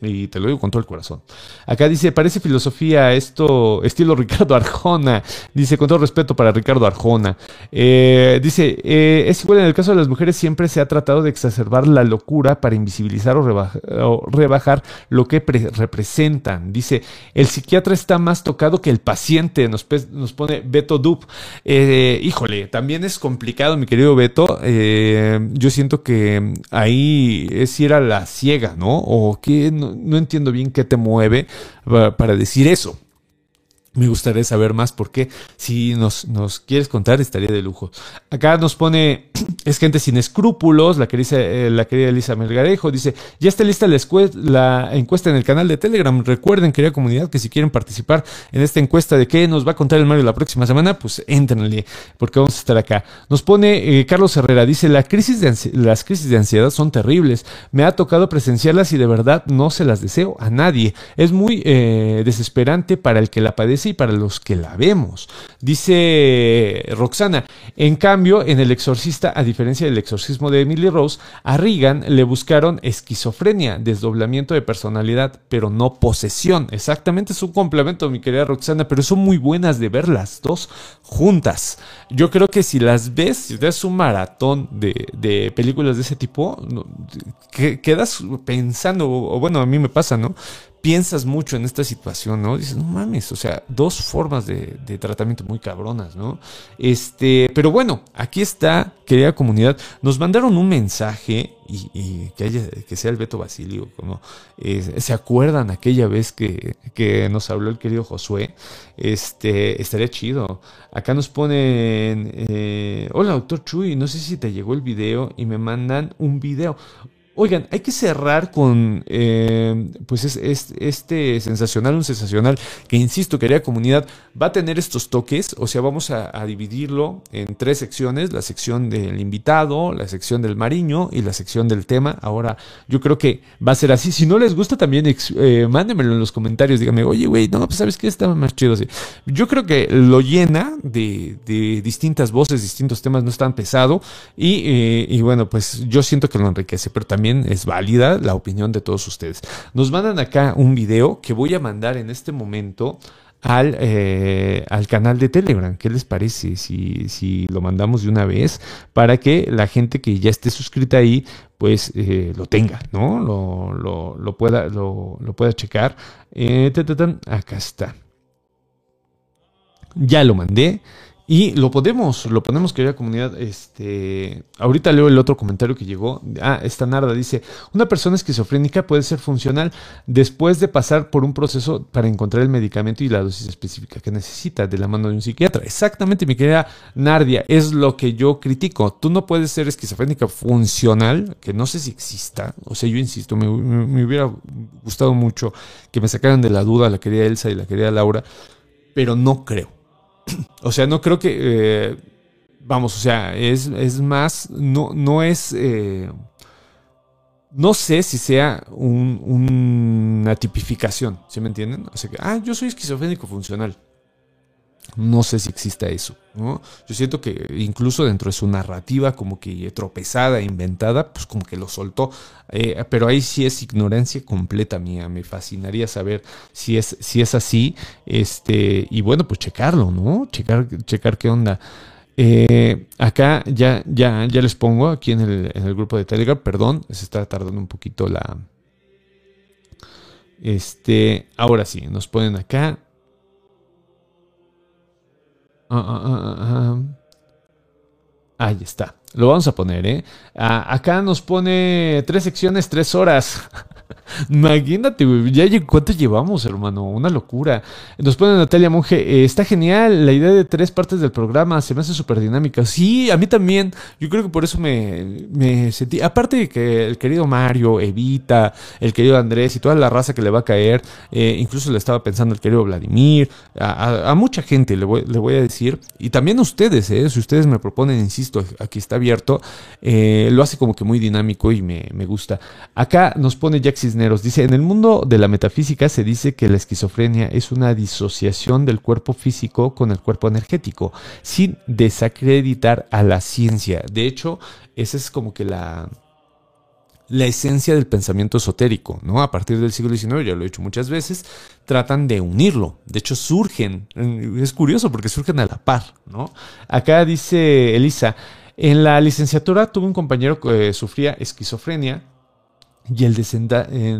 Y te lo digo con todo el corazón. Acá dice, parece filosofía esto, estilo Ricardo Arjona. Dice, con todo respeto para Ricardo Arjona. Eh, dice, eh, es igual en el caso de las mujeres, siempre se ha tratado de exacerbar la locura para invisibilizar o, rebajar, lo que representan. Dice, el psiquiatra está más tocado que el paciente, nos, pone Beto Dub. Eh, híjole, también es complicado, mi querido Beto. yo siento que ahí es si era la ciega, ¿no? O que no, no, entiendo bien qué te mueve para decir eso. Me gustaría saber más porque si nos, nos, quieres contar estaría de lujo. Acá nos pone, [CLEARS THROAT] es gente sin escrúpulos, la querida, eh, la querida Elisa Melgarejo dice, ya está lista la, la, encuesta en el canal de Telegram. Recuerden, querida comunidad, que si quieren participar en esta encuesta de qué nos va a contar el Mario la próxima semana, pues entrenle, porque vamos a estar acá. Nos pone eh, Carlos Herrera, dice, la crisis de las crisis de ansiedad son terribles. Me ha tocado presenciarlas y de verdad no se las deseo a nadie. Es muy eh, desesperante para el que la padece y para los que la vemos. Dice Roxana, en cambio, en El Exorcista, a diferencia del exorcismo de Emily Rose, a Regan le buscaron esquizofrenia, desdoblamiento de personalidad, pero no posesión. Exactamente, es un complemento, mi querida Roxana, pero son muy buenas de ver las dos juntas. Yo creo que si las ves, si das un maratón de, de películas de ese tipo, que, quedas pensando, o bueno, a mí me pasa, ¿no? Piensas mucho en esta situación, ¿no? Dices, no mames, o sea, dos formas de, tratamiento muy cabronas, ¿no? Este, pero bueno, aquí está, querida comunidad, nos mandaron un mensaje y, y que, haya, que sea el Beto Basilio, como eh, se acuerdan aquella vez que, que, nos habló el querido Josué, este, estaría chido. Acá nos ponen, eh, hola doctor Chuy, no sé si te llegó el video y me mandan un video. Oigan, hay que cerrar con eh, pues es, es, este sensacional, un sensacional que, insisto, querida comunidad, va a tener estos toques, o sea, vamos a, dividirlo en tres secciones, la sección del invitado, la sección del mariño y la sección del tema. Ahora, yo creo que va a ser así. Si no les gusta, también eh, mándenmelo en los comentarios, díganme, oye, güey, no, pues sabes que está más chido así. Yo creo que lo llena de, de distintas voces, distintos temas, no es tan pesado y, eh, y bueno, pues yo siento que lo enriquece, pero también es válida la opinión de todos ustedes. Nos mandan acá un video que voy a mandar en este momento al, eh, al canal de Telegram. ¿Qué les parece si, si lo mandamos de una vez para que la gente que ya esté suscrita ahí pues eh, lo tenga, ¿no? Lo, lo, pueda, lo, lo, pueda checar. Eh, acá está. Ya lo mandé. Y lo podemos, lo podemos, querida comunidad. Este, ahorita leo el otro comentario que llegó. Ah, esta Narda dice: Una persona esquizofrénica puede ser funcional después de pasar por un proceso para encontrar el medicamento y la dosis específica que necesita de la mano de un psiquiatra. Exactamente, mi querida Nardia, es lo que yo critico. Tú no puedes ser esquizofrénica funcional, que no sé si exista. O sea, yo insisto, me, me, me hubiera gustado mucho que me sacaran de la duda la querida Elsa y la querida Laura, pero no creo. [CLEARS THROAT] O sea, no creo que. Eh, vamos, o sea, es, es, más. No, no es. Eh, no sé si sea un, una tipificación, ¿sí me entienden? O sea que, ah, yo soy esquizofrénico funcional. No sé si exista eso. Yo siento que incluso dentro de su narrativa como que tropezada, inventada, pues como que lo soltó. Eh, pero ahí sí es ignorancia completa mía. Me fascinaría saber si es, si es así. Este, y bueno, pues checarlo, ¿no? Checar, checar qué onda. Eh, acá ya, ya, ya les pongo aquí en el, en el grupo de Telegram, perdón, se está tardando un poquito la... Este, ahora sí, nos ponen acá. Ah, ah, ah, Ahí está. Lo vamos a poner, ¿eh? acá nos pone tres secciones, tres horas. [LAUGHS] Imagínate. Ya cuánto llevamos, hermano. Una locura. Nos pone Natalia Monge. Eh, está genial la idea de tres partes del programa. Se me hace súper dinámica. Sí, a mí también. Yo creo que por eso me, sentí. Aparte de que el querido Mario, Evita, el querido Andrés y toda la raza que le va a caer. Eh, incluso le estaba pensando el querido Vladimir. A, mucha gente le voy, a decir. Y también a ustedes, ¿eh? Si ustedes me proponen, insisto, aquí está abierto. Eh, lo hace como que muy dinámico y me, me gusta. Acá nos pone Jack Cisneros. Dice, en el mundo de la metafísica se dice que la esquizofrenia es una disociación del cuerpo físico con el cuerpo energético, sin desacreditar a la ciencia. De hecho, esa es como que la, la esencia del pensamiento esotérico, ¿no? A partir del siglo XIX, ya lo he dicho muchas veces, tratan de unirlo. De hecho, surgen, es curioso porque surgen a la par, ¿no? Acá dice Elisa, en la licenciatura tuve un compañero que sufría esquizofrenia y el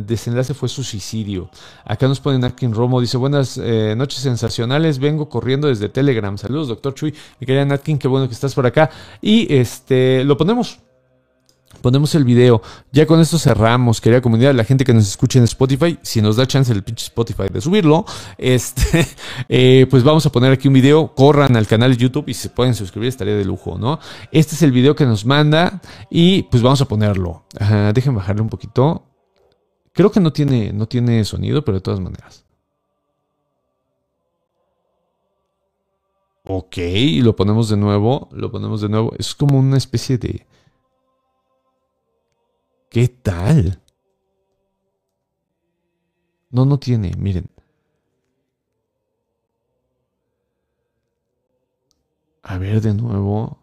desenlace fue su suicidio. Acá nos pone Narkin Romo, dice, buenas eh, noches sensacionales, vengo corriendo desde Telegram. Saludos, doctor Chuy. Mi querida Natkin, qué bueno que estás por acá. Y este, lo ponemos ponemos el video. Ya con esto cerramos. Quería comunidad, la gente que nos escuche en Spotify, si nos da chance el pinche Spotify de subirlo, este, [LAUGHS] eh, pues vamos a poner aquí un video. Corran al canal de YouTube y se pueden suscribir, estaría de lujo, ¿no? Este es el video que nos manda y pues vamos a ponerlo. dejen bajarle un poquito. Creo que no tiene, no tiene sonido, pero de todas maneras. Ok, lo ponemos de nuevo, lo ponemos de nuevo. Es como una especie de ¿Qué tal? No, no tiene, miren. A ver de nuevo.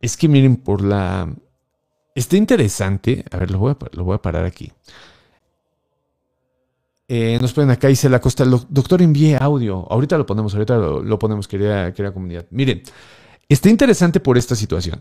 Es que miren, por la... Está interesante. A ver, lo voy a, lo voy a parar aquí. Eh, nos ponen acá, dice la costa. Doctor, envíe audio. Ahorita lo ponemos, ahorita lo, ponemos, querida, querida comunidad. Miren, está interesante por esta situación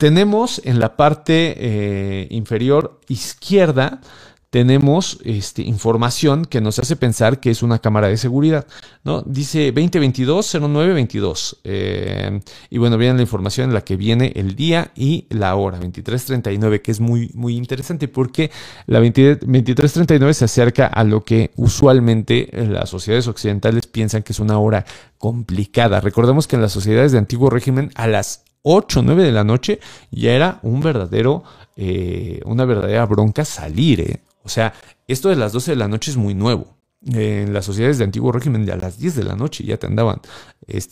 tenemos en la parte eh, inferior izquierda, tenemos este, información que nos hace pensar que es una cámara de seguridad. ¿no? Dice 2022-0922. Eh, y bueno, viene la información en la que viene el día y la hora, 2339, que es muy, muy interesante porque la 2339 se acerca a lo que usualmente las sociedades occidentales piensan que es una hora complicada. Recordemos que en las sociedades de antiguo régimen a las 8 o 9 de la noche ya era un verdadero, eh, una verdadera bronca salir. Eh. O sea, esto de las 12 de la noche es muy nuevo en las sociedades de antiguo régimen de a las 10 de la noche ya te andaban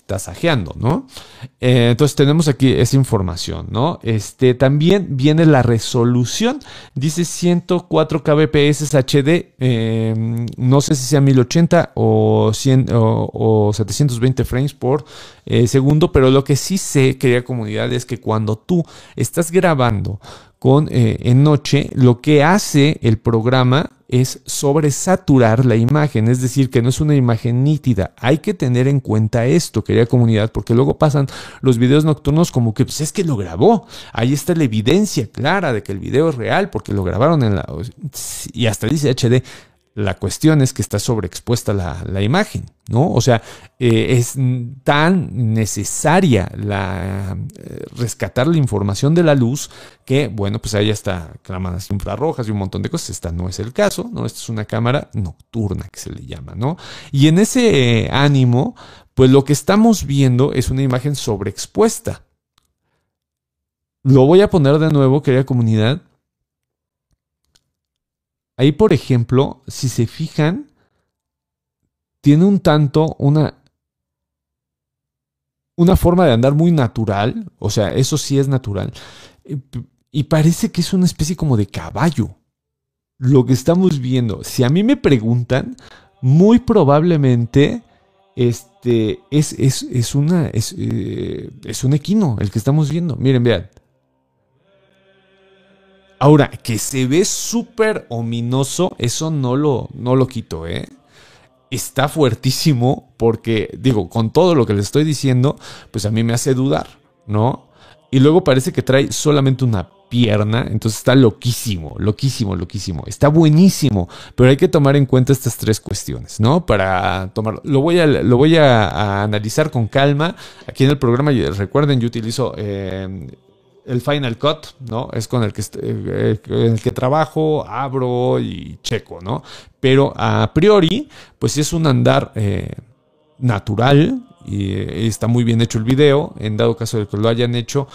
tasajeando, ¿no? Eh, entonces tenemos aquí esa información, ¿no? Este, también viene la resolución, dice 104 kbps HD, no sé si sea 1080 o, 100, o, 720 frames por eh, segundo, pero lo que sí sé, querida comunidad, es que cuando tú estás grabando con eh, en noche, lo que hace el programa es sobresaturar la imagen, es decir, que no es una imagen nítida. Hay que tener en cuenta esto, querida comunidad, porque luego pasan los videos nocturnos como que pues es que lo grabó. Ahí está la evidencia clara de que el video es real porque lo grabaron en la y hasta dice HD. La cuestión es que está sobreexpuesta la, imagen, ¿no? O sea, eh, es tan necesaria la, eh, rescatar la información de la luz que, bueno, pues ahí está cámaras infrarrojas y un montón de cosas. Esta no es el caso, ¿no? Esta es una cámara nocturna que se le llama, ¿no? Y en ese eh, ánimo, pues lo que estamos viendo es una imagen sobreexpuesta. Lo voy a poner de nuevo, querida comunidad, Ahí, por ejemplo, si se fijan, tiene un tanto una, una forma de andar muy natural, o sea, eso sí es natural, y parece que es una especie como de caballo. Lo que estamos viendo, si a mí me preguntan, muy probablemente este, es, es, una, es, eh, es un equino el que estamos viendo. Miren, vean. Ahora, que se ve súper ominoso, eso no lo, no lo quito, ¿eh? Está fuertísimo porque, digo, con todo lo que les estoy diciendo, pues a mí me hace dudar, ¿no? Y luego parece que trae solamente una pierna, entonces está loquísimo, loquísimo, loquísimo. Está buenísimo, pero hay que tomar en cuenta estas tres cuestiones, ¿no? Para tomarlo. Lo voy a, lo voy a, analizar con calma. Aquí en el programa, recuerden, yo utilizo eh, el Final Cut, ¿no? Es con el que, eh, el que trabajo, abro y checo, ¿no? Pero a priori, pues es un andar eh, natural y está muy bien hecho el video, en dado caso de que lo hayan hecho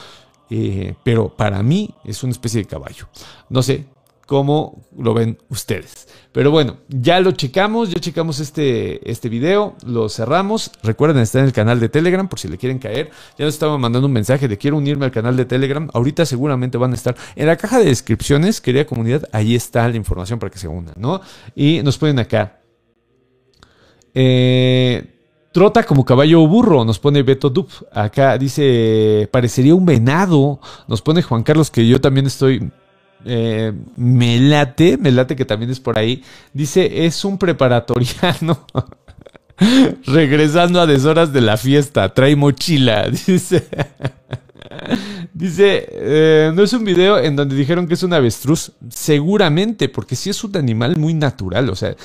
eh, pero para mí es una especie de caballo. No sé cómo lo ven ustedes. Pero bueno, ya lo checamos, ya checamos este, este video, lo cerramos. Recuerden, está en el canal de Telegram por si le quieren caer. Ya nos estaban mandando un mensaje de quiero unirme al canal de Telegram. Ahorita seguramente van a estar en la caja de descripciones, querida comunidad, ahí está la información para que se unan, ¿no? Y nos ponen acá. Eh, Trota como caballo o burro, nos pone Beto Dup. Acá dice, parecería un venado. Nos pone Juan Carlos, que yo también estoy... Eh, me late, me late que también es por ahí. Dice, es un preparatoriano. [LAUGHS] Regresando a deshoras de la fiesta, trae mochila. [LAUGHS] Dice... Dice, eh, no es un video en donde dijeron que es un avestruz. Seguramente, porque sí es un animal muy natural. O sea,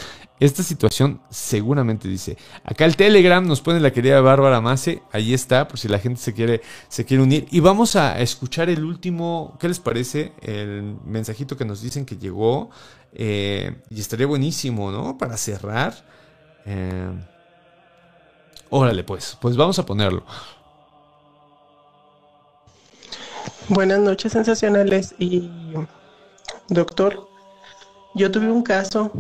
esta situación seguramente dice. Acá el Telegram nos pone la querida Bárbara Mase. Ahí está, por si la gente se quiere, se quiere unir. Y vamos a escuchar el último. ¿Qué les parece? El mensajito que nos dicen que llegó. Eh, y estaría buenísimo, ¿no? Para cerrar. Eh, órale, pues. Pues vamos a ponerlo. Buenas noches, sensacionales. Y doctor, yo tuve un caso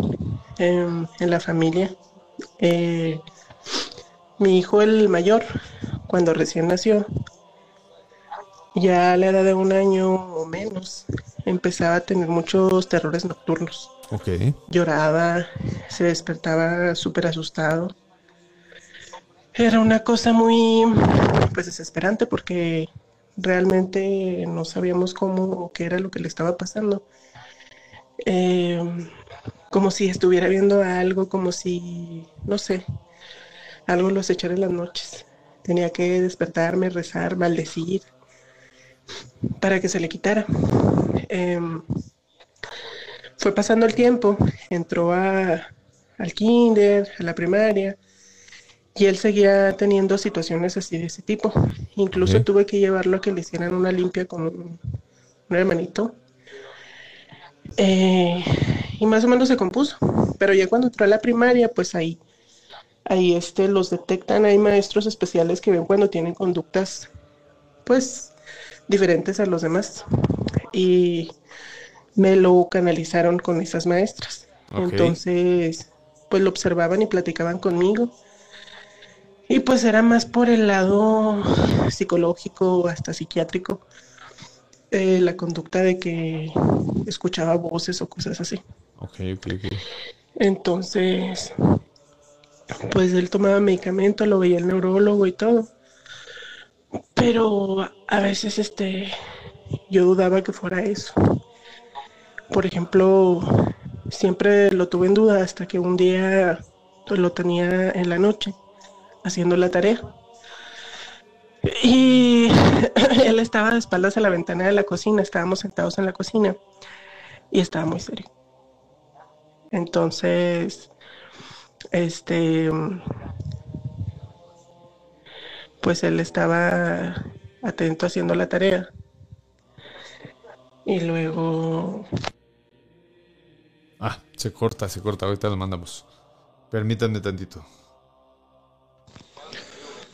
en, la familia. Eh, mi hijo, el mayor, cuando recién nació, ya a la edad de un año o menos, empezaba a tener muchos terrores nocturnos. Okay. Lloraba, se despertaba súper asustado. Era una cosa muy, pues, desesperante porque realmente no sabíamos cómo o qué era lo que le estaba pasando. Eh, como si estuviera viendo algo, como si, no sé, algo lo acechara en las noches. Tenía que despertarme, rezar, maldecir, para que se le quitara. Em, fue pasando el tiempo, entró a, al kinder, a la primaria, y él seguía teniendo situaciones así de ese tipo. Incluso tuve que llevarlo a que le hicieran una limpia con un, hermanito. Eh, y más o menos se compuso. Pero ya cuando entró a la primaria, pues ahí, ahí este, los detectan. Hay maestros especiales que ven cuando tienen conductas, pues, diferentes a los demás. Y me lo canalizaron con esas maestras. Entonces, pues lo observaban y platicaban conmigo y pues era más por el lado psicológico, hasta psiquiátrico, eh, la conducta de que escuchaba voces o cosas así. Ok, ok, ok. Entonces, pues él tomaba medicamento, lo veía el neurólogo y todo. Pero a veces este yo dudaba que fuera eso. Por ejemplo, siempre lo tuve en duda hasta que un día pues, lo tenía en la noche haciendo la tarea. Y [COUGHS] él estaba de espaldas a la ventana de la cocina, estábamos sentados en la cocina y estaba muy serio. Entonces, este, pues él estaba atento haciendo la tarea. Y luego... Ah, se corta, se corta, ahorita lo mandamos. Permítanme tantito.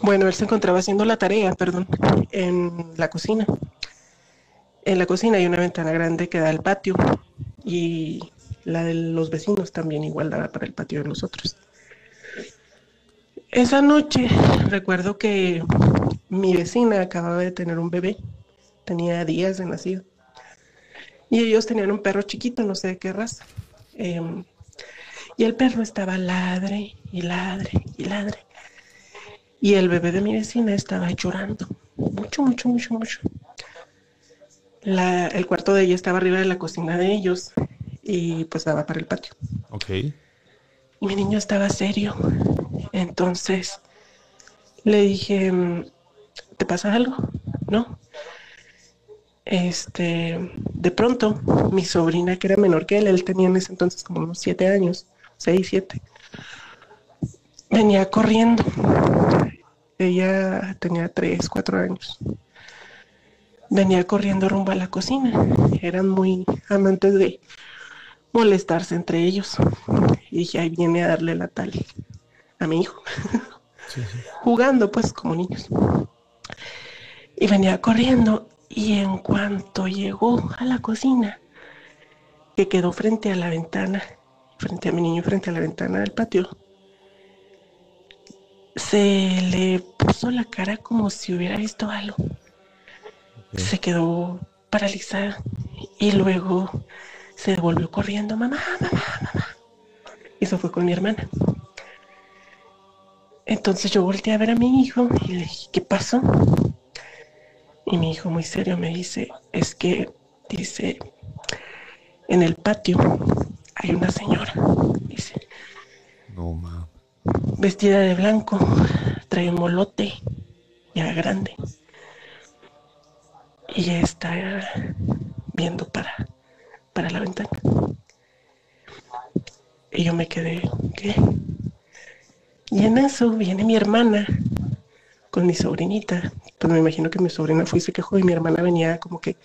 Bueno, él se encontraba haciendo la tarea, perdón, en la cocina. En la cocina hay una ventana grande que da al patio y la de los vecinos también igual daba para el patio de nosotros. Esa noche recuerdo que mi vecina acababa de tener un bebé, tenía días de nacido. Y ellos tenían un perro chiquito, no sé de qué raza. Em, Y el perro estaba ladre y ladre y ladre. Y el bebé de mi vecina estaba llorando. Mucho, mucho, mucho, mucho. el cuarto de ella estaba arriba de la cocina de ellos y pues daba para el patio. Ok. Y mi niño estaba serio. Entonces le dije, ¿te pasa algo? No. Este, de pronto, mi sobrina, que era menor que él, él tenía en ese entonces como unos siete años, seis, siete, venía corriendo. Ella tenía tres, cuatro años. Venía corriendo rumbo a la cocina. Eran muy amantes de molestarse entre ellos. Y dije, ahí viene a darle la tal a mi hijo. [LAUGHS] Jugando pues como niños. Y venía corriendo y en cuanto llegó a la cocina, que quedó frente a la ventana, frente a mi niño, frente a la ventana del patio, se le puso la cara como si hubiera visto algo. Se quedó paralizada y luego se devolvió corriendo, mamá, mamá, mamá. Y eso fue con mi hermana. Entonces yo volteé a ver a mi hijo y le dije, ¿qué pasó? Y mi hijo muy serio me dice, es que, dice, en el patio hay una señora, dice. No, ma. Vestida de blanco, trae un molote ya grande. Y está viendo para, para la ventana. Y yo me quedé, ¿qué? Y en eso viene mi hermana con mi sobrinita. Pues me imagino que mi sobrina fue y se quejó y mi hermana venía como que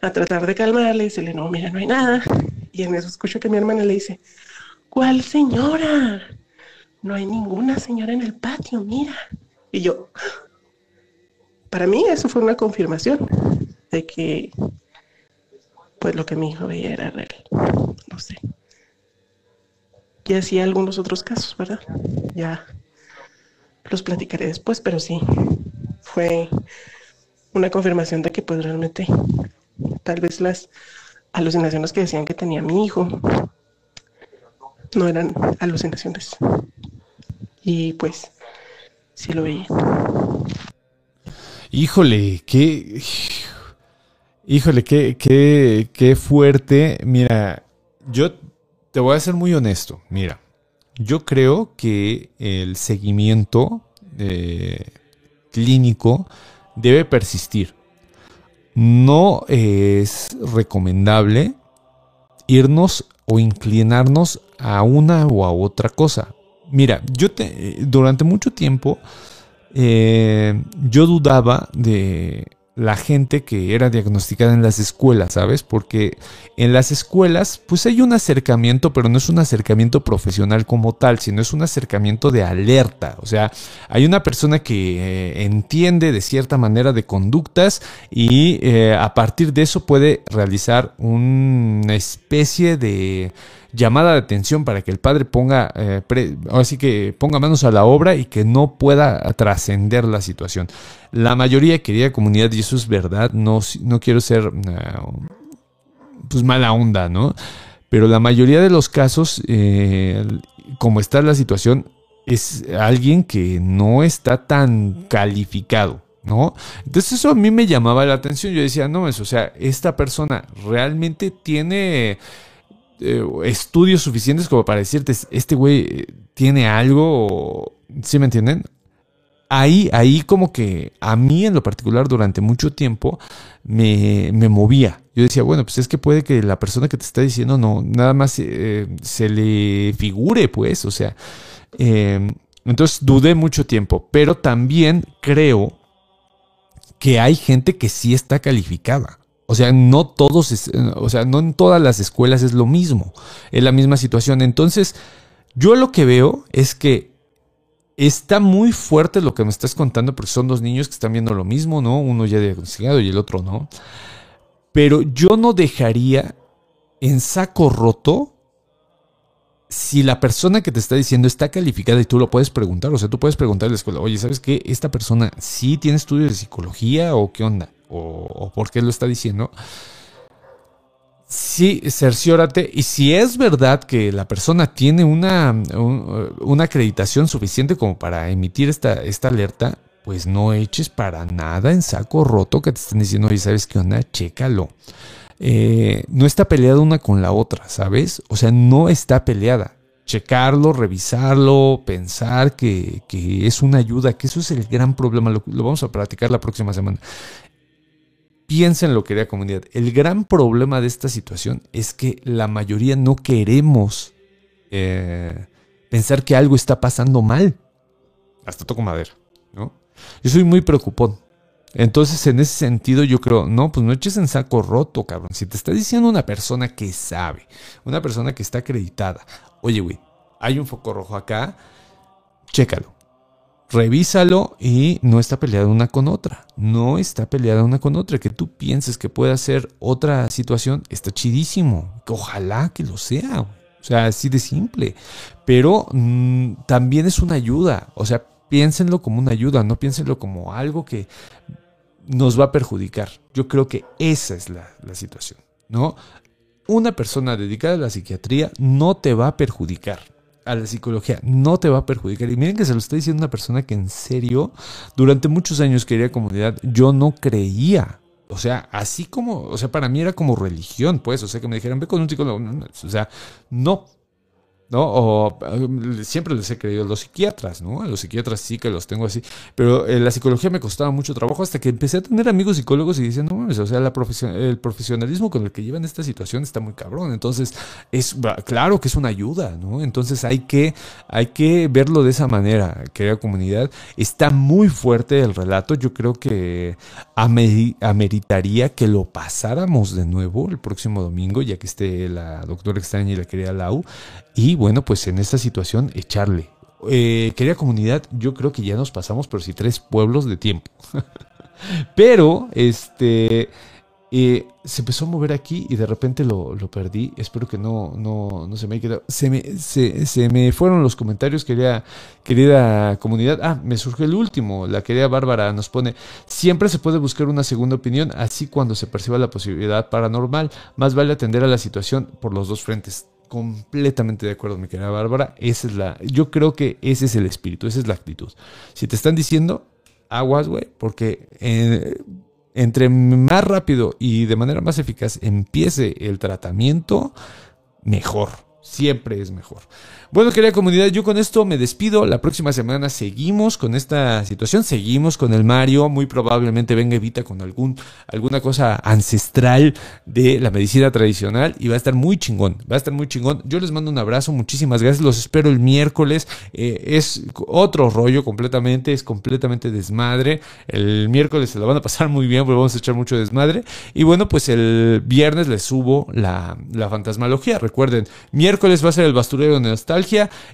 a tratar de calmarle y le no, mira, no hay nada. Y en eso escucho que mi hermana le dice, ¿cuál señora? No hay ninguna señora en el patio, mira. Y yo, para mí eso fue una confirmación de que pues lo que mi hijo veía era real. No sé. Y así algunos otros casos, ¿verdad? Ya los platicaré después, pero sí, fue una confirmación de que pues realmente tal vez las alucinaciones que decían que tenía mi hijo no eran alucinaciones. Y pues sí lo veía. Híjole, qué... Híjole, qué, qué, qué fuerte. Mira, yo te voy a ser muy honesto. Mira, yo creo que el seguimiento eh, clínico debe persistir. No es recomendable irnos o inclinarnos a una o a otra cosa. Mira, yo te, durante mucho tiempo eh, yo dudaba de la gente que era diagnosticada en las escuelas, ¿sabes? Porque en las escuelas, pues hay un acercamiento, pero no es un acercamiento profesional como tal, sino es un acercamiento de alerta. O sea, hay una persona que eh, entiende de cierta manera de conductas y eh, a partir de eso puede realizar una especie de llamada de atención para que el padre ponga, eh, así que ponga manos a la obra y que no pueda trascender la situación. La mayoría, querida comunidad, y eso es verdad, no, no quiero ser pues mala onda, ¿no? Pero la mayoría de los casos, eh, como está la situación, es alguien que no está tan calificado. ¿No? Entonces eso a mí me llamaba la atención. Yo decía, no, es, o sea, esta persona realmente tiene eh, estudios suficientes como para decirte, este güey eh, tiene algo, ¿sí me entienden? Ahí, ahí como que a mí en lo particular durante mucho tiempo me, movía. Yo decía, bueno, pues es que puede que la persona que te está diciendo no, nada más eh, se le figure, pues, o sea. entonces dudé mucho tiempo, pero también creo que hay gente que sí está calificada. O sea, no todos, o sea, no en todas las escuelas es lo mismo, es la misma situación. Entonces, yo lo que veo es que está muy fuerte lo que me estás contando, porque son dos niños que están viendo lo mismo, ¿no? Uno ya diagnosticado y el otro no. Pero yo no dejaría en saco roto si la persona que te está diciendo está calificada y tú lo puedes preguntar, o sea, tú puedes preguntar a la escuela, oye, ¿sabes qué? ¿Esta persona sí tiene estudios de psicología o qué onda? O, por qué lo está diciendo, sí, cerciórate. Y si es verdad que la persona tiene una, un- una acreditación suficiente como para emitir esta, esta alerta, pues no eches para nada en saco roto que te estén diciendo, oye, ¿sabes qué onda? Chécalo. Eh, no está peleada una con la otra, ¿sabes? O sea, no está peleada. Checarlo, revisarlo, pensar que, que es una ayuda, que eso es el gran problema. Lo, lo vamos a platicar la próxima semana. Piénsenlo, querida comunidad. El gran problema de esta situación es que la mayoría no queremos eh, pensar que algo está pasando mal. Hasta toco madera, ¿no? Yo soy muy preocupón. Entonces, en ese sentido, yo creo, no, pues no eches en saco roto, cabrón. Si te está diciendo una persona que sabe, una persona que está acreditada, oye, güey, hay un foco rojo acá, chécalo. Revísalo y no está peleada una con otra. No está peleada una con otra. Que tú pienses que puede ser otra situación, está chidísimo. Ojalá que lo sea. O sea, así de simple. Pero mm, también es una ayuda. O sea, piénsenlo como una ayuda, no piénsenlo como algo que nos va a perjudicar. Yo creo que esa es la, la situación, ¿no? Una persona dedicada a la psiquiatría no te va a perjudicar. A la psicología no te va a perjudicar. Y miren que se lo está diciendo una persona que en serio, durante muchos años quería comunidad, yo no creía. O sea, así como, o sea, para mí era como religión, pues, o sea, que me dijeran, ve con un psicólogo. O sea, no, ¿no? O eh, siempre les he creído a los psiquiatras, ¿no? Los psiquiatras sí que los tengo así. Pero eh, la psicología me costaba mucho trabajo hasta que empecé a tener amigos psicólogos y dicen, no mames, o sea, la el profesionalismo con el que llevan esta situación está muy cabrón. Entonces, es claro que es una ayuda, ¿no? Entonces hay que, hay que verlo de esa manera, querida comunidad. Está muy fuerte el relato. Yo creo que ameri- ameritaría que lo pasáramos de nuevo el próximo domingo, ya que esté la doctora extraña y la querida Lau. Y bueno, pues en esta situación echarle. Eh, querida comunidad, yo creo que ya nos pasamos, pero sí tres pueblos de tiempo. [LAUGHS] pero, este, eh, se empezó a mover aquí y de repente lo, lo perdí. Espero que no, no, no se me haya quedado. Se me, se, se me fueron los comentarios, querida, querida comunidad. Ah, me surgió el último. La querida Bárbara nos pone, siempre se puede buscar una segunda opinión, así cuando se perciba la posibilidad paranormal, más vale atender a la situación por los dos frentes. Completamente de acuerdo, mi querida Bárbara. Esa es la, yo creo que ese es el espíritu, esa es la actitud. Si te están diciendo, aguas, güey, porque eh, entre más rápido y de manera más eficaz empiece el tratamiento, mejor. Siempre es mejor. Bueno, querida comunidad, yo con esto me despido. La próxima semana seguimos con esta situación, seguimos con el Mario. Muy probablemente venga Evita con algún, alguna cosa ancestral de la medicina tradicional y va a estar muy chingón. Va a estar muy chingón. Yo les mando un abrazo, muchísimas gracias. Los espero el miércoles. Eh, es otro rollo completamente, es completamente desmadre. El miércoles se lo van a pasar muy bien porque vamos a echar mucho desmadre. Y bueno, pues el viernes les subo la, la fantasmalogía. Recuerden, miércoles va a ser el basturero de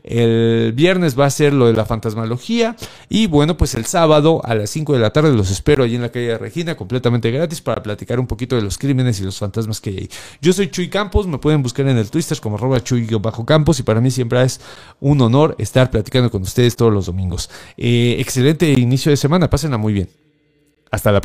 El viernes va a ser lo de la fantasmalogía. Y bueno, pues el sábado a las 5 de la tarde los espero allí en la calle de Regina, completamente gratis, para platicar un poquito de los crímenes y los fantasmas que hay ahí. Yo soy Chuy Campos, me pueden buscar en el Twitter como arroba Chuy-Campos y para mí siempre es un honor estar platicando con ustedes todos los domingos. Eh, excelente inicio de semana, pásenla muy bien. Hasta la